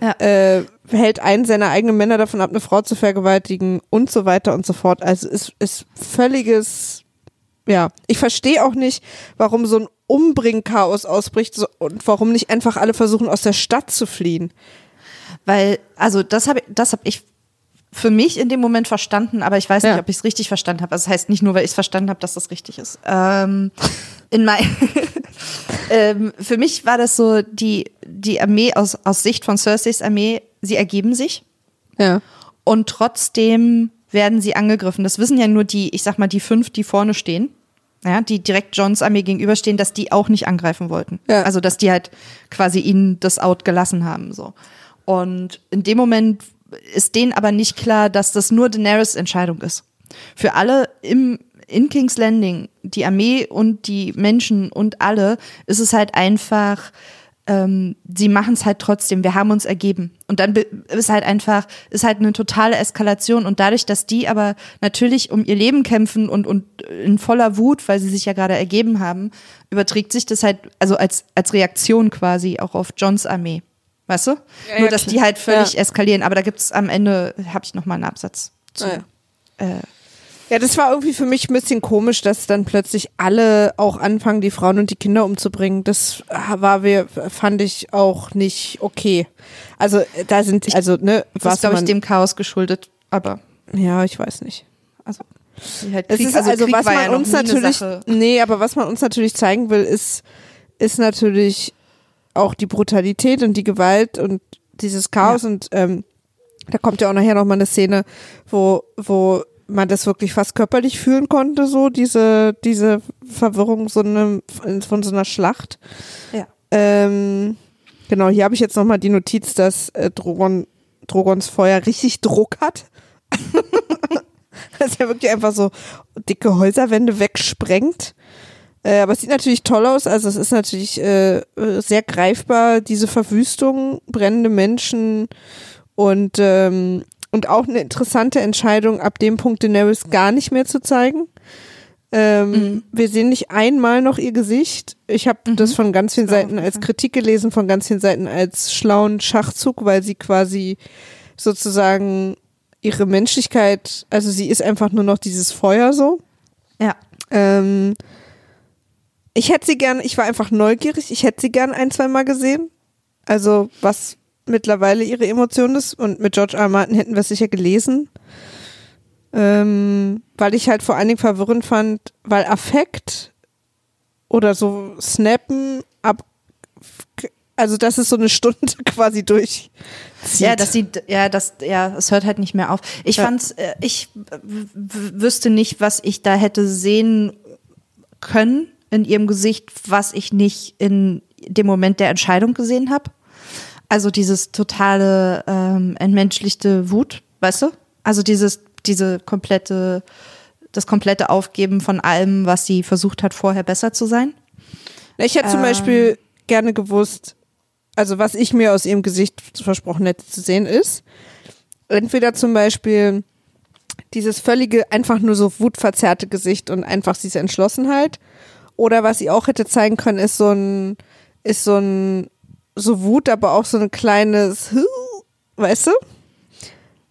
Speaker 3: Ja.
Speaker 2: äh, hält einen seiner eigenen Männer davon ab, eine Frau zu vergewaltigen und so weiter und so fort. Also es ist völliges, ja, ich verstehe auch nicht, warum so ein Umbringchaos ausbricht und warum nicht einfach alle versuchen, aus der Stadt zu fliehen.
Speaker 3: Weil, also das habe das hab ich für mich in dem Moment verstanden, aber ich weiß nicht,
Speaker 2: Ja.
Speaker 3: ob ich es richtig verstanden habe. Also das heißt nicht nur, weil ich es verstanden habe, dass das richtig ist. Ähm, in mein, <laughs> ähm, für mich war das so, die, die Armee aus, aus Sicht von Cerseis Armee, sie ergeben sich
Speaker 2: Ja.
Speaker 3: und trotzdem werden sie angegriffen. Das wissen ja nur die, ich sag mal, die fünf, die vorne stehen. Ja, die direkt Johns Armee gegenüberstehen, dass die auch nicht angreifen wollten.
Speaker 2: Ja.
Speaker 3: Also, dass die halt quasi ihnen das Out gelassen haben, so. Und in dem Moment ist denen aber nicht klar, dass das nur Daenerys Entscheidung ist. Für alle im, in King's Landing, die Armee und die Menschen und alle, ist es halt einfach, ähm, sie machen es halt trotzdem, wir haben uns ergeben. Und dann ist halt einfach, ist halt eine totale Eskalation. Und dadurch, dass die aber natürlich um ihr Leben kämpfen und, und in voller Wut, weil sie sich ja gerade ergeben haben, überträgt sich das halt, also als, als Reaktion quasi auch auf Johns Armee. Weißt du?
Speaker 2: Ja,
Speaker 3: Nur,
Speaker 2: ja,
Speaker 3: dass
Speaker 2: klar.
Speaker 3: die halt völlig
Speaker 2: Ja.
Speaker 3: eskalieren. Aber da gibt's am Ende, habe ich noch mal einen Absatz zu. Äh,
Speaker 2: Ja, das war irgendwie für mich ein bisschen komisch, dass dann plötzlich alle auch anfangen, die Frauen und die Kinder umzubringen. Das war wir, fand ich auch nicht okay. Also äh, da sind, also ne,
Speaker 3: das
Speaker 2: was
Speaker 3: ist, glaube ich, dem Chaos geschuldet. Aber
Speaker 2: ja, ich weiß nicht.
Speaker 3: also, halt
Speaker 2: Es
Speaker 3: Krieg,
Speaker 2: ist also,
Speaker 3: Krieg
Speaker 2: was man
Speaker 3: ja
Speaker 2: uns natürlich, nee, aber was man uns natürlich zeigen will, ist, ist natürlich auch die Brutalität und die Gewalt und dieses Chaos und ähm, da kommt ja auch nachher noch mal eine Szene, wo, wo man das wirklich fast körperlich fühlen konnte, so diese, diese Verwirrung so eine, von so einer Schlacht.
Speaker 3: Ja.
Speaker 2: Ähm, genau, hier habe ich jetzt noch mal die Notiz, dass äh, Drogon, Drogons Feuer richtig Druck hat. <laughs> dass er wirklich einfach so dicke Häuserwände wegsprengt. Äh, aber es sieht natürlich toll aus. Also es ist natürlich äh, sehr greifbar, diese Verwüstung, brennende Menschen und, ähm, und auch eine interessante Entscheidung, ab dem Punkt Daenerys gar nicht mehr zu zeigen. Ähm,
Speaker 3: Mhm.
Speaker 2: Wir sehen nicht einmal noch ihr Gesicht. Ich habe das von ganz vielen Seiten als. Kritik gelesen, von ganz vielen Seiten als schlauen Schachzug, weil sie quasi sozusagen ihre Menschlichkeit, also sie ist einfach nur noch dieses Feuer so.
Speaker 3: Ja.
Speaker 2: Ähm, ich hätte sie gern, ich war einfach neugierig, ich hätte sie gern ein, zwei Mal gesehen. Also, was mittlerweile ihre Emotion ist. Und mit George R. Martin hätten wir es sicher gelesen. Ähm, weil ich halt vor allen Dingen verwirrend fand, weil Affekt oder so Snappen ab, also das ist so eine Stunde <laughs> quasi durch.
Speaker 3: Ja, das sieht, ja, das, ja, es hört halt nicht mehr auf. Ich
Speaker 2: Ja.
Speaker 3: fand's, äh, ich wüsste nicht, was ich da hätte sehen können in ihrem Gesicht, was ich nicht in dem Moment der Entscheidung gesehen habe. Also dieses totale ähm, entmenschlichte Wut, weißt du? Also dieses, diese komplette, das komplette Aufgeben von allem, was sie versucht hat, vorher besser zu sein.
Speaker 2: Ich hätte zum
Speaker 3: Ähm.
Speaker 2: Beispiel gerne gewusst, also was ich mir aus ihrem Gesicht versprochen hätte zu sehen, ist, entweder zum Beispiel dieses völlige, einfach nur so wutverzerrte Gesicht und einfach diese Entschlossenheit. Oder was sie auch hätte zeigen können, ist so ein, ist so ein, so Wut, aber auch so ein kleines, weißt du?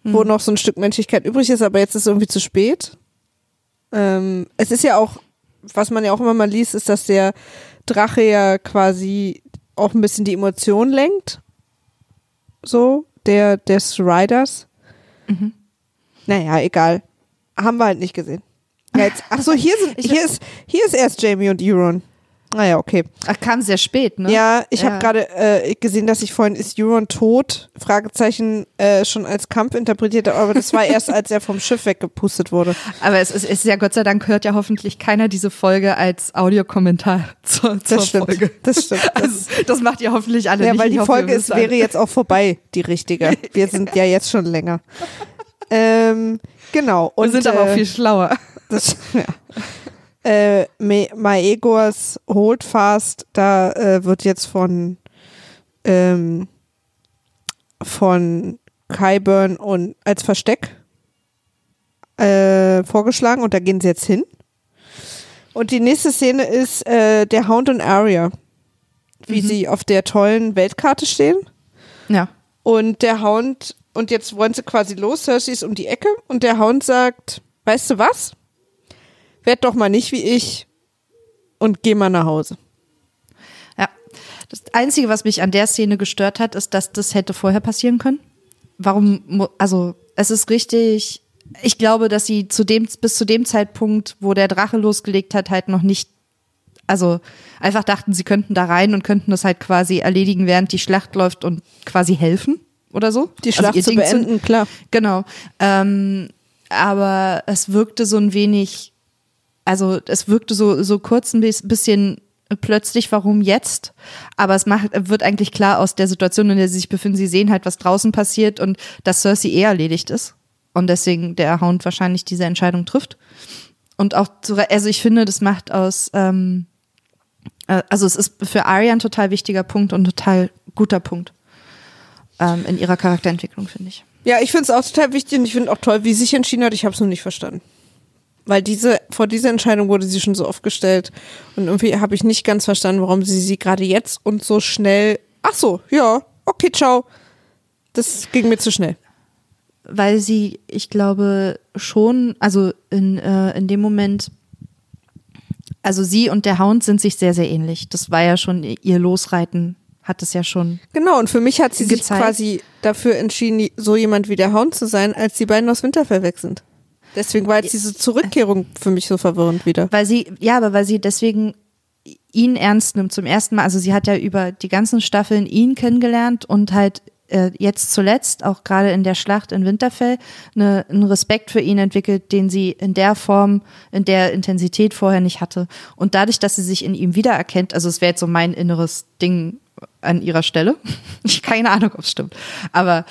Speaker 2: Wo noch so ein Stück Menschlichkeit übrig ist, aber jetzt ist irgendwie zu spät. Ähm, es ist ja auch, was man ja auch immer mal liest, ist, dass der Drache ja quasi auch ein bisschen die Emotion lenkt. So, der, des Riders. Naja, egal. Haben wir halt nicht gesehen. Ja, jetzt, ach so, hier sind, hier ist, hier ist erst Jamie und Euron. Naja, okay.
Speaker 3: Ach, kam sehr spät, ne?
Speaker 2: Ja, ich
Speaker 3: Ja.
Speaker 2: habe gerade äh, gesehen, dass ich vorhin ist Euron tot? Fragezeichen äh, schon als Kampf interpretiert habe, aber das war erst, als er vom Schiff weggepustet wurde.
Speaker 3: Aber es ist, ist ja Gott sei Dank hört ja hoffentlich keiner diese Folge als Audiokommentar zur, <laughs> zur
Speaker 2: Das stimmt.
Speaker 3: Folge.
Speaker 2: Das stimmt. <laughs> Das,
Speaker 3: Also, das macht ihr hoffentlich alle
Speaker 2: ja,
Speaker 3: nicht.
Speaker 2: weil die
Speaker 3: hoffe,
Speaker 2: Folge ist,
Speaker 3: alle.
Speaker 2: wäre jetzt auch vorbei, die richtige. Wir sind ja jetzt schon länger. <laughs> Ähm, genau.
Speaker 3: Wir
Speaker 2: Und,
Speaker 3: sind aber auch
Speaker 2: äh,
Speaker 3: viel schlauer.
Speaker 2: Das, ja. Äh, Maegors Holdfast, da äh, wird jetzt von ähm, von Kyburn und als Versteck äh, vorgeschlagen und da gehen sie jetzt hin. Und die nächste Szene ist äh, der Hound und Arya, wie
Speaker 3: Mhm.
Speaker 2: sie auf der tollen Weltkarte stehen.
Speaker 3: Ja.
Speaker 2: Und der Hound, und jetzt wollen sie quasi los, Cersei ist um die Ecke und der Hound sagt, weißt du was? Werd doch mal nicht wie ich und geh mal nach Hause.
Speaker 3: Ja. Das Einzige, was mich an der Szene gestört hat, ist, dass das hätte vorher passieren können. Warum, also es ist richtig, ich glaube, dass sie zu dem, bis zu dem Zeitpunkt, wo der Drache losgelegt hat, halt noch nicht, also einfach dachten, sie könnten da rein und könnten das halt quasi erledigen, während die Schlacht läuft und quasi helfen oder so.
Speaker 2: Die
Speaker 3: Also
Speaker 2: Schlacht
Speaker 3: ihr
Speaker 2: zu
Speaker 3: Ding
Speaker 2: beenden, klar.
Speaker 3: Genau. Ähm, aber es wirkte so ein wenig, also es wirkte so, so kurz ein bis- bisschen plötzlich, warum jetzt? Aber es macht, wird eigentlich klar aus der Situation, in der sie sich befinden. Sie sehen halt, was draußen passiert und dass Cersei eh erledigt ist. Und deswegen der Hound wahrscheinlich diese Entscheidung trifft. Und auch, zu, also ich finde, das macht aus, ähm, äh, also es ist für Arya ein total wichtiger Punkt und total guter Punkt ähm, in ihrer Charakterentwicklung, finde ich.
Speaker 2: Ja, ich finde es auch total wichtig und ich finde auch toll, wie sie sich entschieden hat. Ich habe es nur nicht verstanden. Weil diese, vor dieser Entscheidung wurde sie schon so oft gestellt. Und irgendwie habe ich nicht ganz verstanden, warum sie sie gerade jetzt und so schnell. Ach so, ja, okay, ciao. Das ging mir zu schnell.
Speaker 3: weil sie, ich glaube, schon, also in, äh, in dem Moment, also sie und der Hound sind sich sehr, sehr ähnlich. Das war ja schon ihr Losreiten, hat es ja schon.
Speaker 2: Genau, und für mich hat sie sich
Speaker 3: Gezeigt.
Speaker 2: quasi dafür entschieden, so jemand wie der Hound zu sein, als die beiden aus Winterfell weg sind. Deswegen war jetzt diese Zurückkehrung für mich so verwirrend wieder.
Speaker 3: Weil sie, ja, aber weil sie deswegen ihn ernst nimmt zum ersten Mal. Also sie hat ja über die ganzen Staffeln ihn kennengelernt und halt äh, jetzt zuletzt, auch gerade in der Schlacht in Winterfell, eine, einen Respekt für ihn entwickelt, den sie in der Form, in der Intensität vorher nicht hatte. Und dadurch, dass sie sich in ihm wiedererkennt, also es wäre jetzt so mein inneres Ding an ihrer Stelle. <laughs> Ich keine Ahnung, ob es stimmt. Aber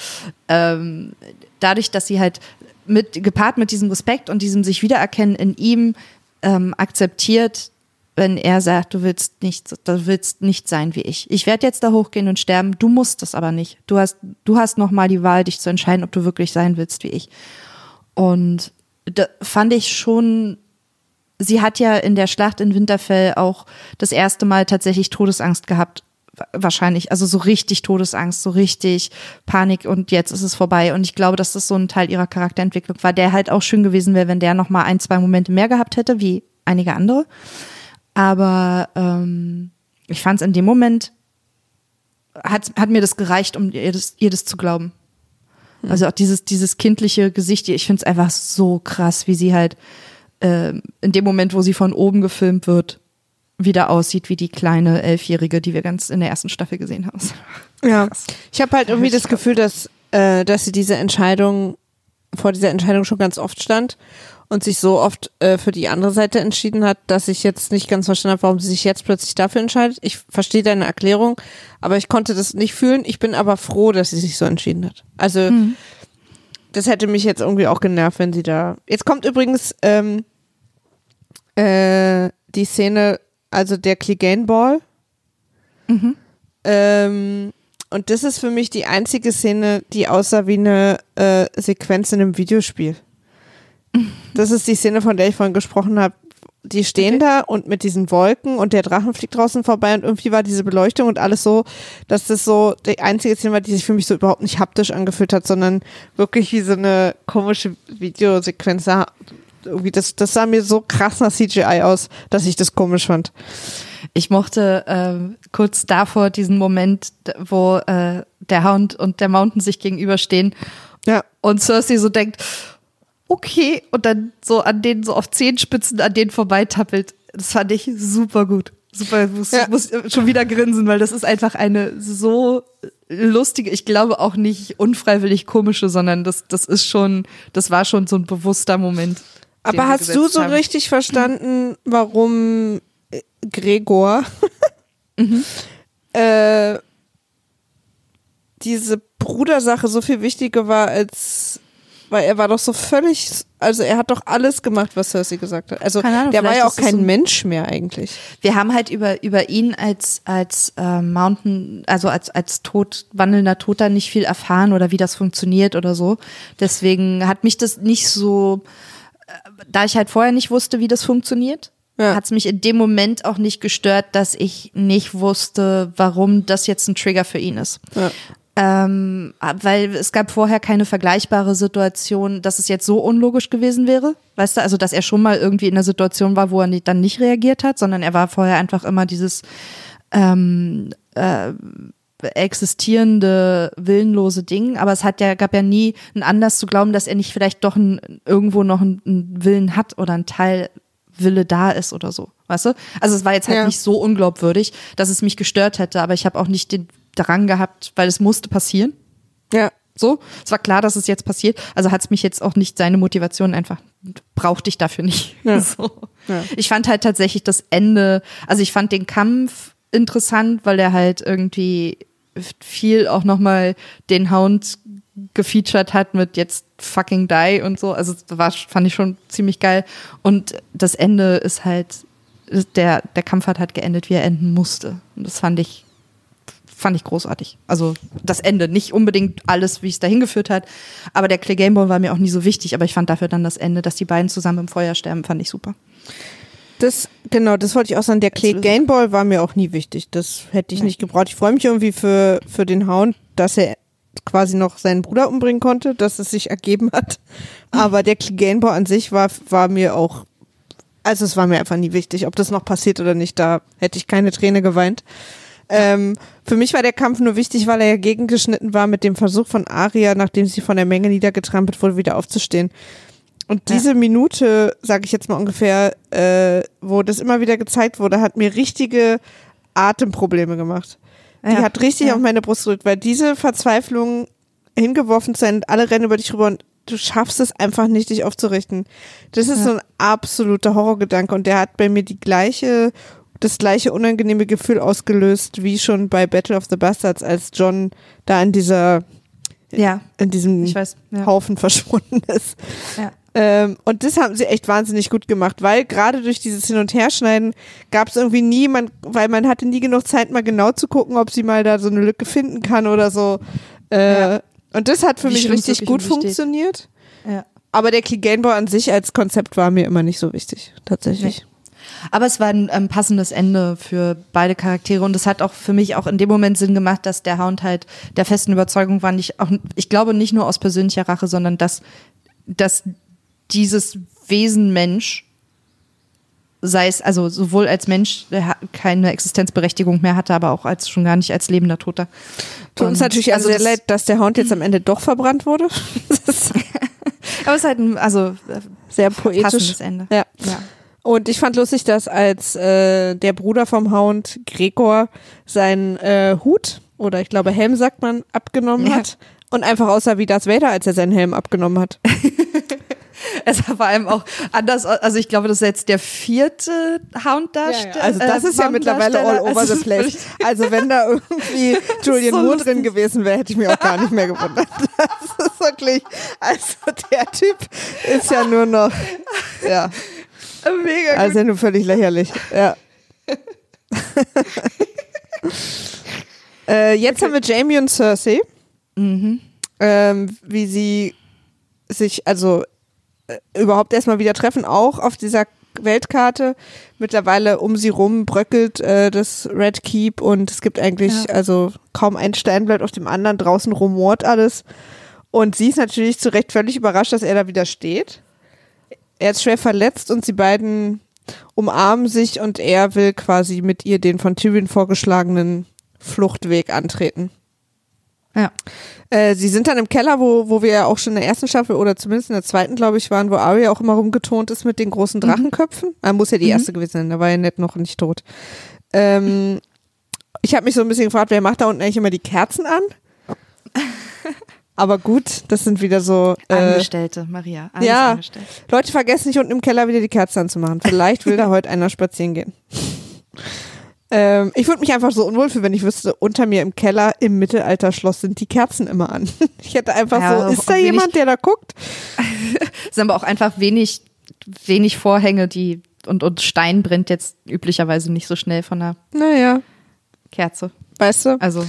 Speaker 3: ähm, dadurch, dass sie halt mit, gepaart mit diesem Respekt und diesem sich wiedererkennen in ihm ähm, akzeptiert, wenn er sagt, du willst nicht, du willst nicht sein wie ich. Ich werde jetzt da hochgehen und sterben. Du musst das aber nicht. Du hast, du hast noch mal die Wahl, dich zu entscheiden, ob du wirklich sein willst wie ich. Und da fand ich schon. Sie hat ja in der Schlacht in Winterfell auch das erste Mal tatsächlich Todesangst gehabt. Wa- Wahrscheinlich, also so richtig Todesangst, so richtig Panik und jetzt ist es vorbei. Und ich glaube, dass das so ein Teil ihrer Charakterentwicklung war, der halt auch schön gewesen wäre, wenn der noch mal ein, zwei Momente mehr gehabt hätte, wie einige andere. Aber ähm, ich fand es in dem Moment, hat, hat mir das gereicht, um ihr das, ihr das zu glauben. Also auch dieses, dieses kindliche Gesicht, ich finde es einfach so krass, wie sie halt ähm, in dem Moment, wo sie von oben gefilmt wird, wieder aussieht wie die kleine Elfjährige, die wir ganz in der ersten Staffel gesehen haben.
Speaker 2: Ja. Ich habe halt irgendwie das Gefühl, dass, äh, dass sie diese Entscheidung, vor dieser Entscheidung schon ganz oft stand und sich so oft äh, für die andere Seite entschieden hat, dass ich jetzt nicht ganz verstanden habe, warum sie sich jetzt plötzlich dafür entscheidet. Ich verstehe deine Erklärung, aber ich konnte das nicht fühlen. Ich bin aber froh, dass sie sich so entschieden hat. Also das hätte mich jetzt irgendwie auch genervt, wenn sie da. Jetzt kommt übrigens ähm, äh, die Szene, also der Clegane Ball. Ähm, und das ist für mich die einzige Szene, die aussah wie eine äh, Sequenz in einem Videospiel. <laughs> Das ist die Szene, von der ich vorhin gesprochen habe. Die stehen
Speaker 3: Okay.
Speaker 2: da und mit diesen Wolken und der Drachen fliegt draußen vorbei und irgendwie war diese Beleuchtung und alles so, dass das so die einzige Szene war, die sich für mich so überhaupt nicht haptisch angefühlt hat, sondern wirklich wie so eine komische Videosequenz. sah. Irgendwie das, das sah mir so krass nach CGI aus, dass ich das komisch fand.
Speaker 3: Ich mochte ähm, kurz davor diesen Moment, wo äh, der Hound und der Mountain sich gegenüberstehen
Speaker 2: Ja.
Speaker 3: und Cersei so denkt, okay, und dann so an denen so auf Zehenspitzen an denen vorbeitappelt. Das fand ich super gut. Super, ich muss,
Speaker 2: Ja.
Speaker 3: muss schon wieder grinsen, weil das ist einfach eine so lustige, ich glaube auch nicht unfreiwillig komische, sondern das, das ist schon, das war schon so ein bewusster Moment.
Speaker 2: Aber hast du so
Speaker 3: haben.
Speaker 2: richtig verstanden, warum äh, Gregor <laughs> äh, diese Brudersache so viel wichtiger war als weil er war doch so völlig, also er hat doch alles gemacht, was Cersei gesagt hat. Also
Speaker 3: Ahnung,
Speaker 2: der war ja auch kein
Speaker 3: so
Speaker 2: Mensch mehr eigentlich.
Speaker 3: Wir haben halt über, über ihn als, als äh, Mountain, also als, als tot, wandelnder Toter nicht viel erfahren oder wie das funktioniert oder so. Deswegen hat mich das nicht so, da ich halt vorher nicht wusste, wie das funktioniert,
Speaker 2: Ja.
Speaker 3: hat es mich in dem Moment auch nicht gestört, dass ich nicht wusste, warum das jetzt ein Trigger für ihn ist.
Speaker 2: Ja.
Speaker 3: Ähm, weil es gab vorher keine vergleichbare Situation, dass es jetzt so unlogisch gewesen wäre. Weißt du, also dass er schon mal irgendwie in einer Situation war, wo er nicht, dann nicht reagiert hat, sondern er war vorher einfach immer dieses ähm, äh, existierende, willenlose Ding. Aber es hat ja, gab ja nie einen Anlass zu glauben, dass er nicht vielleicht doch ein, irgendwo noch einen, einen Willen hat oder ein Teil Wille da ist oder so. Weißt du? Also es war jetzt halt
Speaker 2: Ja.
Speaker 3: nicht so unglaubwürdig, dass es mich gestört hätte, aber ich habe auch nicht den Drang gehabt, weil es musste passieren.
Speaker 2: Ja.
Speaker 3: So, es war klar, dass es jetzt passiert. Also hat es mich jetzt auch nicht seine Motivation einfach brauchte ich dafür nicht.
Speaker 2: Ja. <laughs>
Speaker 3: So.
Speaker 2: Ja.
Speaker 3: Ich fand halt tatsächlich das Ende. Also ich fand den Kampf interessant, weil er halt irgendwie viel auch noch mal den Hound gefeatured hat mit jetzt fucking die und so. Also das war fand ich schon ziemlich geil. Und das Ende ist halt der der Kampf hat halt geendet, wie er enden musste. Und das fand ich fand ich großartig. Also das Ende, nicht unbedingt alles, wie es dahin geführt hat, aber der Clay Gameball war mir auch nie so wichtig, aber ich fand dafür dann das Ende, dass die beiden zusammen im Feuer sterben, fand ich super.
Speaker 2: Das, genau, das wollte ich auch sagen. Der Clay. Gameball war mir auch nie wichtig. Das hätte ich nicht gebraucht. Ich freue mich irgendwie für, für den Hound, dass er quasi noch seinen Bruder umbringen konnte, dass es sich ergeben hat. <laughs> Aber der Clay Gameball an sich war, war mir auch, also es war mir einfach nie wichtig. Ob das noch passiert oder nicht, da hätte ich keine Träne geweint. Ähm, für mich war der Kampf nur wichtig, weil er ja gegengeschnitten war mit dem Versuch von Aria, nachdem sie von der Menge niedergetrampelt wurde, wieder aufzustehen. Und diese Minute, sage ich jetzt mal ungefähr, äh, wo das immer wieder gezeigt wurde, hat mir richtige Atemprobleme gemacht. Die
Speaker 3: Ja.
Speaker 2: hat richtig
Speaker 3: Ja.
Speaker 2: auf meine Brust gedrückt, weil diese Verzweiflung hingeworfen zu sein, alle rennen über dich rüber und du schaffst es einfach nicht, dich aufzurichten. Das ist
Speaker 3: Ja.
Speaker 2: so ein absoluter Horrorgedanke und der hat bei mir die gleiche, das gleiche unangenehme Gefühl ausgelöst, wie schon bei Battle of the Bastards, als John da in dieser,
Speaker 3: Ja,
Speaker 2: in diesem
Speaker 3: weiß. Ja.
Speaker 2: Haufen <laughs> verschwunden ist.
Speaker 3: Ja.
Speaker 2: Ähm, und das haben sie echt wahnsinnig gut gemacht, weil gerade durch dieses Hin- und Herschneiden gab es irgendwie nie, man, weil man hatte nie genug Zeit, mal genau zu gucken, ob sie mal da so eine Lücke finden kann oder so. Äh,
Speaker 3: Ja.
Speaker 2: Und das hat für
Speaker 3: Wie
Speaker 2: mich richtig gut funktioniert.
Speaker 3: Ja.
Speaker 2: Aber der Cleganebau an sich als Konzept war mir immer nicht so wichtig, tatsächlich.
Speaker 3: Aber es war ein ähm, passendes Ende für beide Charaktere und es hat auch für mich auch in dem Moment Sinn gemacht, dass der Hound halt der festen Überzeugung war, nicht auch, ich glaube nicht nur aus persönlicher Rache, sondern dass, dass dieses Wesen Mensch, sei es also sowohl als Mensch, der keine Existenzberechtigung mehr hatte, aber auch als schon gar nicht als lebender Toter.
Speaker 2: Tut uns natürlich also
Speaker 3: also
Speaker 2: sehr
Speaker 3: das-
Speaker 2: leid, dass der Hound jetzt am Ende doch verbrannt wurde. <laughs> <laughs>
Speaker 3: Aber es ist halt ein, also äh,
Speaker 2: sehr poetisch.
Speaker 3: passendes Ende.
Speaker 2: Ja.
Speaker 3: Ja.
Speaker 2: Und ich fand lustig, dass als äh, der Bruder vom Hound, Gregor, seinen äh, Hut oder ich glaube Helm sagt man, abgenommen
Speaker 3: Ja.
Speaker 2: hat und einfach aussah wie Darth Vader, als er seinen Helm abgenommen hat. <laughs> <laughs>
Speaker 3: Es war vor allem auch anders, also ich glaube, das ist jetzt der vierte Hound-Darsteller.
Speaker 2: Also das
Speaker 3: äh,
Speaker 2: ist ja mittlerweile all over
Speaker 3: Also
Speaker 2: the <laughs> place. Also wenn da irgendwie <laughs> Julian
Speaker 3: so
Speaker 2: Moore
Speaker 3: lustig.
Speaker 2: drin gewesen wäre, hätte ich mich auch gar nicht mehr gewundert. Das ist wirklich, also der Typ ist ja nur noch, ja,
Speaker 3: mega
Speaker 2: also ja nur völlig lächerlich. Ja. äh, jetzt haben wir Jamie und Cersei.
Speaker 3: Mhm.
Speaker 2: ähm, wie sie sich also äh, überhaupt erstmal wieder treffen, auch auf dieser Weltkarte. Mittlerweile um sie rum bröckelt äh, das Red Keep und es gibt eigentlich
Speaker 3: Ja.
Speaker 2: also kaum ein Stein bleibt auf dem anderen, draußen rumort alles. Und sie ist natürlich zu Recht völlig überrascht, dass er da wieder steht. Er ist schwer verletzt und sie beiden umarmen sich und er will quasi mit ihr den von Tyrion vorgeschlagenen Fluchtweg antreten.
Speaker 3: Ja.
Speaker 2: Äh, sie sind dann im Keller, wo, wo wir ja auch schon in der ersten Staffel oder zumindest in der zweiten, glaube ich, waren, wo Arya auch immer rumgetont ist mit den großen Drachenköpfen. Er muss ja die erste gewesen sein, da war ja nett noch nicht tot. Ähm, ich habe mich so ein bisschen gefragt, wer macht da unten eigentlich immer die Kerzen an? <laughs> Aber gut, das sind wieder so. Äh,
Speaker 3: Angestellte, Maria.
Speaker 2: Ja.
Speaker 3: angestellt.
Speaker 2: Leute vergessen nicht unten im Keller wieder die Kerzen anzumachen. Vielleicht will da <laughs> heute einer spazieren gehen. Ähm, ich würde mich einfach so unwohl fühlen, wenn ich wüsste, unter mir im Keller im Mittelalterschloss sind die Kerzen immer an. <laughs> Ich hätte einfach
Speaker 3: Ja,
Speaker 2: so, ist da jemand, der da guckt? <laughs>
Speaker 3: Es sind aber auch einfach wenig, wenig Vorhänge, die und, und Stein brennt jetzt üblicherweise nicht so schnell von einer
Speaker 2: Naja,
Speaker 3: Kerze.
Speaker 2: weißt du.
Speaker 3: Also,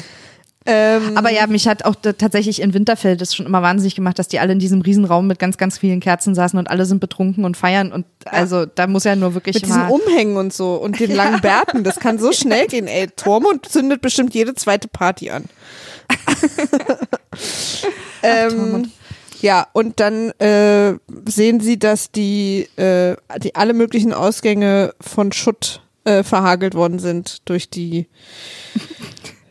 Speaker 2: Ähm,
Speaker 3: aber ja, mich hat auch tatsächlich in Winterfell das schon immer wahnsinnig gemacht, dass die alle in diesem Riesenraum mit ganz, ganz vielen Kerzen saßen und alle sind betrunken und feiern und also da muss ja nur wirklich
Speaker 2: mit diesen Umhängen und so und den <laughs> langen Bärten, das kann so schnell gehen, ey. <laughs> Tormund zündet bestimmt jede zweite Party an. <laughs> ähm, ja, und dann äh, sehen sie, dass die, äh, die alle möglichen Ausgänge von Schutt äh, verhagelt worden sind durch die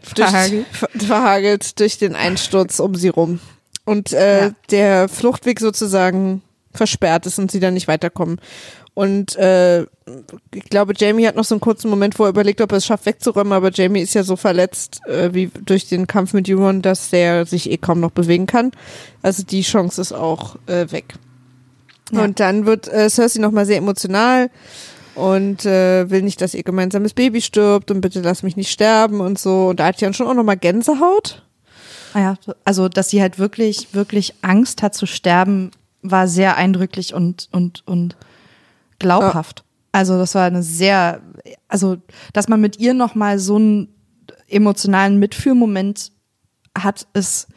Speaker 3: Verhagelt.
Speaker 2: ver- verhagelt durch den Einsturz um sie rum. Und äh,
Speaker 3: Ja.
Speaker 2: der Fluchtweg sozusagen versperrt ist und sie dann nicht weiterkommen. Und äh, ich glaube, Jamie hat noch so einen kurzen Moment, wo er überlegt, ob er es schafft, wegzuräumen, aber Jamie ist ja so verletzt äh, wie durch den Kampf mit Euron, dass er sich eh kaum noch bewegen kann. Also die Chance ist auch äh, weg.
Speaker 3: Ja.
Speaker 2: Und dann wird äh, Cersei nochmal sehr emotional und äh, will nicht, dass ihr gemeinsames Baby stirbt und bitte lass mich nicht sterben und so. Und da hat sie dann schon auch nochmal Gänsehaut.
Speaker 3: Ah ja, also dass sie halt wirklich, wirklich Angst hat zu sterben, war sehr eindrücklich und, und, und glaubhaft. Also das war eine sehr, also dass man mit ihr nochmal so einen emotionalen Mitfühlmoment hat, ist,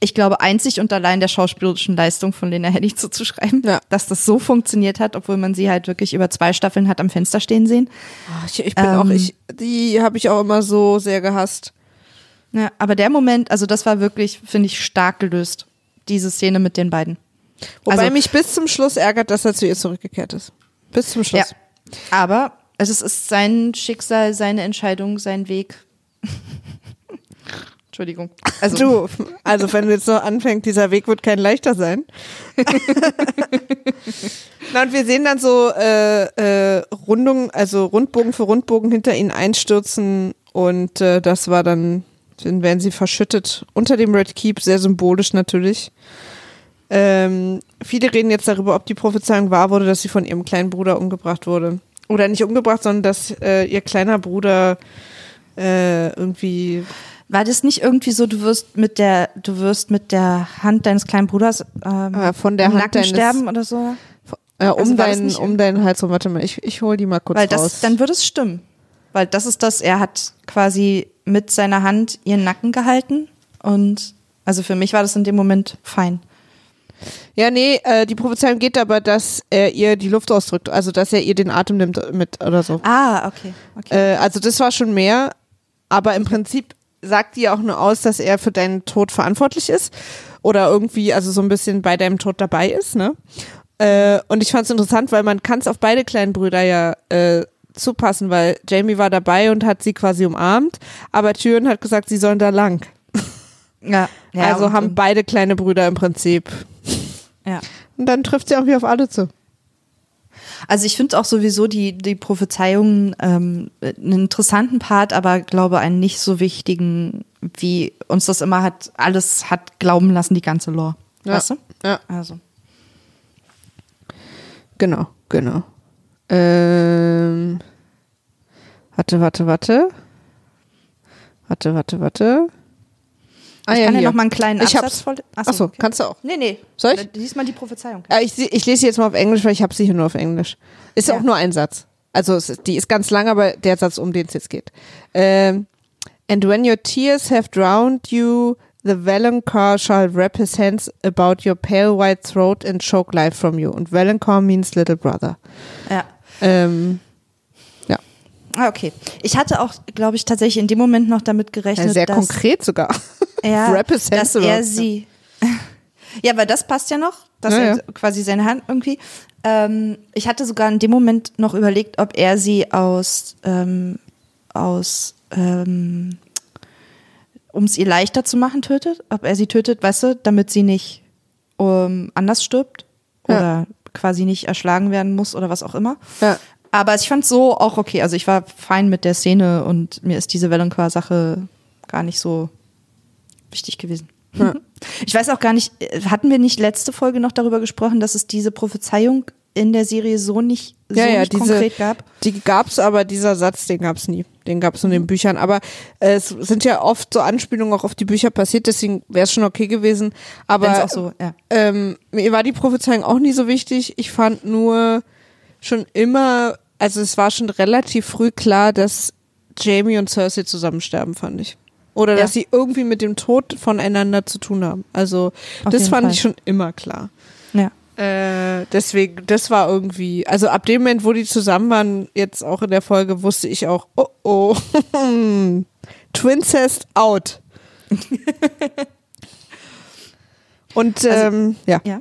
Speaker 3: ich glaube, einzig und allein der schauspielerischen Leistung von Lena Headey zuzuschreiben,
Speaker 2: Ja.
Speaker 3: dass das so funktioniert hat, obwohl man sie halt wirklich über zwei Staffeln hat am Fenster stehen sehen.
Speaker 2: Ich, ich bin
Speaker 3: Ähm.
Speaker 2: auch, ich, die habe ich auch immer so sehr gehasst.
Speaker 3: Ja, aber der Moment, also das war wirklich, finde ich, stark gelöst. Diese Szene mit den beiden.
Speaker 2: Wobei
Speaker 3: Also-
Speaker 2: mich bis zum Schluss ärgert, dass er zu ihr zurückgekehrt ist. Bis zum Schluss.
Speaker 3: Ja. Aber es ist sein Schicksal, seine Entscheidung, sein Weg. <laughs> Entschuldigung. Also,
Speaker 2: Du, also wenn du jetzt noch anfängt, dieser Weg wird kein leichter sein. <laughs> Na, und wir sehen dann so äh, äh, Rundungen, also Rundbogen für Rundbogen hinter ihnen einstürzen und äh, das war dann, dann werden sie verschüttet unter dem Red Keep, sehr symbolisch natürlich. Ähm, viele reden jetzt darüber, ob die Prophezeiung wahr wurde, dass sie von ihrem kleinen Bruder umgebracht wurde. Oder nicht umgebracht, sondern dass äh, ihr kleiner Bruder äh, irgendwie
Speaker 3: war das nicht irgendwie so, du wirst mit der, du wirst mit der Hand deines kleinen Bruders ähm,
Speaker 2: äh, von der Hand
Speaker 3: Nacken
Speaker 2: deines
Speaker 3: sterben oder so?
Speaker 2: Ja, um,
Speaker 3: Also
Speaker 2: deinen, um deinen Hals rum. Warte mal, ich, ich hol die mal kurz
Speaker 3: Weil das,
Speaker 2: raus.
Speaker 3: dann würde es stimmen. Weil das ist das, er hat quasi mit seiner Hand ihren Nacken gehalten und also für mich war das in dem Moment fein.
Speaker 2: ja, nee, äh, die Prophezeiung geht aber, dass er ihr die Luft ausdrückt, also dass er ihr den Atem nimmt mit oder so.
Speaker 3: Ah, okay. okay.
Speaker 2: Äh, also das war schon mehr, aber im Prinzip sagt ja auch nur aus, dass er für deinen Tod verantwortlich ist oder irgendwie also so ein bisschen bei deinem Tod dabei ist, ne? Äh, und ich fand es interessant, weil man kann es auf beide kleinen Brüder ja äh, zupassen, weil Jamie war dabei und hat sie quasi umarmt, aber Tyrion hat gesagt, sie sollen da lang. <laughs>
Speaker 3: ja, ja,
Speaker 2: also haben beide kleine Brüder im Prinzip.
Speaker 3: ja.
Speaker 2: Und dann trifft sie auch wie auf alle zu.
Speaker 3: Also ich finde auch sowieso die, die Prophezeiungen ähm, einen interessanten Part, aber glaube einen nicht so wichtigen, wie uns das immer hat, alles hat glauben lassen, die ganze Lore.
Speaker 2: Ja.
Speaker 3: Weißt du?
Speaker 2: Ja.
Speaker 3: Also.
Speaker 2: Genau, genau. Ähm, warte, warte, warte. Warte, warte, warte. Ah,
Speaker 3: Ich kann ja
Speaker 2: hier.
Speaker 3: noch mal einen kleinen
Speaker 2: Ich
Speaker 3: Absatz voll.
Speaker 2: Achso, kannst du auch.
Speaker 3: Nee, nee.
Speaker 2: Soll ich?
Speaker 3: Diesmal die Prophezeiung.
Speaker 2: Äh, ich, ich lese sie jetzt mal auf Englisch, weil ich habe sie hier nur auf Englisch. Ist
Speaker 3: Ja.
Speaker 2: auch nur ein Satz. Also es, die ist ganz lang, aber der Satz, um den es jetzt geht. Ähm, And when your tears have drowned you, the Valonqar shall wrap his hands about your pale white throat and choke life from you. Und Valonqar means little brother.
Speaker 3: Ja.
Speaker 2: Ähm, ja,
Speaker 3: Ah, okay. Ich hatte auch, glaube ich, tatsächlich in dem Moment noch damit gerechnet,
Speaker 2: ja sehr
Speaker 3: dass,
Speaker 2: konkret sogar.
Speaker 3: Ja,
Speaker 2: hands
Speaker 3: dass er sie. <laughs> Ja, weil das passt ja noch, dass
Speaker 2: Ja,
Speaker 3: er quasi seine Hand irgendwie. Ähm, ich hatte sogar in dem Moment noch überlegt, ob er sie aus, ähm, aus, ähm, um es ihr leichter zu machen, tötet. Ob er sie tötet, weißt du, damit sie nicht ähm, anders stirbt
Speaker 2: Ja.
Speaker 3: oder quasi nicht erschlagen werden muss oder was auch immer.
Speaker 2: Ja.
Speaker 3: Aber ich fand so auch okay. Also ich war fein mit der Szene und mir ist diese Valonqua-Sache gar nicht so wichtig gewesen.
Speaker 2: Ja. <laughs>
Speaker 3: Ich weiß auch gar nicht, äh, hatten wir nicht letzte Folge noch darüber gesprochen, dass es diese Prophezeiung in der Serie so nicht, so
Speaker 2: ja, ja,
Speaker 3: nicht
Speaker 2: diese,
Speaker 3: konkret gab?
Speaker 2: Die gab's, aber dieser Satz, den gab's nie. Den gab's nur in den Büchern. Aber äh, es sind ja oft so Anspielungen auch auf die Bücher passiert, deswegen wäre es schon okay gewesen. Aber
Speaker 3: Wenn's auch so, ja.
Speaker 2: ähm, mir war die Prophezeiung auch nie so wichtig. Ich fand nur schon immer, also es war schon relativ früh klar, dass Jamie und Cersei zusammen sterben, fand ich. Oder
Speaker 3: Ja.
Speaker 2: dass sie irgendwie mit dem Tod voneinander zu tun haben. Also
Speaker 3: Auf
Speaker 2: das fand
Speaker 3: Fall.
Speaker 2: ich schon immer klar.
Speaker 3: Ja.
Speaker 2: Äh, deswegen, das war irgendwie, also ab dem Moment, wo die zusammen waren, jetzt auch in der Folge, wusste ich auch, oh oh, <laughs> Twincest out. <laughs> Und
Speaker 3: Also-
Speaker 2: ähm, ja,
Speaker 3: Ja.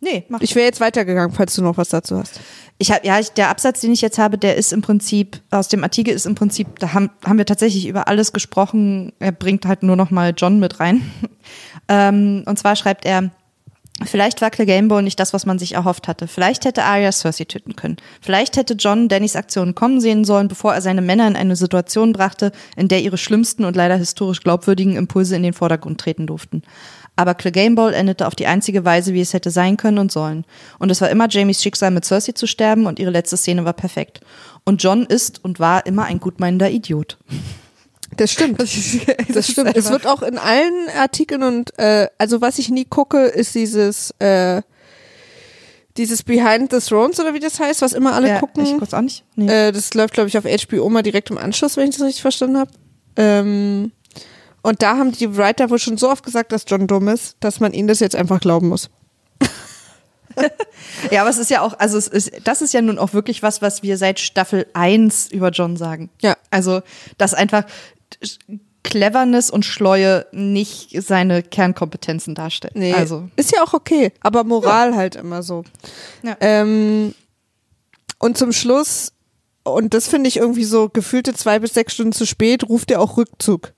Speaker 3: Nee, mach
Speaker 2: ich wäre jetzt weitergegangen, falls du noch was dazu hast.
Speaker 3: Ich habe ja, ich, der Absatz, den ich jetzt habe, der ist im Prinzip aus dem Artikel ist im Prinzip, da haben, haben wir tatsächlich über alles gesprochen. Er bringt halt nur noch mal John mit rein. <laughs> ähm, und zwar schreibt er: Vielleicht war Clegane nicht das, was man sich erhofft hatte. Vielleicht hätte Arya Cersei töten können. Vielleicht hätte John Dannys Aktionen kommen sehen sollen, bevor er seine Männer in eine Situation brachte, in der ihre schlimmsten und leider historisch glaubwürdigen Impulse in den Vordergrund treten durften. Aber Clegane Bowl endete auf die einzige Weise, wie es hätte sein können und sollen. Und es war immer Jamies Schicksal, mit Cersei zu sterben und ihre letzte Szene war perfekt. Und John ist und war immer ein gutmeinender Idiot.
Speaker 2: Das stimmt. Das, <laughs> stimmt. Es wird auch in allen Artikeln und äh, also was ich nie gucke, ist dieses äh, dieses Behind the Thrones oder wie das heißt, was immer alle
Speaker 3: ja,
Speaker 2: gucken.
Speaker 3: Ich kurz auch nicht. Nee.
Speaker 2: Äh, das läuft, glaube ich, auf HBO mal direkt im Anschluss, wenn ich das richtig verstanden habe. Ähm, und da haben die Writer wohl schon so oft gesagt, dass John dumm ist, dass man ihnen das jetzt einfach glauben muss. <laughs>
Speaker 3: Ja, aber es ist ja auch, also es ist, das ist ja nun auch wirklich was, was wir seit Staffel 1 über John sagen.
Speaker 2: Ja.
Speaker 3: Also, dass einfach Cleverness und Schleue nicht seine Kernkompetenzen darstellen.
Speaker 2: Nee,
Speaker 3: Also,
Speaker 2: ist ja auch okay, aber Moral halt immer so.
Speaker 3: Ja.
Speaker 2: Ähm, und zum Schluss, und das finde ich irgendwie so gefühlte zwei bis sechs Stunden zu spät, ruft er auch Rückzug.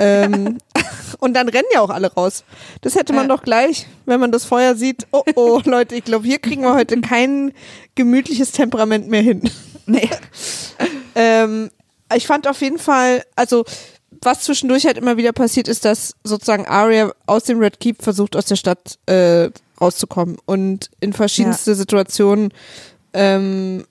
Speaker 2: Ähm, <laughs> und dann rennen ja auch alle raus. Das hätte man
Speaker 3: Ja.
Speaker 2: doch gleich, wenn man das Feuer sieht. Oh, oh, <laughs> Leute, ich glaube, hier kriegen wir heute kein gemütliches Temperament mehr hin.
Speaker 3: nee. <laughs>
Speaker 2: Ähm, ich fand auf jeden Fall, also was zwischendurch halt immer wieder passiert, ist, dass sozusagen Arya aus dem Red Keep versucht, aus der Stadt äh, rauszukommen und in verschiedenste Situationen ähm,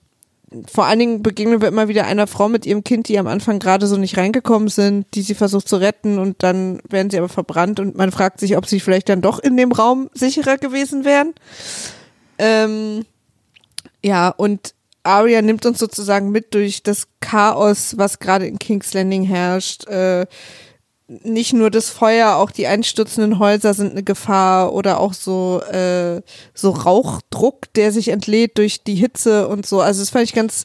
Speaker 2: vor allen Dingen begegnen wir immer wieder einer Frau mit ihrem Kind, die am Anfang gerade so nicht reingekommen sind, die sie versucht zu retten und dann werden sie aber verbrannt und man fragt sich, ob sie vielleicht dann doch in dem Raum sicherer gewesen wären. Ähm, ja, und Arya nimmt uns sozusagen mit durch das Chaos, was gerade in King's Landing herrscht. Äh, nicht nur das Feuer, auch die einstürzenden Häuser sind eine Gefahr oder auch so, äh, so Rauchdruck, der sich entlädt durch die Hitze und so. Also das fand ich ganz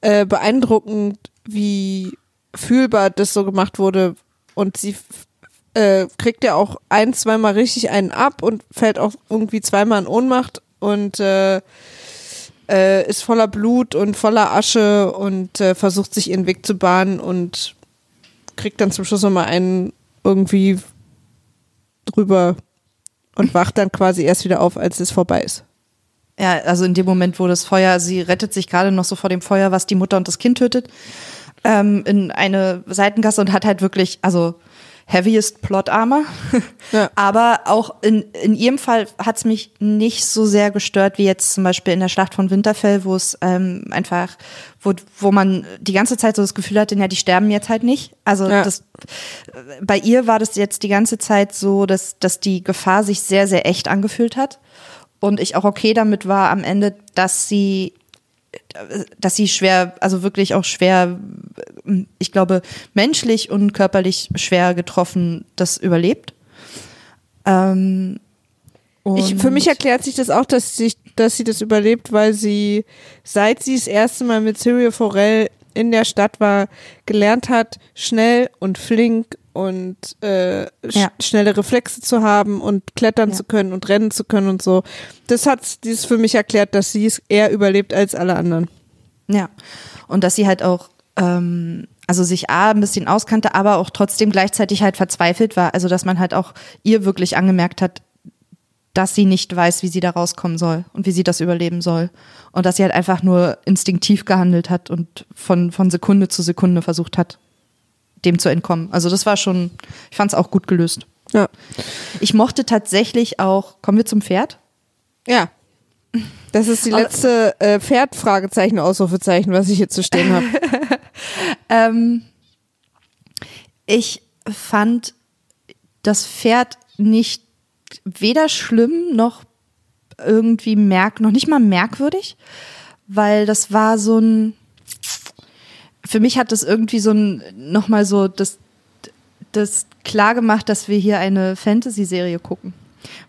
Speaker 2: äh, beeindruckend, wie fühlbar das so gemacht wurde. Und sie äh, kriegt ja auch ein, zweimal richtig einen ab und fällt auch irgendwie zweimal in Ohnmacht und äh, äh, ist voller Blut und voller Asche und äh, versucht sich ihren Weg zu bahnen und kriegt dann zum Schluss nochmal einen irgendwie drüber und wacht dann quasi erst wieder auf, als es vorbei ist.
Speaker 3: Ja, also in dem Moment, wo das Feuer, sie rettet sich gerade noch so vor dem Feuer, was die Mutter und das Kind tötet, ähm, in eine Seitengasse und hat halt wirklich, also heaviest Plot Armor. <laughs>
Speaker 2: Ja.
Speaker 3: Aber auch in, in ihrem Fall hat's mich nicht so sehr gestört wie jetzt zum Beispiel in der Schlacht von Winterfell, wo es ähm, einfach, wo, wo man die ganze Zeit so das Gefühl hatte, ja, die sterben jetzt halt nicht. Also
Speaker 2: Ja.
Speaker 3: das bei ihr war das jetzt die ganze Zeit so, dass, dass die Gefahr sich sehr, sehr echt angefühlt hat. Und ich auch okay damit war am Ende, dass sie, dass sie schwer, also wirklich auch schwer, ich glaube, menschlich und körperlich schwer getroffen das überlebt. Ähm,
Speaker 2: Ich, für mich erklärt sich das auch, dass sie, dass sie das überlebt, weil sie, seit sie das erste Mal mit Cyria Forel in der Stadt war, gelernt hat, schnell und flink und äh,
Speaker 3: Ja.
Speaker 2: schnelle Reflexe zu haben und klettern
Speaker 3: Ja.
Speaker 2: zu können und rennen zu können und so. Das hat dies für mich erklärt, dass sie es eher überlebt als alle anderen.
Speaker 3: Ja. Und dass sie halt auch, ähm, also sich A, ein bisschen auskannte, aber auch trotzdem gleichzeitig halt verzweifelt war. Also, dass man halt auch ihr wirklich angemerkt hat, dass sie nicht weiß, wie sie da rauskommen soll und wie sie das überleben soll. Und dass sie halt einfach nur instinktiv gehandelt hat und von, von Sekunde zu Sekunde versucht hat, dem zu entkommen. Also das war schon, ich fand es auch gut gelöst.
Speaker 2: Ja.
Speaker 3: Ich mochte tatsächlich auch, kommen wir zum Pferd?
Speaker 2: Ja. Das ist die letzte äh, Pferd, Fragezeichen, Ausrufezeichen, was ich hier zu stehen habe. <laughs>
Speaker 3: Ähm, ich fand das Pferd nicht weder schlimm noch irgendwie merk, noch nicht mal merkwürdig, weil das war so ein, für mich hat das irgendwie so ein, nochmal so das, das klar gemacht, dass wir hier eine Fantasy-Serie gucken.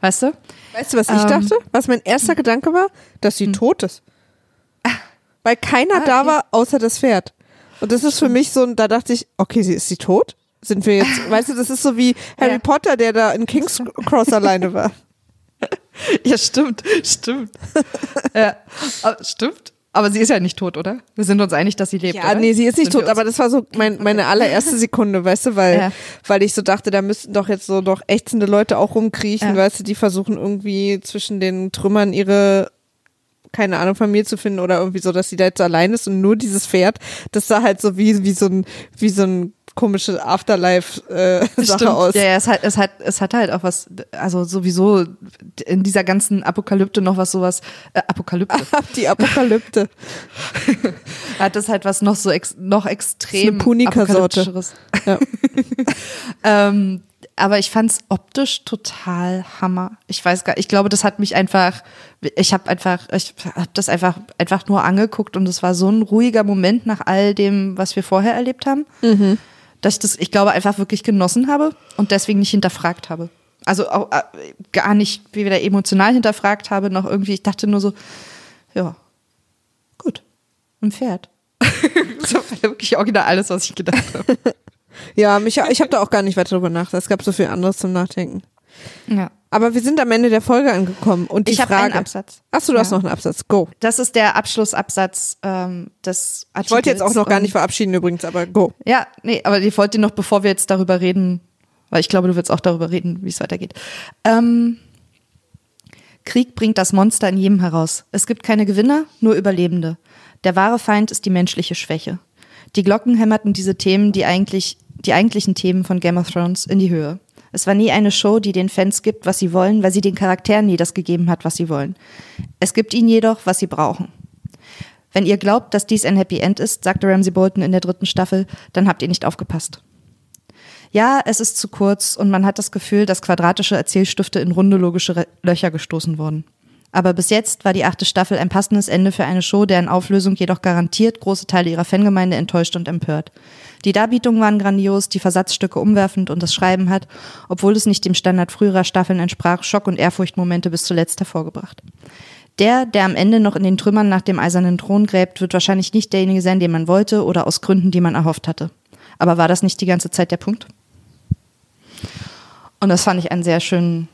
Speaker 3: Weißt du?
Speaker 2: Weißt du, was ich
Speaker 3: Ähm.
Speaker 2: dachte? Was mein erster Gedanke war? Dass sie tot ist. Weil keiner
Speaker 3: Ah,
Speaker 2: da
Speaker 3: okay.
Speaker 2: war, außer das Pferd. Und das ist für mich so, ein- da dachte ich, okay, sie ist sie tot? sind wir jetzt. <laughs> Weißt du, das ist so wie Harry
Speaker 3: Ja.
Speaker 2: Potter, der da in King's <laughs> Cross alleine war.
Speaker 3: Ja, stimmt, stimmt. <laughs> ja, aber- stimmt. Aber sie ist ja nicht tot, oder? Wir sind uns einig, dass sie lebt.
Speaker 2: Ja,
Speaker 3: oder?
Speaker 2: nee, sie ist nicht
Speaker 3: Sind
Speaker 2: tot, aber das war so mein, meine allererste <laughs> Sekunde, weißt du, weil,
Speaker 3: Ja.
Speaker 2: weil ich so dachte, da müssten doch jetzt so noch ächzende Leute auch rumkriechen,
Speaker 3: Ja.
Speaker 2: weißt du, die versuchen irgendwie zwischen den Trümmern ihre, keine Ahnung, Familie zu finden oder irgendwie so, dass sie da jetzt allein ist und nur dieses Pferd, das sah halt so wie, wie so ein, wie so ein komische Afterlife-Sache
Speaker 3: Stimmt.
Speaker 2: aus.
Speaker 3: Ja, ja, es hat, es hat, es hat halt auch was, also sowieso in dieser ganzen Apokalypte noch was sowas, äh, Apokalypte, <laughs>
Speaker 2: Die Apokalypte. <laughs>
Speaker 3: hat das halt was noch so ex, noch extrem
Speaker 2: Punika-Sorte. Ja. <laughs>
Speaker 3: Ähm, aber ich fand's optisch total Hammer. Ich weiß gar, ich glaube, das hat mich einfach, ich habe einfach, ich habe das einfach, einfach nur angeguckt und es war so ein ruhiger Moment nach all dem, was wir vorher erlebt haben, dass ich das, ich glaube, einfach wirklich genossen habe und deswegen nicht hinterfragt habe. Also auch äh, gar nicht wie wieder emotional hinterfragt habe, noch irgendwie, ich dachte nur so, ja, gut, ein Pferd. <laughs> das war wirklich original alles, was ich gedacht habe. <laughs>
Speaker 2: Ja, mich, ich habe da auch gar nicht weiter drüber nachgedacht. Es gab so viel anderes zum Nachdenken.
Speaker 3: Ja.
Speaker 2: Aber wir sind am Ende der Folge angekommen und die
Speaker 3: Ich habe
Speaker 2: Frage.
Speaker 3: einen Absatz.
Speaker 2: Achso, du hast
Speaker 3: Ja.
Speaker 2: noch einen Absatz. Go.
Speaker 3: Das ist der Abschlussabsatz ähm, des Artikels.
Speaker 2: Ich wollte jetzt auch noch gar nicht verabschieden übrigens, aber go.
Speaker 3: Ja, nee, aber ich wollte noch, bevor wir jetzt darüber reden, weil ich glaube, du willst auch darüber reden, wie es weitergeht. Ähm, Krieg bringt das Monster in jedem heraus. Es gibt keine Gewinner, nur Überlebende. Der wahre Feind ist die menschliche Schwäche. Die Glocken hämmerten diese Themen, die eigentlich, die eigentlichen Themen von Game of Thrones, in die Höhe. Es war nie eine Show, die den Fans gibt, was sie wollen, weil sie den Charakteren nie das gegeben hat, was sie wollen. Es gibt ihnen jedoch, was sie brauchen. Wenn ihr glaubt, dass dies ein Happy End ist, sagte Ramsey Bolton in der dritten Staffel, dann habt ihr nicht aufgepasst. Ja, es ist zu kurz und man hat das Gefühl, dass quadratische Erzählstifte in runde logische Re Löcher gestoßen wurden. Aber bis jetzt war die achte Staffel ein passendes Ende für eine Show, deren Auflösung jedoch garantiert große Teile ihrer Fangemeinde enttäuscht und empört. Die Darbietungen waren grandios, die Versatzstücke umwerfend und das Schreiben hat, obwohl es nicht dem Standard früherer Staffeln entsprach, Schock- und Ehrfurchtmomente bis zuletzt hervorgebracht. Der, der am Ende noch in den Trümmern nach dem eisernen Thron gräbt, wird wahrscheinlich nicht derjenige sein, den man wollte oder aus Gründen, die man erhofft hatte. Aber war das nicht die ganze Zeit der Punkt? Und das fand ich einen sehr schönen,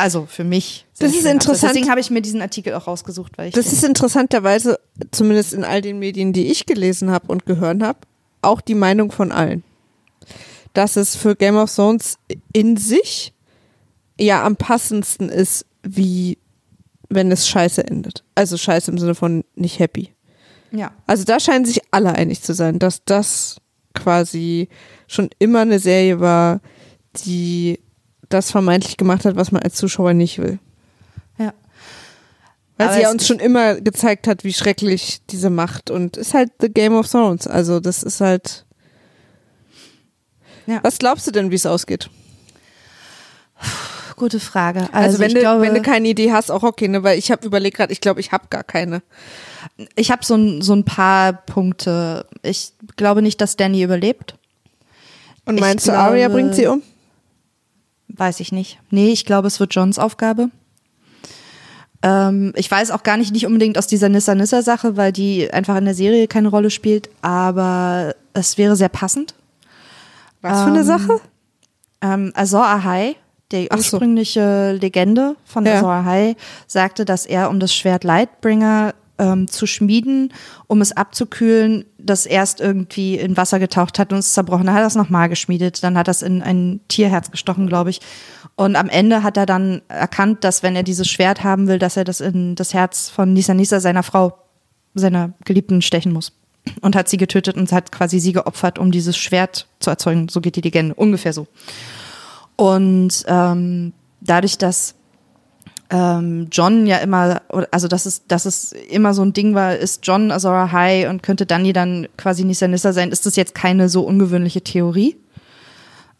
Speaker 3: also für mich.
Speaker 2: Das ist
Speaker 3: Abschluss.
Speaker 2: interessant.
Speaker 3: Deswegen habe ich mir diesen Artikel auch rausgesucht, weil ich.
Speaker 2: Das ist interessanterweise, zumindest in all den Medien, die ich gelesen habe und gehört habe, auch die Meinung von allen. Dass es für Game of Thrones in sich ja am passendsten ist, wie wenn es scheiße endet. Also scheiße im Sinne von nicht happy.
Speaker 3: ja.
Speaker 2: Also da scheinen sich alle einig zu sein, dass das quasi schon immer eine Serie war, die das vermeintlich gemacht hat, was man als Zuschauer nicht will.
Speaker 3: Ja.
Speaker 2: Weil
Speaker 3: Aber
Speaker 2: sie ja uns schon immer gezeigt hat, wie schrecklich diese Macht und ist halt The Game of Thrones. Also das ist halt.
Speaker 3: Ja.
Speaker 2: Was glaubst du denn, wie es ausgeht?
Speaker 3: Gute Frage. Also,
Speaker 2: Also, wenn,
Speaker 3: ich
Speaker 2: du,
Speaker 3: glaube,
Speaker 2: wenn du keine Idee hast, auch okay, ne? Weil ich habe überlegt gerade, ich glaube, ich habe gar keine.
Speaker 3: ich habe so, ein, so ein paar Punkte. Ich glaube nicht, dass Danny überlebt.
Speaker 2: Und
Speaker 3: Ich
Speaker 2: meinst du, Arya
Speaker 3: glaube-
Speaker 2: bringt sie um?
Speaker 3: Weiß ich nicht. Nee, ich glaube, es wird Johns Aufgabe. Ähm, ich weiß auch gar nicht, nicht unbedingt aus dieser Nissa-Nissa-Sache, weil die einfach in der Serie keine Rolle spielt, aber es wäre sehr passend.
Speaker 2: Was für eine
Speaker 3: Ähm,
Speaker 2: Sache?
Speaker 3: Ähm, Azor Ahai, die
Speaker 2: so.
Speaker 3: ursprüngliche Legende von
Speaker 2: Ja.
Speaker 3: Azor Ahai, sagte, dass er, um das Schwert Lightbringer ähm, zu schmieden, um es abzukühlen, das erst irgendwie in Wasser getaucht hat und es zerbrochen. Dann hat er es nochmal geschmiedet, dann hat er es in ein Tierherz gestochen, glaube ich. Und am Ende hat er dann erkannt, dass wenn er dieses Schwert haben will, dass er das in das Herz von Nisa Nisa, seiner Frau, seiner Geliebten, stechen muss. Und hat sie getötet und hat quasi sie geopfert, um dieses Schwert zu erzeugen. So geht die Legende, ungefähr so. Und ähm, dadurch, dass ähm, John ja immer, also dass es, dass es immer so ein Ding war, ist John Azora High und könnte Dani dann quasi Nissa Nissa sein, ist das jetzt keine so ungewöhnliche Theorie.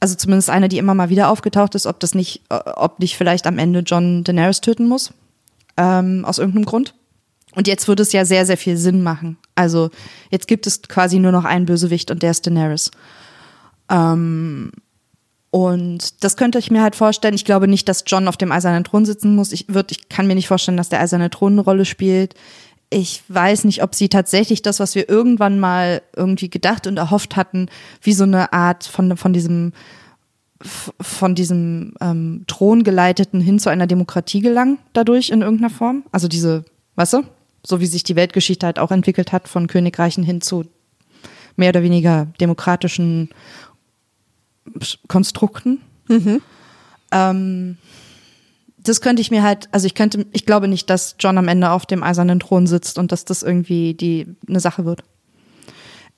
Speaker 3: Also zumindest eine, die immer mal wieder aufgetaucht ist, ob das nicht, äh, ob nicht vielleicht am Ende John Daenerys töten muss. Ähm, aus irgendeinem Grund. Und jetzt würde es ja sehr, sehr viel Sinn machen. Also jetzt gibt es quasi nur noch einen Bösewicht und der ist Daenerys. Ähm, und das könnte ich mir halt vorstellen. Ich glaube nicht, dass John auf dem eisernen Thron sitzen muss. Ich, würd, ich kann mir nicht vorstellen, dass der eiserne Thron eine Rolle spielt. ich weiß nicht, ob sie tatsächlich das, was wir irgendwann mal irgendwie gedacht und erhofft hatten, wie so eine Art von, von diesem von diesem ähm, Thron geleiteten hin zu einer Demokratie gelangen, dadurch in irgendeiner Form. Also diese, weißt du, so wie sich die Weltgeschichte halt auch entwickelt hat, von Königreichen hin zu mehr oder weniger demokratischen Konstrukten.
Speaker 2: Mhm.
Speaker 3: Ähm, das könnte ich mir halt, also ich könnte, ich glaube nicht, dass John am Ende auf dem eisernen Thron sitzt und dass das irgendwie die eine Sache wird.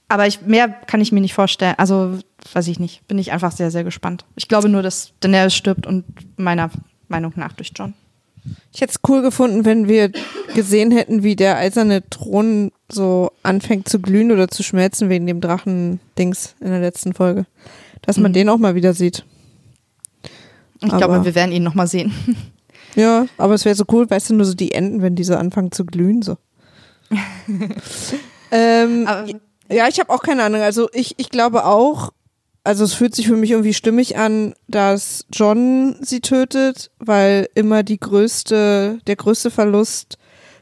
Speaker 3: Aber ich, mehr kann ich mir nicht vorstellen. Also, weiß ich nicht. Bin ich einfach sehr, sehr gespannt. Ich glaube nur, dass Daenerys stirbt und meiner Meinung nach durch John.
Speaker 2: Ich hätte es cool gefunden, wenn wir gesehen hätten, wie der eiserne Thron so anfängt zu glühen oder zu schmelzen wegen dem Drachen-Dings in der letzten Folge. Dass man
Speaker 3: Mhm.
Speaker 2: den auch mal wieder sieht.
Speaker 3: Ich
Speaker 2: Aber-
Speaker 3: glaube, wir werden ihn nochmal sehen. <laughs>
Speaker 2: Ja, aber es wäre so cool, weißt du, nur so die Enden, wenn die so anfangen zu glühen, so. <laughs> ähm,
Speaker 3: Aber-
Speaker 2: ja, ich habe auch keine Ahnung. Also ich, ich glaube auch, also es fühlt sich für mich irgendwie stimmig an, dass John sie tötet, weil immer die größte, der größte Verlust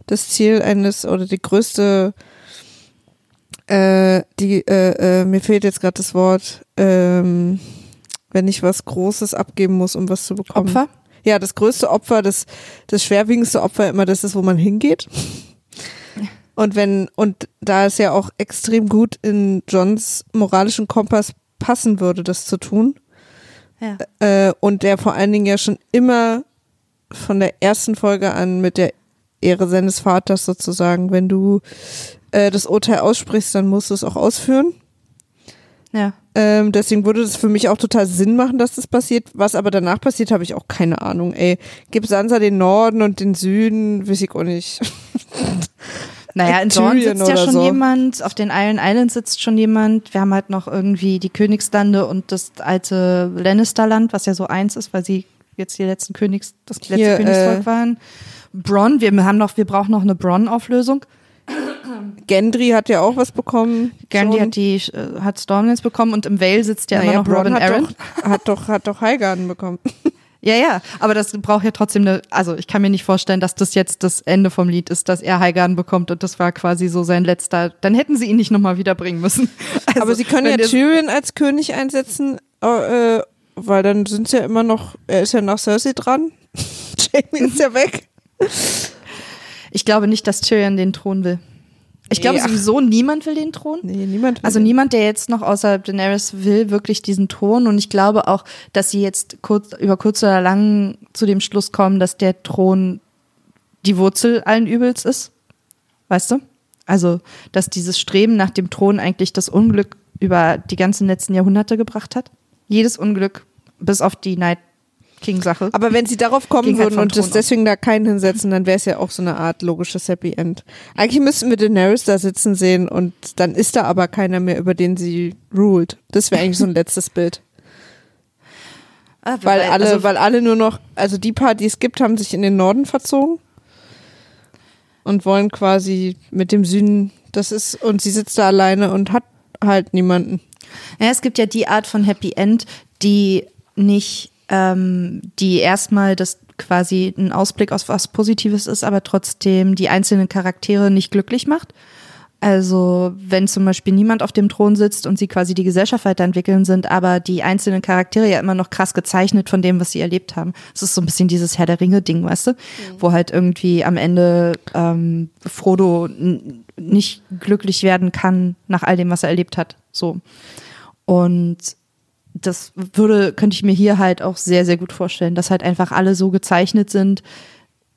Speaker 2: das Ziel eines oder die größte äh, die äh, äh, mir fehlt jetzt gerade das Wort ähm, wenn ich was Großes abgeben muss, um was zu bekommen.
Speaker 3: Opfer?
Speaker 2: Ja, das größte Opfer, das, das schwerwiegendste Opfer immer das ist, wo man hingeht. Und wenn, und da es ja auch extrem gut in Johns moralischen Kompass passen würde, das zu tun,
Speaker 3: Ja.
Speaker 2: äh, und der vor allen Dingen ja schon immer von der ersten Folge an mit der Ehre seines Vaters sozusagen, wenn du äh, das Urteil aussprichst, dann musst du es auch ausführen.
Speaker 3: Ja.
Speaker 2: Ähm, deswegen würde das für mich auch total Sinn machen, dass das passiert. Was aber danach passiert, habe ich auch keine Ahnung. Ey, gibt Sansa den Norden und den Süden, weiß ich auch nicht. <laughs>
Speaker 3: Naja, in Dorn sitzt ja schon
Speaker 2: so.
Speaker 3: jemand, auf den Iron Islands sitzt schon jemand. Wir haben halt noch irgendwie die Königslande und das alte Lannisterland, was ja so eins ist, weil sie jetzt die letzten Königs, das letzte
Speaker 2: Hier,
Speaker 3: Königsvolk
Speaker 2: äh,
Speaker 3: waren. Bronn, wir haben noch, wir brauchen noch eine Bronn-Auflösung.
Speaker 2: Gendry hat ja auch was bekommen. Schon.
Speaker 3: hat die, äh, hat Stormlands bekommen und im Vale sitzt ja
Speaker 2: naja,
Speaker 3: immer noch Robin
Speaker 2: hat
Speaker 3: Aaron.
Speaker 2: doch, hat doch, hat doch Highgarden bekommen. <laughs>
Speaker 3: Ja, ja, aber das braucht ja trotzdem eine, also ich kann mir nicht vorstellen, dass das jetzt das Ende vom Lied ist, dass er Highgarden bekommt und das war quasi so sein letzter, dann hätten sie ihn nicht nochmal wiederbringen müssen. <laughs> Also,
Speaker 2: aber sie können ja Tyrion als König einsetzen, äh, weil dann sind sie ja immer noch, er ist ja nach Cersei dran. <laughs> Jamie ist ja weg.
Speaker 3: Ich glaube nicht, dass Tyrion den Thron will. Ich
Speaker 2: Nee,
Speaker 3: glaube
Speaker 2: ach.
Speaker 3: sowieso, niemand will den Thron.
Speaker 2: Nee, niemand. will
Speaker 3: Also
Speaker 2: den.
Speaker 3: niemand, der jetzt noch außer Daenerys will, wirklich diesen Thron. Und ich glaube auch, dass sie jetzt kurz, über kurz oder lang zu dem Schluss kommen, dass der Thron die Wurzel allen Übels ist. Weißt du? Also, dass dieses Streben nach dem Thron eigentlich das Unglück über die ganzen letzten Jahrhunderte gebracht hat. Jedes Unglück, bis auf die Night King-Sache.
Speaker 2: Aber wenn sie darauf kommen
Speaker 3: Ging
Speaker 2: würden und
Speaker 3: Thron
Speaker 2: deswegen da keinen hinsetzen, dann wäre es ja auch so eine Art logisches Happy End. Eigentlich müssten wir Daenerys da sitzen sehen und dann ist da aber keiner mehr, über den sie ruled. Das wäre eigentlich so ein <laughs> letztes Bild.
Speaker 3: Ah,
Speaker 2: Weil alle,
Speaker 3: also,
Speaker 2: weil alle nur noch, also die paar, die es gibt, haben sich in den Norden verzogen und wollen quasi mit dem Süden, das ist, und sie sitzt da alleine und hat halt niemanden.
Speaker 3: Ja, es gibt ja die Art von Happy End, die nicht, ähm, die erstmal das quasi ein Ausblick auf was Positives ist, aber trotzdem die einzelnen Charaktere nicht glücklich macht. Also wenn zum Beispiel niemand auf dem Thron sitzt und sie quasi die Gesellschaft weiterentwickeln sind, aber die einzelnen Charaktere ja immer noch krass gezeichnet von dem, was sie erlebt haben. Es ist so ein bisschen dieses Herr der Ringe-Ding, weißt du? Wo halt irgendwie am Ende ähm, Frodo nicht glücklich werden kann nach all dem, was er erlebt hat. So. Und das würde, könnte ich mir hier halt auch sehr, sehr gut vorstellen, dass halt einfach alle so gezeichnet sind,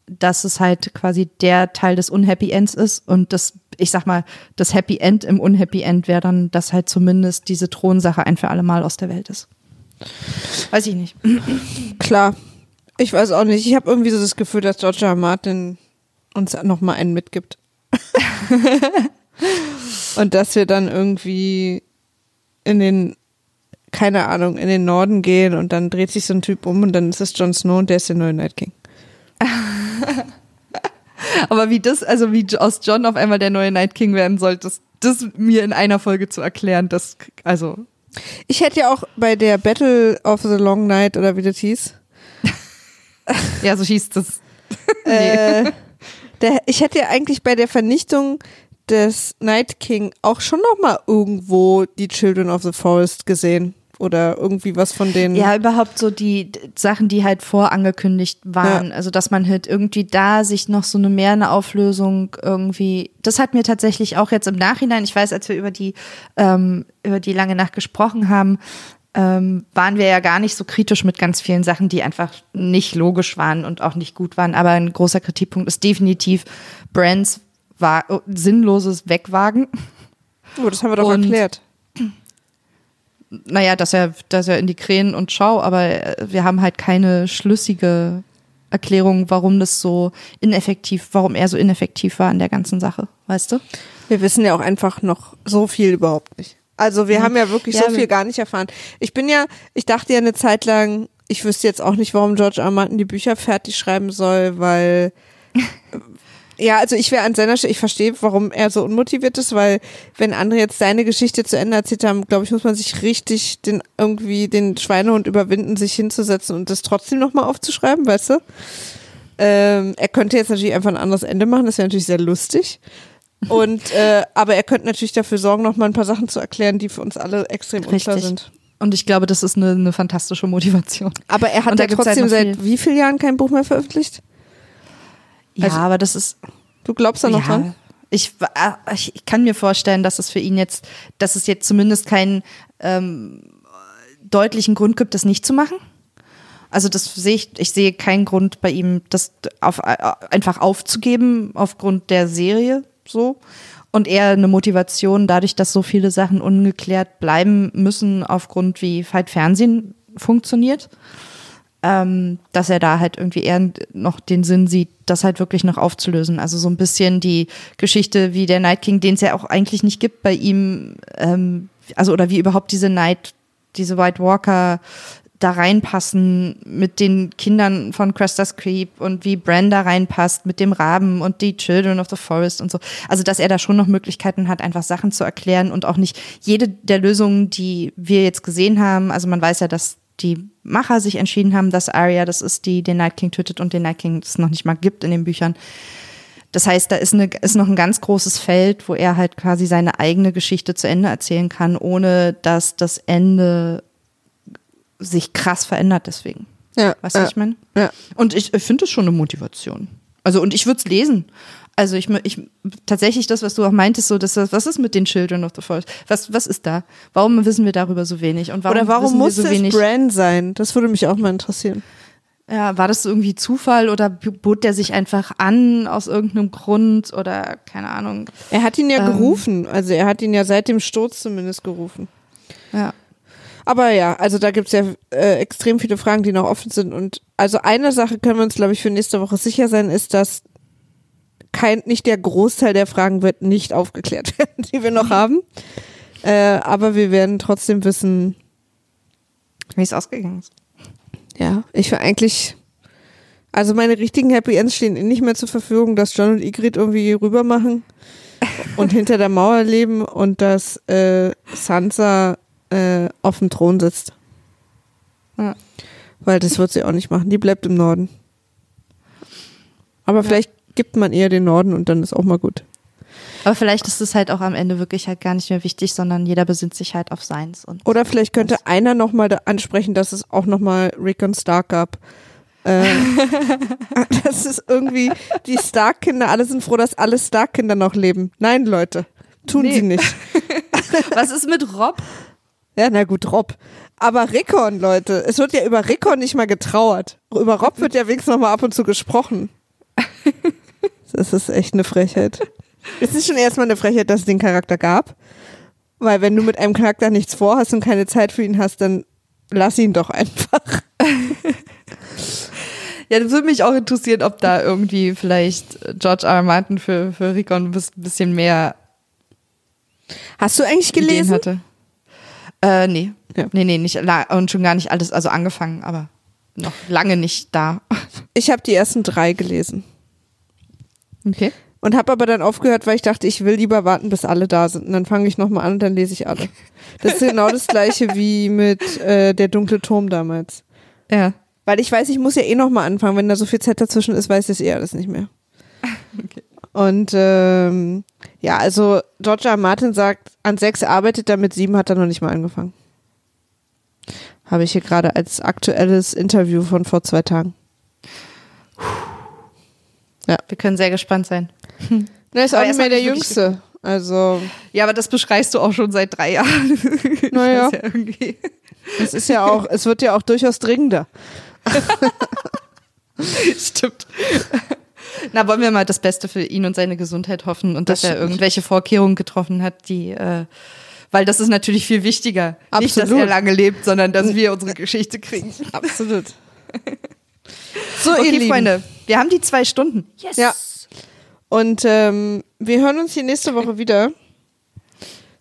Speaker 3: dass es halt quasi der Teil des Unhappy Ends ist und das, ich sag mal, das Happy End im Unhappy End wäre dann, dass halt zumindest diese Thronsache ein für alle Mal aus der Welt ist. Weiß ich nicht.
Speaker 2: Klar. Ich weiß auch nicht. Ich habe irgendwie so das Gefühl, dass George R. Martin uns noch mal einen mitgibt. <laughs> Und dass wir dann irgendwie in den, keine Ahnung, in den Norden gehen und dann dreht sich so ein Typ um und dann ist es Jon Snow und der ist der neue Night King. <laughs>
Speaker 3: Aber wie das, also wie aus John auf einmal der neue Night King werden soll, das, das mir in einer Folge zu erklären, das, also,
Speaker 2: Ich hätte ja auch bei der Battle of the Long Night oder wie das hieß, <laughs>
Speaker 3: ja, so hieß das. <laughs>
Speaker 2: äh, Der, ich hätte ja eigentlich bei der Vernichtung des Night King auch schon noch mal irgendwo die Children of the Forest gesehen oder irgendwie was von denen.
Speaker 3: Ja, überhaupt so die Sachen, die halt vorangekündigt waren. Also, dass man halt irgendwie da sich noch so eine mehr eine Auflösung irgendwie. Das hat mir tatsächlich auch jetzt im Nachhinein, ich weiß, als wir über die, ähm, über die lange Nacht gesprochen haben, ähm, waren wir ja gar nicht so kritisch mit ganz vielen Sachen, die einfach nicht logisch waren und auch nicht gut waren. Aber ein großer Kritikpunkt ist definitiv Brands war sinnloses Wegwagen.
Speaker 2: oh, das haben wir doch
Speaker 3: Und-
Speaker 2: erklärt.
Speaker 3: Naja, dass er, dass er in die Krähen und schau, aber äh, wir haben halt keine schlüssige Erklärung, warum das so ineffektiv, warum er so ineffektiv war in der ganzen Sache, weißt du?
Speaker 2: Wir wissen ja auch einfach noch so viel überhaupt nicht. Also wir haben ja wirklich
Speaker 3: Ja,
Speaker 2: so viel gar nicht erfahren. Ich bin ja, ich dachte ja eine Zeit lang, ich wüsste jetzt auch nicht, warum George. R. Martin die Bücher fertig schreiben soll, weil <laughs> ja, also ich wäre an seiner Stelle, ich verstehe, warum er so unmotiviert ist, weil wenn andere jetzt seine Geschichte zu Ende erzählt haben, glaube ich, muss man sich richtig den irgendwie den Schweinehund überwinden, sich hinzusetzen und das trotzdem nochmal aufzuschreiben, weißt du? Ähm, er könnte jetzt natürlich einfach ein anderes Ende machen, das wäre natürlich sehr lustig. Und äh, aber er könnte natürlich dafür sorgen, noch mal ein paar Sachen zu erklären, die für uns alle extrem unklar
Speaker 3: Richtig.
Speaker 2: sind.
Speaker 3: Und ich glaube, das ist eine, eine fantastische Motivation.
Speaker 2: Aber er hat ja
Speaker 3: halt
Speaker 2: trotzdem
Speaker 3: noch
Speaker 2: seit wie vielen Jahren kein Buch mehr veröffentlicht?
Speaker 3: Ja,
Speaker 2: Also-
Speaker 3: aber das ist,
Speaker 2: Du glaubst da noch dran?
Speaker 3: Ich, wa- ich, ich kann mir vorstellen, dass es für ihn jetzt, dass es jetzt zumindest keinen ähm, deutlichen Grund gibt, das nicht zu machen. Also das sehe ich, ich sehe keinen Grund bei ihm, das auf, äh, einfach aufzugeben aufgrund der Serie so. Und eher eine Motivation dadurch, dass so viele Sachen ungeklärt bleiben müssen aufgrund wie halt Fernsehen funktioniert ähm, dass er da halt irgendwie eher noch den Sinn sieht, das halt wirklich noch aufzulösen. Also so ein bisschen die Geschichte wie der Night King, den es ja auch eigentlich nicht gibt bei ihm, ähm, also oder wie überhaupt diese Night, diese White Walker da reinpassen mit den Kindern von Crestas Creep und wie Bran da reinpasst mit dem Raben und die Children of the Forest und so. Also, dass er da schon noch Möglichkeiten hat, einfach Sachen zu erklären und auch nicht jede der Lösungen, die wir jetzt gesehen haben, also man weiß ja, dass die Macher sich entschieden haben, dass Arya das ist, die den Night King tötet und den Night King es noch nicht mal gibt in den Büchern. Das heißt, da ist, eine, ist noch ein ganz großes Feld, wo er halt quasi seine eigene Geschichte zu Ende erzählen kann, ohne dass das Ende sich krass verändert deswegen.
Speaker 2: Ja.
Speaker 3: Weißt du,
Speaker 2: ja,
Speaker 3: was ich meine?
Speaker 2: ja.
Speaker 3: Und ich, ich finde es schon eine Motivation. Also, und ich würde es lesen. Also ich, ich tatsächlich das, was du auch meintest, so dass was ist mit den Children of the Forest? Was was ist da? Warum wissen wir darüber so wenig? Und warum
Speaker 2: Oder warum muss
Speaker 3: so
Speaker 2: es
Speaker 3: wenig?
Speaker 2: Bran sein? Das würde mich auch mal interessieren.
Speaker 3: Ja, war das irgendwie Zufall oder bot der sich einfach an aus irgendeinem Grund oder keine Ahnung?
Speaker 2: Er hat ihn ja
Speaker 3: Ähm.
Speaker 2: gerufen. Also er hat ihn ja seit dem Sturz zumindest gerufen.
Speaker 3: Ja.
Speaker 2: Aber ja, also da gibt's ja äh, extrem viele Fragen, die noch offen sind. Und also eine Sache können wir uns, glaube ich, für nächste Woche sicher sein, ist, dass kein, nicht der Großteil der Fragen wird nicht aufgeklärt <laughs> werden, die wir noch haben. Äh, aber wir werden trotzdem wissen,
Speaker 3: Wie es ausgegangen ist.
Speaker 2: ja, ich will eigentlich, also meine richtigen Happy Ends stehen eh nicht mehr zur Verfügung, dass John und Ygritte irgendwie rüber machen <laughs> und hinter der Mauer leben und dass äh, Sansa äh, auf dem Thron sitzt.
Speaker 3: Ja.
Speaker 2: Weil das wird sie auch nicht machen. Die bleibt im Norden. Aber vielleicht gibt man eher den Norden und dann ist auch mal gut.
Speaker 3: Aber vielleicht ist es halt auch am Ende wirklich halt gar nicht mehr wichtig, sondern jeder besinnt sich halt auf seins. Und
Speaker 2: Oder vielleicht könnte einer nochmal ansprechen, dass es auch nochmal Rick und Stark gab. Äh, <laughs> <laughs> das ist irgendwie, die Stark-Kinder, alle sind froh, dass alle Stark-Kinder noch leben. Nein, Leute, tun
Speaker 3: Nee.
Speaker 2: sie nicht. <laughs>
Speaker 3: was ist mit Rob?
Speaker 2: Ja, na gut, Rob. Aber Rickon, Leute, es wird ja über Rickon nicht mal getrauert. Über Rob wird ja wenigstens noch mal ab und zu gesprochen. Das ist echt eine Frechheit. <laughs> Es ist schon erstmal eine Frechheit, dass es den Charakter gab. Weil wenn du mit einem Charakter nichts vorhast und keine Zeit für ihn hast, dann lass ihn doch einfach. <laughs>
Speaker 3: Ja, das würde mich auch interessieren, ob da irgendwie vielleicht George R. R. Martin für, für Rickon ein bis- bisschen mehr
Speaker 2: Hast du eigentlich
Speaker 3: Ideen
Speaker 2: gelesen?
Speaker 3: hatte. Äh, nee.
Speaker 2: Ja.
Speaker 3: Nee, nee, nicht, und schon gar nicht alles, also angefangen, aber noch lange nicht da.
Speaker 2: Ich habe die ersten drei gelesen.
Speaker 3: Okay.
Speaker 2: Und habe aber dann aufgehört, weil ich dachte, ich will lieber warten, bis alle da sind. Und dann fange ich nochmal an und dann lese ich alle. Das ist genau das gleiche wie mit äh, Der dunkle Turm damals.
Speaker 3: Ja.
Speaker 2: Weil ich weiß, ich muss ja eh nochmal anfangen. Wenn da so viel Zeit dazwischen ist, weiß ich es eh alles nicht mehr. <laughs> Und ähm, ja, also George R. Martin sagt, an sechs arbeitet er, mit sieben hat er noch nicht mal angefangen. Habe ich hier gerade als aktuelles Interview von vor zwei Tagen.
Speaker 3: Wir können sehr gespannt sein.
Speaker 2: Ne, <laughs> ist
Speaker 3: Aber
Speaker 2: auch
Speaker 3: er
Speaker 2: nicht
Speaker 3: ist
Speaker 2: mehr der Jüngste. Also,
Speaker 3: Ja, aber das beschreist du auch schon seit drei Jahren. <laughs>
Speaker 2: Naja.
Speaker 3: Ist ja
Speaker 2: es ist ja auch, es wird ja auch durchaus dringender. <laughs>
Speaker 3: Stimmt. Na, wollen wir mal das Beste für ihn und seine Gesundheit hoffen und dass
Speaker 2: Das
Speaker 3: er
Speaker 2: stimmt.
Speaker 3: irgendwelche Vorkehrungen getroffen hat, die, äh, weil das ist natürlich viel wichtiger. Nicht, dass
Speaker 2: Absolut.
Speaker 3: er lange lebt, sondern dass wir unsere Geschichte kriegen.
Speaker 2: Absolut. So, ihr
Speaker 3: Okay,
Speaker 2: Lieben.
Speaker 3: Freunde, wir haben die zwei Stunden. Yes.
Speaker 2: Ja. Und ähm, wir hören uns hier nächste Woche wieder.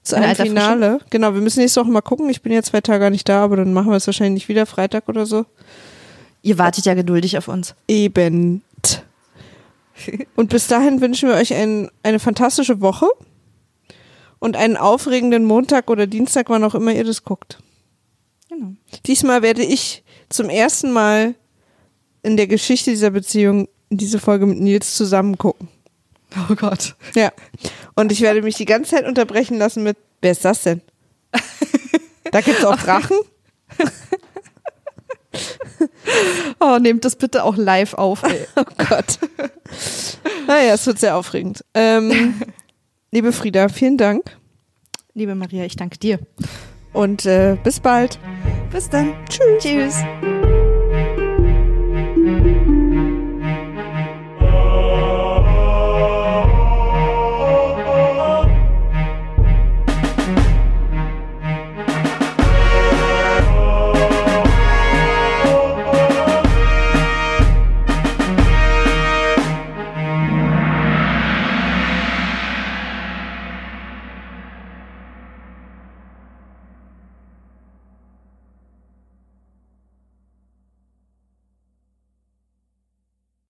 Speaker 2: Zu
Speaker 3: In
Speaker 2: einem Finale. Genau, wir müssen nächste Woche mal gucken. Ich bin ja zwei Tage nicht da, aber dann machen wir es wahrscheinlich nicht wieder Freitag oder so.
Speaker 3: Ihr wartet ja geduldig auf uns.
Speaker 2: Eben. Und bis dahin wünschen wir euch ein, eine fantastische Woche und einen aufregenden Montag oder Dienstag, wann auch immer ihr das guckt.
Speaker 3: Genau.
Speaker 2: Diesmal werde ich zum ersten Mal in der Geschichte dieser Beziehung diese Folge mit Nils zusammen gucken.
Speaker 3: Oh Gott.
Speaker 2: Ja. Und ich werde mich die ganze Zeit unterbrechen lassen mit, wer ist das denn? Da gibt's auch <laughs> Drachen?
Speaker 3: Oh, nehmt das bitte auch live auf. Ey. <laughs>
Speaker 2: Oh Gott. Naja, es wird sehr aufregend. Ähm, liebe Frieda, vielen Dank
Speaker 3: Liebe Maria, ich danke dir.
Speaker 2: und äh, bis bald.
Speaker 3: Bis dann. Tschüss. Tschüss.